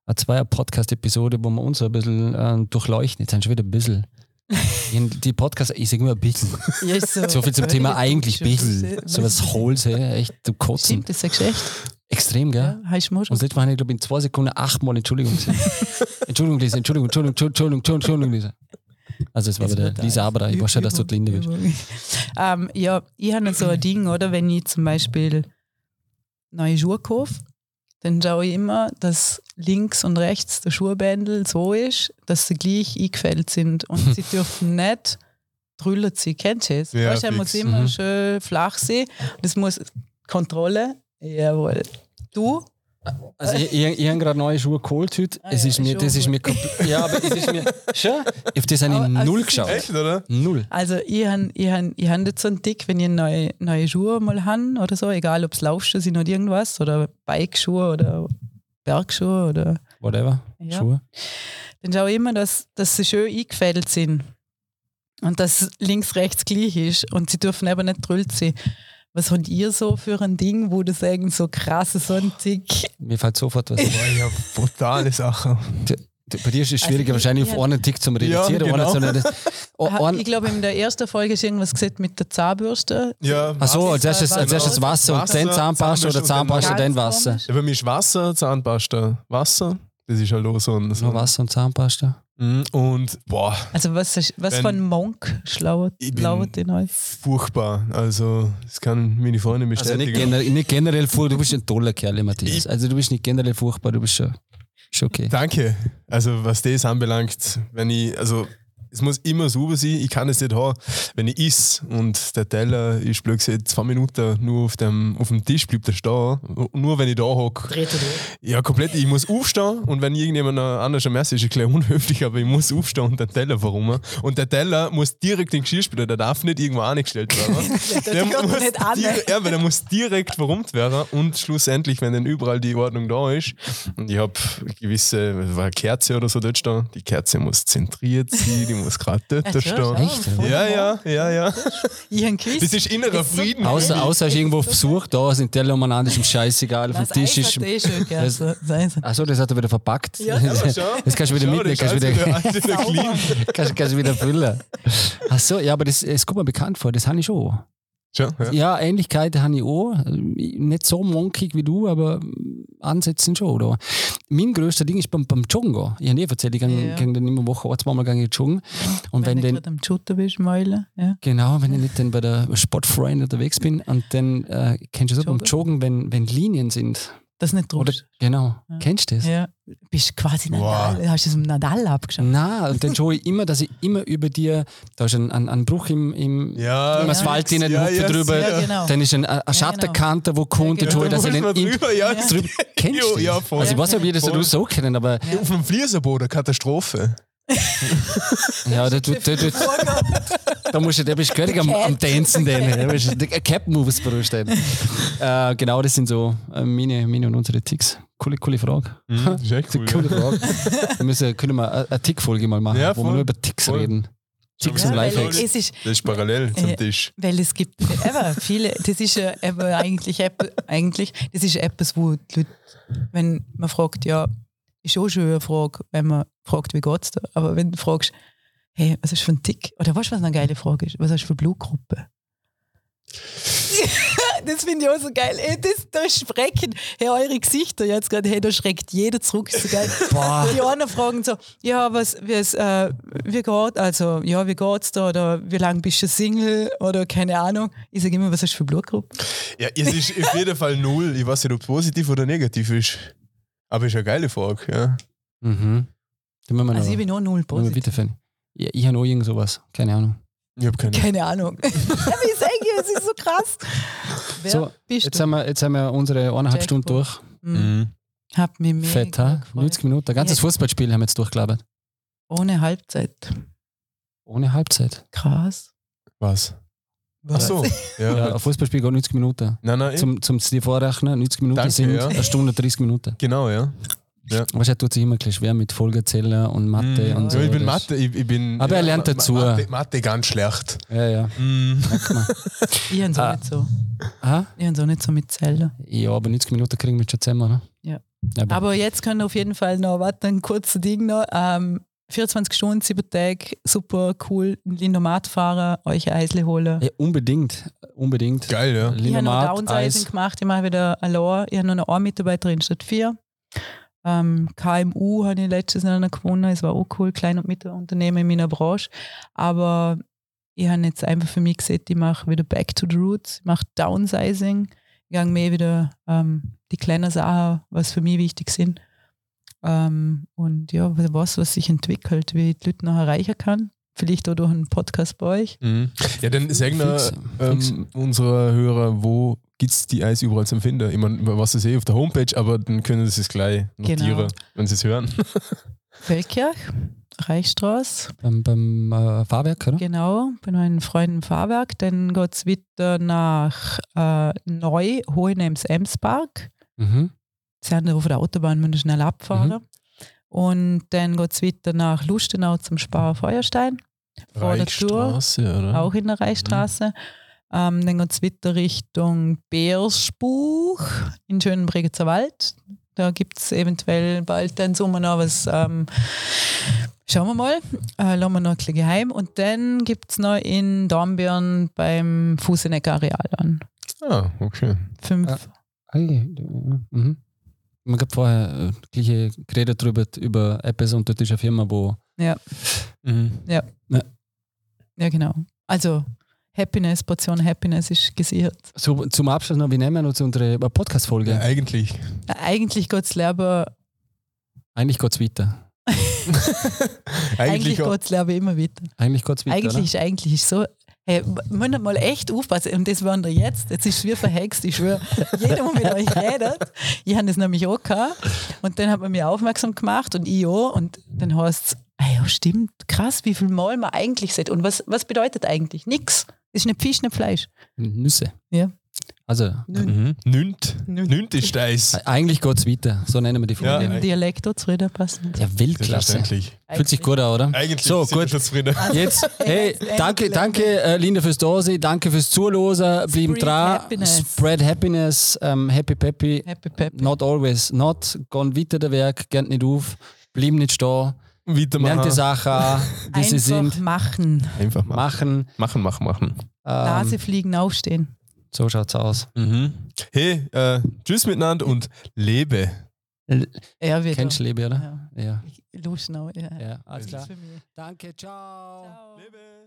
eine Zweier Podcast-Episode, wo wir uns so ein bisschen äh, durchleuchten. Jetzt sind schon wieder ein bisschen. Die Podcast, ich sage immer ein bisschen. Ja, so, So viel zum Thema eigentlich ein bisschen. So was Holes, hey, echt zum Kotzen. Stimmt, das sagst du echt. Extrem, gell? Ja, mir Und das habe ich, glaube ich, in zwei Sekunden achtmal Entschuldigung. Entschuldigung, Lisa, Entschuldigung, Entschuldigung, Entschuldigung, Entschuldigung, Entschuldigung, Lisa. Also es war wieder Lisa Aberer, ich weiß schon, dass du die Linde bist. Übung. ähm, ja, ich habe so ein Ding, oder? Wenn ich zum Beispiel neue Schuhe kaufe, dann schaue ich immer, dass links und rechts der Schuhbändel so ist, dass sie gleich eingefällt sind. Und sie dürfen nicht drüllen sie. Kennst du es? Ja, weißt, muss immer Mhm. schön flach sein. Das muss Kontrolle. Jawohl. Du? Also ich, ich, ich habe gerade neue Schuhe geholt heute. Ah es ja, ist mir, das ist mir komplett, ja, aber es ist mir, schon, auf das habe ich Aber- also null ist geschaut. Echt, oder? Null. Also ich habe ich hab, ich hab nicht so einen Tick, wenn ich neue, neue Schuhe mal habe oder so, egal ob es Laufschuhe sind oder irgendwas oder Bikeschuhe oder Bergschuhe oder Whatever. Ja. Schuhe. dann schaue ich immer, dass, dass sie schön eingefädelt sind und dass links, rechts gleich ist und sie dürfen aber nicht drüllt sein. Was habt ihr so für ein Ding, wo du sagen, so krass, so ein Tick? Mir fällt sofort was. ein. Hab brutale Sachen. Bei dir ist es schwieriger, ich- wahrscheinlich ich auf einen Tick zum Reduzieren. Ja, einen genau. zu nicht- Oh, einen- Ich glaube, in der ersten Folge ist irgendwas gesagt mit der Zahnbürste. Ja, Ach so, als erstes, als Genau. erstes Wasser und Wasser, dann Zahnpasta oder Zahnpasta, und dann Wasser. Ja, bei mir ist Wasser, Zahnpasta. Wasser, das ist halt auch so ein. So Nur Wasser und Zahnpasta. Mhm. Und boah, Also was, ist- was Wenn- für ein Monk schlauert, Ich bin- lauert in euch? furchtbar. Also, das kann meine Freundin Also nicht, bestätigen. generell, nicht generell furchtbar, du bist ein toller Kerl, Matthias. Also du bist nicht generell furchtbar, du bist schon, schon okay. Danke. Also, was das anbelangt, wenn ich, also, es muss immer sauber sein. Ich kann es nicht haben, wenn ich is und der Teller ist blöd gesagt zwei Minuten nur auf dem, auf dem Tisch bleibt er stehen. Nur wenn ich da hocke. Ja, komplett. Ich muss aufstehen und wenn irgendjemand anders am Messer ist, ist es gleich unhöflich, aber ich muss aufstehen und den Teller warum. Und der Teller muss direkt in den Geschirrspüler, der darf nicht irgendwo angestellt werden. Der gehört nicht an. ja, weil der muss direkt verrummt werden und schlussendlich, wenn dann überall die Ordnung da ist und ich habe gewisse, war eine Kerze oder so dort stehen, die Kerze muss zentriert sein, die muss gerade dort Ja, stehen. schau, Echt? Ja, ja, ja, ja. Ich habe Quiz. Das ist innerer Frieden. Außer, außer hast du irgendwo auf Besuch, da sind Teller umeinander, ist ihm scheißegal, auf dem Tisch ist... eh. Das Eis. Achso, das hat er wieder verpackt. Ja, Das kannst du wieder mitnehmen, das kannst wieder, wieder, kannst, kannst du wieder füllen. Achso, ja, aber das, das kommt mir bekannt vor, das habe ich schon. Schau, ja. Ja, Ähnlichkeiten habe ich auch. Nicht so monkig wie du, aber Ansätzen schon. Oder? Mein größter Ding ist beim, beim Joggen. Ich habe nie erzählt, ich gehe Ja. gehe dann immer Woche ein, zweimal gehe ich joggen. Und wenn, wenn du am Schutter bist, Mäule. Ja. genau, wenn ich nicht dann bei der Sportfreund unterwegs bin und dann äh, kennst du so beim Joggen, wenn, wenn Linien sind, Das nicht druckst. genau. Ja. Kennst du das? Ja. Bist quasi Wow. Nadal. Hast du es im Nadal abgeschaut? Nein, und dann schaue ich immer, dass ich immer über dir, da ist ein, ein, ein Bruch im, im, Ja, im Asphalt, ja, Hupfen ja, drüber. Ja, genau. Dann ist ein, ein genau. Schattenkante, wo kommt, Ja, dann schaue ich, Da dass ich den in, drüber, ja. Ja. drüber kennst. du das? Ja, voll. Also ich weiß nicht, ob ihr das so kennen, aber Auf dem Fliesenboden, Katastrophe. Ja, da, da, da, da, da musst du, da bist du gehörig am, am Tanzen, dann. Da bist du Cap Moves brauchst du dann. äh, Genau, das sind so äh, meine, meine und unsere Ticks. Coole, coole Frage. Mhm, ist echt cool. Coole ja. Frage. Wir müssen, können wir eine- eine Tick-Folge mal machen, Ja, wo wir nur über Ticks Voll. reden. Ticks Ja, Lifehacks. es ist, Das ist parallel zum. Tisch. weil es gibt eben viele, das ist ja eben eigentlich, eigentlich, das ist etwas, wo die Leute, wenn man fragt, ja, ist auch schon eine Frage, wenn man fragt, wie geht's dir? Aber wenn du fragst, hey, was du für ein Tick? Oder weißt du, was eine geile Frage ist? Was hast du für Blutgruppe? das finde ich auch so geil. Ey, das, da schrecken hey, eure Gesichter jetzt gerade, hey, da schreckt jeder zurück. Ist so geil. Boah. Die anderen fragen so, ja, was, wie, es, äh, wie geht, also, ja, wie geht's da, oder wie lange bist du Single, oder keine Ahnung. Ich sage immer, was hast du für Blutgruppe? Ja, es ist auf jeden Fall null. Ich weiß nicht, ob es positiv oder negativ ist. Aber ist eine geile Frage, ja. Mhm. Dann müssen wir Also, noch, ich bin nur null positiv. finden. Ja, ich habe noch irgend sowas, keine Ahnung. Ich habe keine Keine Ahnung. Ich sage ja, es ist so krass. Wer So, bist Jetzt du? haben wir, jetzt haben wir unsere eineinhalb Stunden durch. Mhm. Mhm. Hab mich mega Fett, ha? gefreut. 90 Minuten. Ein ganzes Ja. Fußballspiel haben wir jetzt durchgelabert. Ohne Halbzeit. Ohne Halbzeit. Krass. Was? Ach so. Ja. Ja, ein Fußballspiel geht 90 Minuten. Nein, nein, Zum, zum dir vorrechnen, 90 Minuten Danke, sind ja. eine Stunde 30 Minuten. genau, ja. Aber er tut sich immer ein schwer mit Folgezählen und Mathe Mhm. und so. Ja, ich bin Mathe, ich, ich bin. Aber er lernt dazu. Mathe, Mathe ganz schlecht. Ja, ja. Man. Ich habe so Ah. nicht so. Aha. Ich habe so nicht so mit Zellen. Ja, aber 90 Minuten kriegen wir schon zusammen, ne? Ja. Aber, Aber jetzt können wir auf jeden Fall noch, warte, ein kurzes Ding noch. Ähm, 24 Stunden, 7 Tage, super cool. Lindomat fahren, euch ein Eisle holen. ja, unbedingt. Unbedingt. Geil, ja. Ich habe noch Downsizing Eis. gemacht, ich mache wieder allein. Ich habe noch eine Ohrmitarbeiterin statt vier. Ähm, KMU habe ich letztes Jahr noch gewonnen, es war auch cool, Klein- und Mittelunternehmen in meiner Branche. Aber ich habe jetzt einfach für mich gesehen, ich mache wieder Back to the Roots, ich mache Downsizing, ich gehe mehr wieder ähm, die kleinen Sachen, was für mich wichtig sind. Ähm, und ja, was, was sich entwickelt, wie ich die Leute noch erreichen kann. Vielleicht auch durch einen Podcast bei euch. Mhm. Ja, dann sagen wir ähm, unsere Hörer, wo gibt es die Eis überall zum Finden? Ich meine, was ist eh auf der Homepage, aber dann können sie es gleich notieren, Genau. wenn sie es hören. Feldkirch, Reichstraße. Beim, beim äh, Fahrwerk, oder? Genau, bei meinen Freunden Fahrwerk. Dann geht es wieder nach äh, Neu, Hohenems Emspark. Mhm. Sie haben auf der Autobahn müssen schnell abfahren. Und dann geht es wieder nach Lustenau zum Spar Feuerstein, Vor der oder? auch in der Reichstraße. Ähm, dann geht es wieder Richtung Beersbuch in Schönbrigitzer Wald. Da gibt es eventuell bald den Sommer noch was. Ähm, schauen wir mal. Äh, lassen wir noch ein bisschen geheim. Und dann gibt es noch in Dornbirn beim Fuseneck Areal an. Ah, okay. Fünf. Ja. Hey, mhm. Man hat vorher äh, gleiche geredet drüber, über Apps und dort ist eine Firma, wo Mhm. Ja, genau. Also Happiness, Portion Happiness ist gesichert. so, zum Abschluss noch, wie nehmen wir uns unsere Podcast-Folge? Ja, eigentlich. Äh, Eigentlich geht es lieber, Eigentlich geht es weiter. eigentlich Eigentlich, geht's lieber immer weiter. Eigentlich geht es weiter. Eigentlich ist eigentlich ist so. Hey, wir müssen mal echt aufpassen. Und das waren wir jetzt. Jetzt ist es wie verhext. Ich schwöre, jeder, der mit euch redet, ich habe das nämlich auch gehabt. Und dann hat man mich aufmerksam gemacht und ich auch. Und dann heißt es, ah ja, stimmt, krass, wie viel Mal man eigentlich sieht. Und was, was bedeutet eigentlich? Nix. Ist nicht Fisch, nicht Fleisch. Nüsse. Ja. Also, Mhm. Nünt. Nünt. Nünt ist Eis. eigentlich geht es weiter. So nennen wir die Ja, Folge. Im Dialekt auch zu reden passen. Ja, Weltklasse. Fühlt sich gut an, oder? Eigentlich So, gut. zufrieden. Jetzt, hey, danke, danke äh, Linda fürs Dasein, danke fürs Zuhören, bleiben dran, happiness. spread happiness, ähm, happy peppy, Happy Pep. not always not, gehen weiter der Werk, geht nicht auf, bleiben nicht stehen, Weitermachen. lernt die Sachen an, wie sie Einfach sind, machen. Einfach machen. machen. Machen, machen, machen. Nase Ähm, fliegen, aufstehen. So schaut's aus. Mhm. Hey, äh, tschüss miteinander und lebe. Er wird. Kennst du Lebe, oder? Ja. Ja. Luschnau, ja. ja, alles klar. Danke, ciao. Ciao. Lebe.